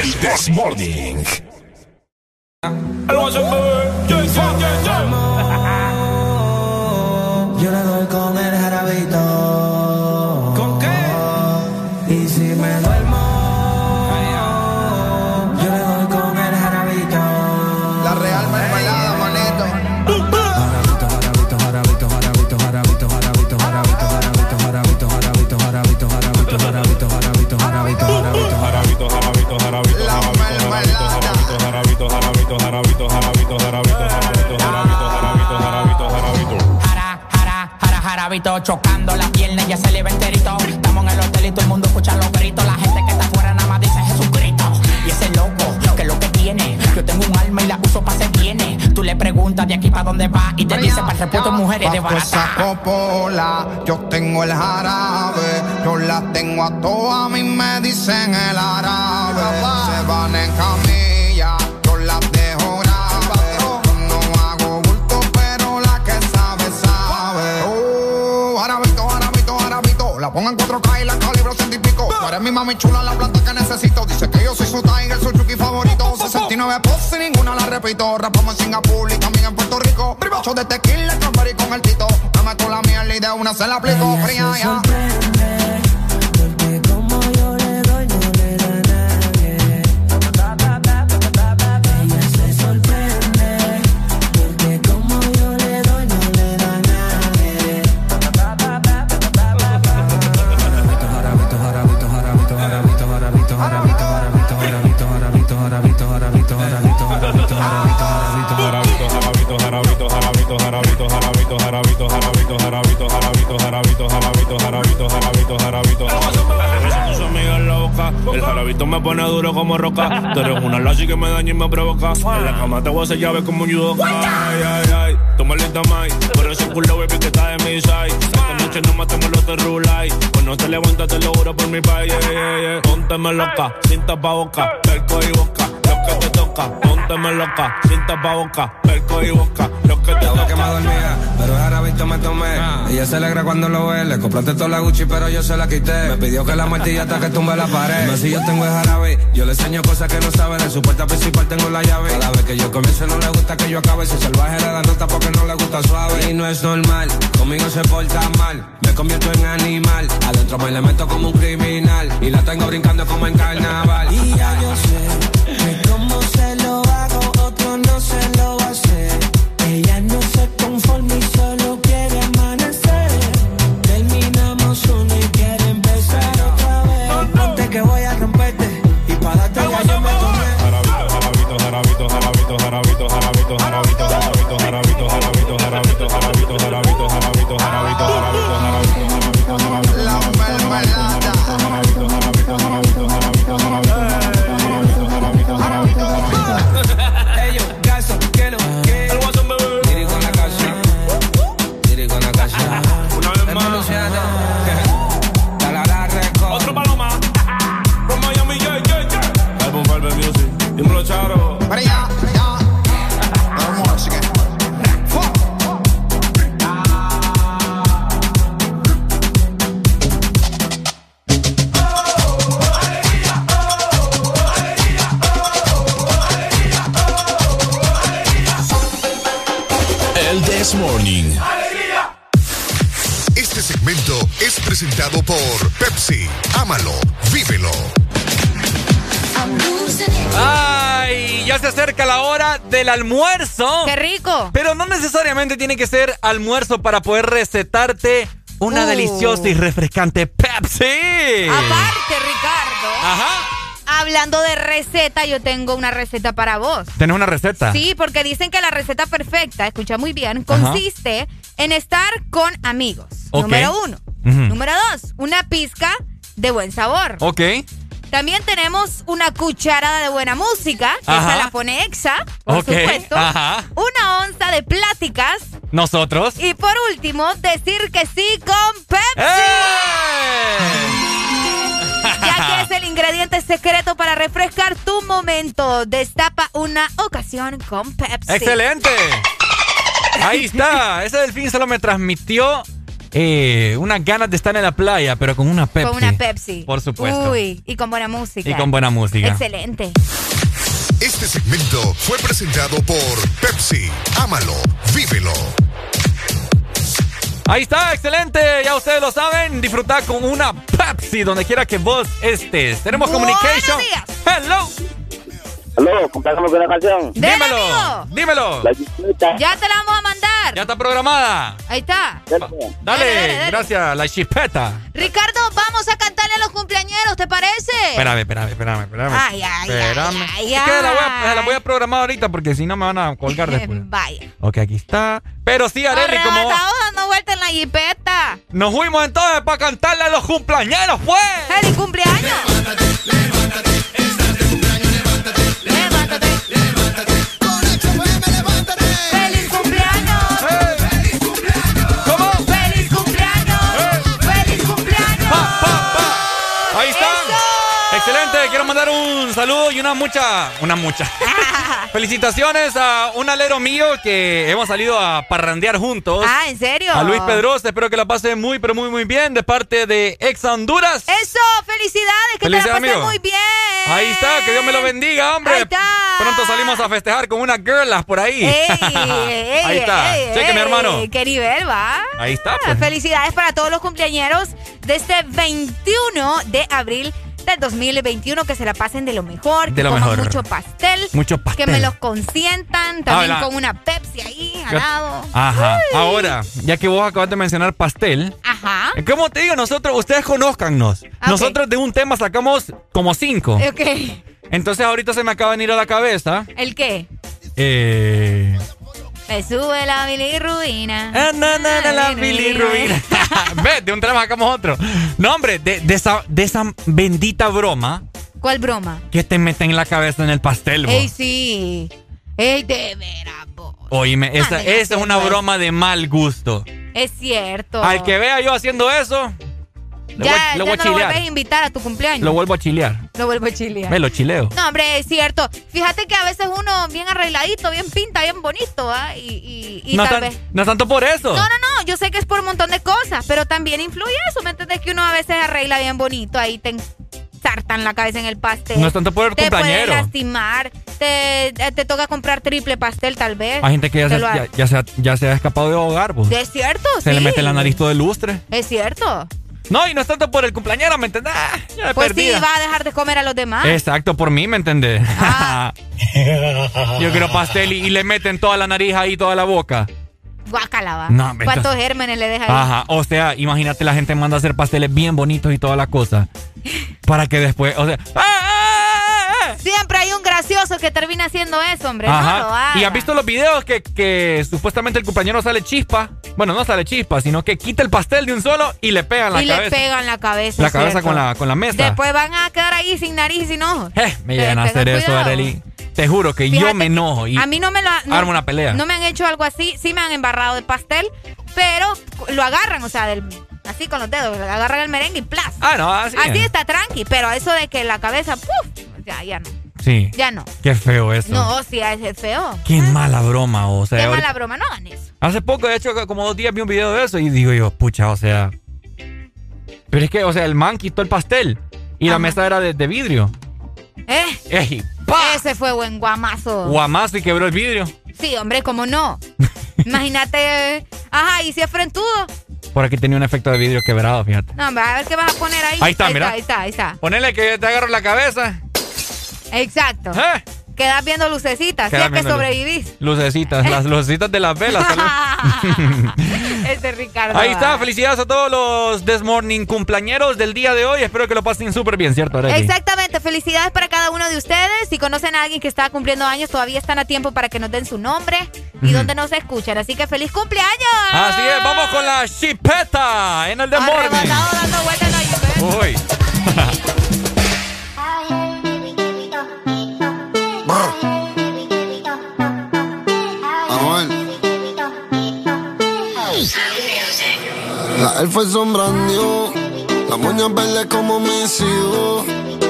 El This Morning. Yo le doy con chocando la pierna, ya se le ve enterito. Estamos en el hotel y todo el mundo escucha los gritos. La gente que está afuera nada más dice Jesucristo. Y ese loco, que es lo que tiene. Yo tengo un alma y la uso para hacer viene. Tú le preguntas de aquí para dónde va y te dice para el repuesto mujeres de Bajo esa barata. copola, yo tengo el jarabe, yo las tengo a todas, a mí me dicen el árabe. Se van en camilla, en 4K y la calibro ciento y pico. Tú eres mi mami chula, la planta que necesito. Dice que yo soy su tiger, su chuki favorito. 69 poses y ninguna la repito. Rapamos en Singapur y también en Puerto Rico. Privacho de tequila, strawberry con el tito. Me meto la mierda y de una se la aplico. Fría ya. Tus amigas en la boca, el jarabito me pone duro como roca. Tú eres una lazi que me daña y me provoca. En la cama te voy a hacer llave como un judoka. Ay, ay, ay, toma lenta mai. Por ese culo, baby, que está de mi side. Esta noche no matemos los de rulay. Cuando te levantas, te lo juro por mi país. Yeah, yeah, yeah. Pónteme loca, sin tapa boca, perco y boca. Te toca, pónteme loca, sin tapa boca, perco y boca. Lo que te Estaba que me toca. dormía, pero el jarabito me tomé. Ella se alegra cuando lo ve, le compraste toda la Gucci, pero yo se la quité. Me pidió que la martilla hasta que tumbe la pared. Más si yo tengo el jarabe, yo le enseño cosas que no sabe. De su puerta principal tengo la llave. Cada vez que yo comienzo no le gusta que yo acabe. Si salvaje le da nota porque no le gusta suave. Y no es normal, conmigo se porta mal. Me convierto en animal, adentro me le meto como un criminal. Y la tengo brincando como en carnaval. Y ya yo sé Ella no se conforma y solo presentado por Pepsi. Ámalo, vívelo. Ay, ya se acerca la hora del almuerzo. ¡Qué rico! Pero no necesariamente tiene que ser almuerzo para poder recetarte una Uh. deliciosa y refrescante Pepsi. Aparte, Ricardo. Ajá. Hablando de receta, yo tengo una receta para vos. ¿Tenés una receta? Sí, porque dicen que la receta perfecta, escucha muy bien, Ajá. En estar con amigos. Número uno. Número dos, una pizca de buen sabor. Ok. También tenemos una cucharada de buena música, que Ajá. esa la pone Exa, por supuesto. ajá. Una onza de pláticas. Nosotros. Y por último, decir que sí con Pepsi. Ya que es el ingrediente secreto para refrescar tu momento. Destapa una ocasión con Pepsi. ¡Excelente! Ahí está. Ese delfín solo me transmitió eh, unas ganas de estar en la playa, pero con una Pepsi. Con una Pepsi. Por supuesto. Uy, y con buena música. Y con buena música. Excelente. Este segmento fue presentado por Pepsi. Ámalo, vívelo. Ahí está, excelente. Ya ustedes lo saben. Disfrutar con una Pepsi donde quiera que vos estés. Tenemos Buenos communication. días. Hello. Aló, con una canción. Dímelo. Dímelo. Ya te la vamos a mandar. Ya está programada. Ahí está. Dale, dale, dale. gracias, la chipeta. Ricardo, vamos a cantarle a los cumpleañeros, ¿te parece? Espérame, espérame, espérame, espérame. Ay, ay, espérame. ay, ay, Es que la voy, a, ay. la voy a programar ahorita porque si no me van a colgar después. Vaya. Ok, aquí está. Pero sí, Areli, como Estamos dando vuelta en la jipeta. nos fuimos entonces para cantarle a los cumpleañeros, pues. ¡Feliz cumpleaños! ¡Feliz saludo y una mucha, una mucha. Felicitaciones a un alero mío que hemos salido a parrandear juntos. Ah, ¿en serio? A Luis Pedrosa, espero que la pase muy, pero muy, muy bien de parte de Ex Honduras. ¡Eso! ¡Felicidades! ¡Que te Felicidades, la pases amigo. muy bien! Ahí está, que Dios me lo bendiga, hombre. Ahí está. Pronto salimos a festejar con unas girlas por ahí. ¡Ey! ey, Ahí está. Cheque, mi hermano. ¡Qué nivel, va! Ahí está, pues. Felicidades para todos los cumpleañeros de este 21 de abril del 2021. Que se la pasen de lo mejor. De que lo coman mejor. mucho pastel. Mucho pastel. Que me los consientan. También Habla. con una Pepsi ahí al lado. Ajá. Uy. Ahora, ya que vos acabas de mencionar pastel, Ajá. ¿cómo te digo? Nosotros, ustedes conózcannos. Nosotros de un tema sacamos como cinco. Ok. Entonces ahorita se me acaba de venir a la cabeza. ¿El qué? Eh. Me sube la bilirrubina. Ah, na, na, na, la bilirrubina. Ve, de un tema sacamos otro. No, hombre, de, de esa, de esa bendita broma ¿Cuál broma? que te meten en la cabeza en el pastel, vos. Ey, sí. Ey, de veras, vos. Oíme, esa, esa es una broma de mal gusto. Es cierto. Al que vea yo haciendo eso, ya, voy, ya voy a no lo vuelves a chilear. invitar a tu cumpleaños. Lo vuelvo a chilear. Lo vuelvo a chilear. Me lo chileo. No, hombre, es cierto. Fíjate que a veces uno bien arregladito, bien pinta, bien bonito, ¿ah? Y, y, y no, tal tan- vez... no tanto por eso. No, no, no, yo sé que es por un montón de cosas, pero también influye eso, ¿me entiendes? Que uno a veces arregla bien bonito, ahí te ensartan la cabeza en el pastel. No es tanto por el te puede cumpleañero. lastimar, te, te toca comprar triple pastel tal vez. Hay gente que ya Te se, lo ha- ya, ya se, ha- ya se ha escapado de hogar, pues. Es cierto, Se le mete la nariz todo el lustre. Es cierto. No, y no es tanto por el cumpleañero, ¿me entendés? Ah, ya Pues sí, va a dejar de comer a los demás. Exacto, por mí, ¿me entendés? Ah. Yo quiero pastel y, y le meten toda la nariz ahí, toda la boca. Guácala, va. No, ¿Cuántos entonces- gérmenes le deja ahí? Ajá, o sea, imagínate la gente manda a hacer pasteles bien bonitos y toda la cosa. Para que después, o sea, ¡ah! Siempre hay un gracioso que termina haciendo eso, hombre. No lo Ajá. haga. ¿Y has visto los videos que, que supuestamente el compañero sale chispa? Bueno, no sale chispa, sino que quita el pastel de un solo y le pega en la y cabeza. le pegan la cabeza. la cabeza cierto. con la, con la mesa. Después van a quedar ahí sin nariz y sin ojos. Eh, me llegan a hacer eso, cuidado. Areli. Te juro que Fíjate yo me enojo y A mí no me lo no- armo una pelea. No me han hecho algo así. Sí me han embarrado de pastel, pero lo agarran, o sea, del, así con los dedos. Agarran el merengue y plas. Ah, no, así. Así es. está tranqui, pero eso de que la cabeza, ¡puf! Ya, ya no. Sí. Ya no. Qué feo eso. No, sí, es feo. Qué mala broma, o sea. Qué ahorita- mala broma, no hagan eso. Hace poco, de hecho, como dos días vi un video de eso y digo yo, pucha, o sea. Pero es que, o sea, el man quitó el pastel y la mesa era de, de vidrio. ¿Eh? Ey, Ese fue buen guamazo. guamazo y quebró el vidrio. Sí, hombre, ¿cómo no? Imagínate. Ajá, ¿y si es frentudo? Por aquí tenía un efecto de vidrio quebrado, fíjate. No, a ver qué vas a poner ahí. Ahí está, mira. ahí está, ahí está. Ponele que te agarro la cabeza. Exacto. ¿Eh? Quedas viendo lucecitas, si es que sobrevivís. Lucecitas, las lucecitas de las velas. este Ricardo. Ahí está, felicidades a todos los Desmorning cumpleañeros del día de hoy. Espero que lo pasen súper bien, ¿cierto, Arely? Exactamente, felicidades para cada uno de ustedes. Si conocen a alguien que está cumpliendo años, todavía están a tiempo para que nos den su nombre y donde nos escuchan. Así que feliz cumpleaños. Así es, vamos con la chipeta en el Desmorning. Uy. La elfa es sombra la moña verde como hijos.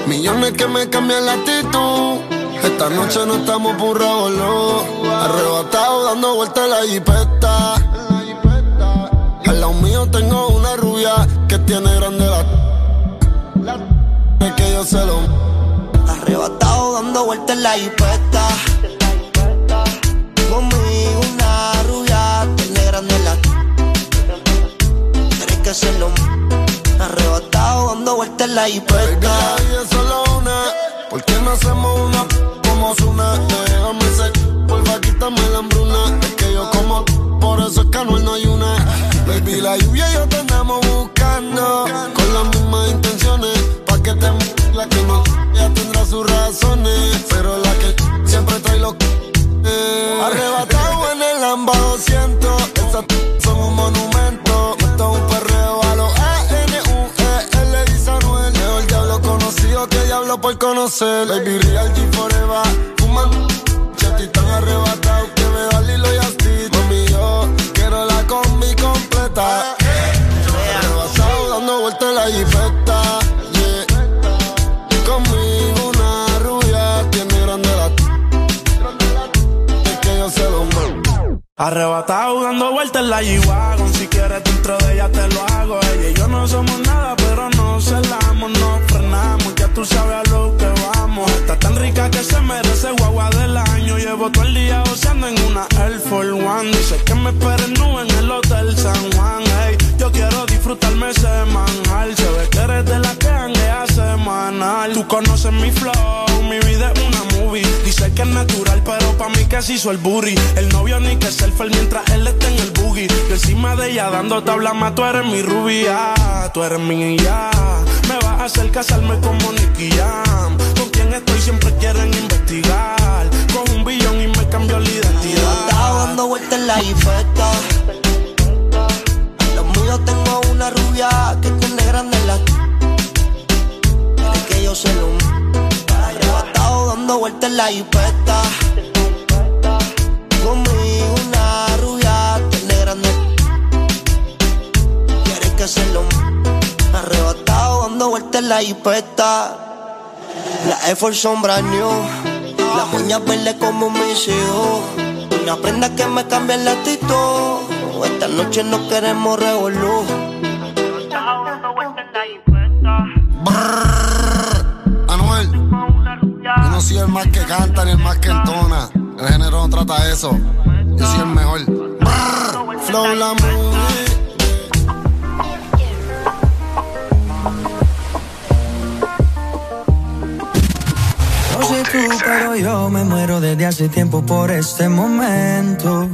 Millones que me cambian la actitud. Esta noche no estamos por Arrebatado dando vueltas en la jipeta. Al lado mío tengo una rubia que tiene grande la. Es que yo se lo. Dando vueltas en la jipeta. Conmigo una rubia tiene grande la que hacerlo. Arrebatado dando vueltas en la es solo una. ¿Por qué no hacemos una como una? Déjame ser, porfa, quítame la hambruna. Es que yo como, por eso es que no hay una. Baby, la lluvia y yo te andamos buscando. Con las mismas intenciones. Que no, ya tendrá sus razones. Pero la que siempre trae los. Eh. Arrebatado en el Lamba 200. Esas son un monumento. Esto es un que diablo por conocer. Baby, real G forever. Fuman, ti tan arrebatado Arrebatado dando vueltas en la G-Wagon. Si quieres dentro de ella te lo hago. Ella y yo no somos nada pero no celamos No frenamos, ya tú sabes a lo que vamos. Está tan rica que se merece guagua del año. Llevo todo el día goceando en una Air Force One. Dice que me esperen nube en el Hotel San Juan. Hey, Yo quiero disfrutarme semanal Se ve que eres de la que hanguea semanal. Tú conoces mi flow, mi vida es una que es natural pero pa' mí que se hizo el booty El novio ni que se mientras él está en el boogie. Yo encima de ella dando tabla más, tú eres mi rubia, tú eres mi ya. Me vas a hacer casarme como Nicky Jam. Con quien estoy siempre quieren investigar. Con un billón y me cambió la identidad. Estaba dando vueltas en la infesta. Los míos tengo una rubia que tiene grande la. Es que yo se lo. Dando vueltas en la infesta. hacerlo. Arrebatado dando vueltas en la hipeta. La Force sombra new. Las uñas verdes como mis hijos. Una prenda que me cambia el actitud. Esta noche no queremos revolú. No soy el más que canta ni el más que entona. El género no trata eso. Yo soy el mejor. Flow la movie. sé tú, pero yo me muero desde hace tiempo por este momento.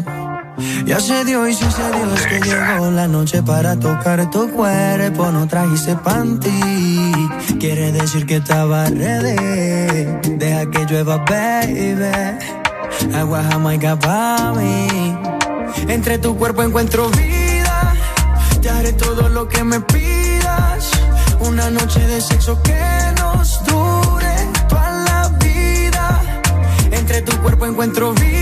Ya se dio y sucedió es que llegó la noche para tocar tu cuerpo. No trajiste panty, quiere decir que estaba ready. Deja que llueva, baby. Agua jamaica para mí. Entre tu cuerpo encuentro vida. Te haré todo lo que me pidas. Una noche de sexo que nos dure entre tu cuerpo encuentro vida.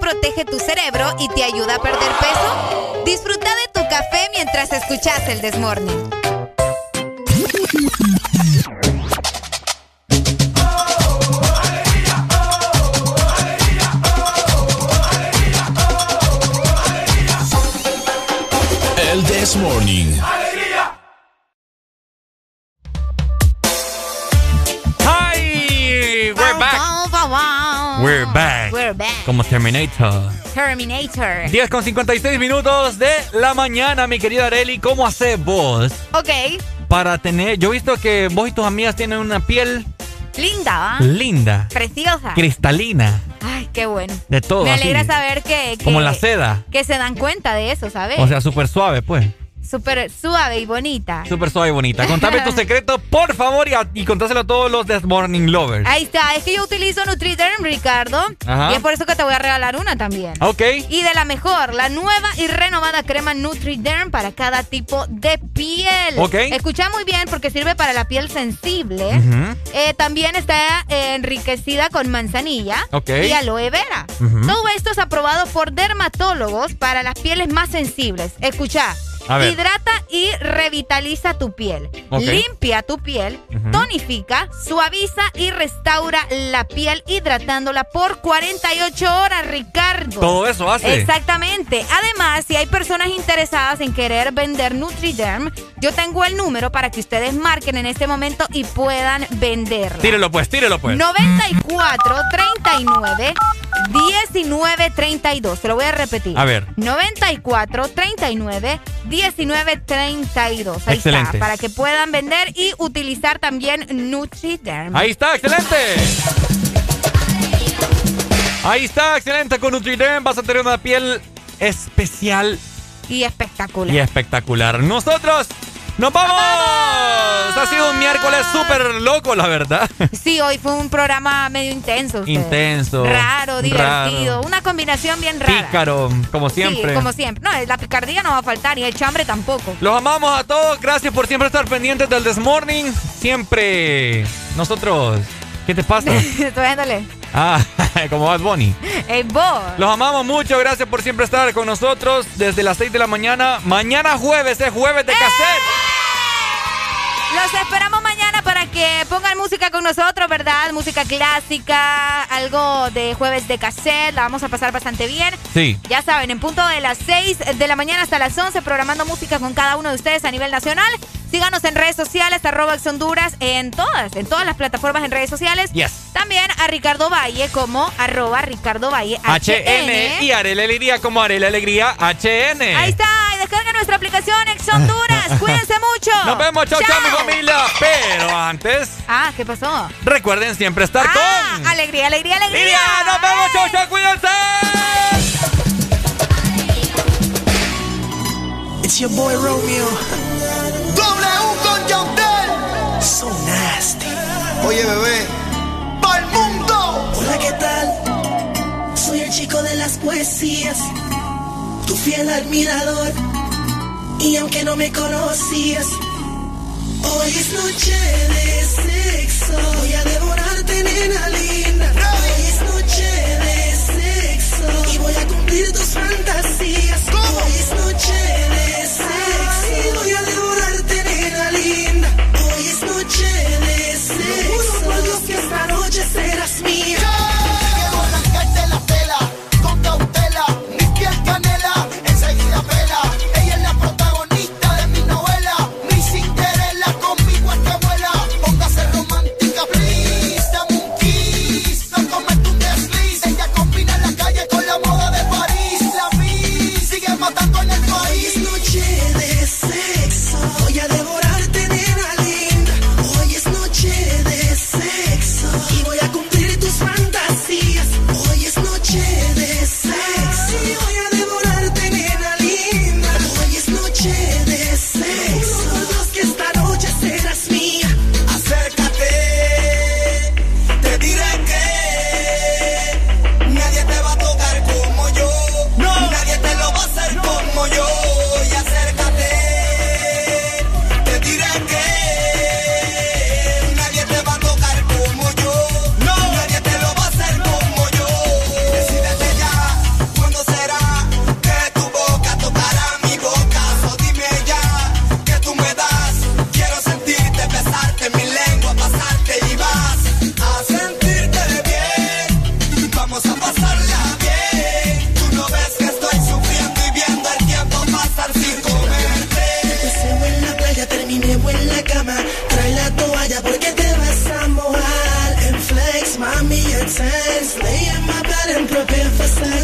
protege tu cerebro y te ayuda a perder peso? Disfruta de tu café mientras escuchas el Desmorning. El This We're back. We're back. Como Terminator. Terminator. 10 con 56 minutos de la mañana, mi querida Areli. ¿Cómo haces vos Ok, para tener... Yo he visto que vos y tus amigas tienen una piel linda, ¿va? linda, Preciosa. cristalina, Ay, qué bueno. de todo Me así. alegra saber que, que- Como la seda. Que se dan cuenta de eso, ¿sabes? O sea, súper suave, pues. Súper suave y bonita. Súper suave y bonita. Contame tu secreto, por favor, y, a- y contáselo a todos los This Morning Lovers. Ahí está, es que yo utilizo Nutriderm, Ricardo. Ajá. Y es por eso que te voy a regalar una también. Ok. Y de la mejor, la nueva y renovada crema Nutriderm para cada tipo de piel. Ok. Escucha muy bien porque sirve para la piel sensible. Eh, también está eh, enriquecida con manzanilla Ok. y aloe vera. Ujú. Todo esto es aprobado por dermatólogos para las pieles más sensibles. Escucha. A ver. Hidrata y revitaliza tu piel. Limpia tu piel, tonifica, suaviza y restaura la piel hidratándola por 48 horas, Ricardo. Todo eso hace. Exactamente. Además, si hay personas interesadas en querer vender Nutriderm, yo tengo el número para que ustedes marquen en este momento y puedan venderla. Tírelo, pues, tírelo, pues. 94 39 19 32. Se lo voy a repetir. A ver. 94 39 19 32. Ahí Excelente. está. Para que puedan vender y utilizar también Nutriderm. Ahí está, excelente. Ahí está, excelente. Con Nutriderm vas a tener una piel especial Y espectacular. y espectacular. Nosotros nos vamos. Ha sido un miércoles súper loco, la verdad. Sí, hoy fue un programa medio intenso. usted. Intenso. Raro, divertido. raro, Una combinación bien rara. Pícaro, como siempre. Sí, como siempre. No, la picardía no va a faltar y el chambre tampoco. Los amamos a todos. Gracias por siempre estar pendientes del This Morning. Siempre nosotros. ¿Qué te pasa? Estoy dándole. Ah, como Bad Bunny. Ey, vos. Los amamos mucho. Gracias por siempre estar con nosotros desde las 6 de la mañana. Mañana jueves es jueves de cassette. Los esperamos mañana para que pongan música con nosotros, ¿verdad? Música clásica, algo de jueves de cassette, la vamos a pasar bastante bien. Sí. Ya saben, en punto de las 6 de la mañana hasta las 11, programando música con cada uno de ustedes a nivel nacional. Síganos en redes sociales, arroba Ex Honduras, en todas, en todas las plataformas en redes sociales. Yes. También a Ricardo Valle como arroba Ricardo Valle HN y Arela Alegría como Arela Alegría HN. Ahí está, y descarga nuestra aplicación Ex Honduras. Cuídense mucho. Nos vemos, chao, chao, mi familia. Pero antes, Ah, ¿qué pasó? recuerden siempre estar Ah, con. alegría, alegría, alegría. Lidia, nos vemos, chao, chao, cuídense. It's your boy Romeo. W con Yandel. So nasty. Oye, bebé. ¡Pa'l mundo! Hola, ¿qué tal? Soy el chico de las poesías. Tu fiel admirador. Y aunque no me conocías, hoy es noche de sexo. Voy a devorarte, nena linda. Hoy es noche de sexo. Y voy a cumplir tus fantasías. Hoy es noche de for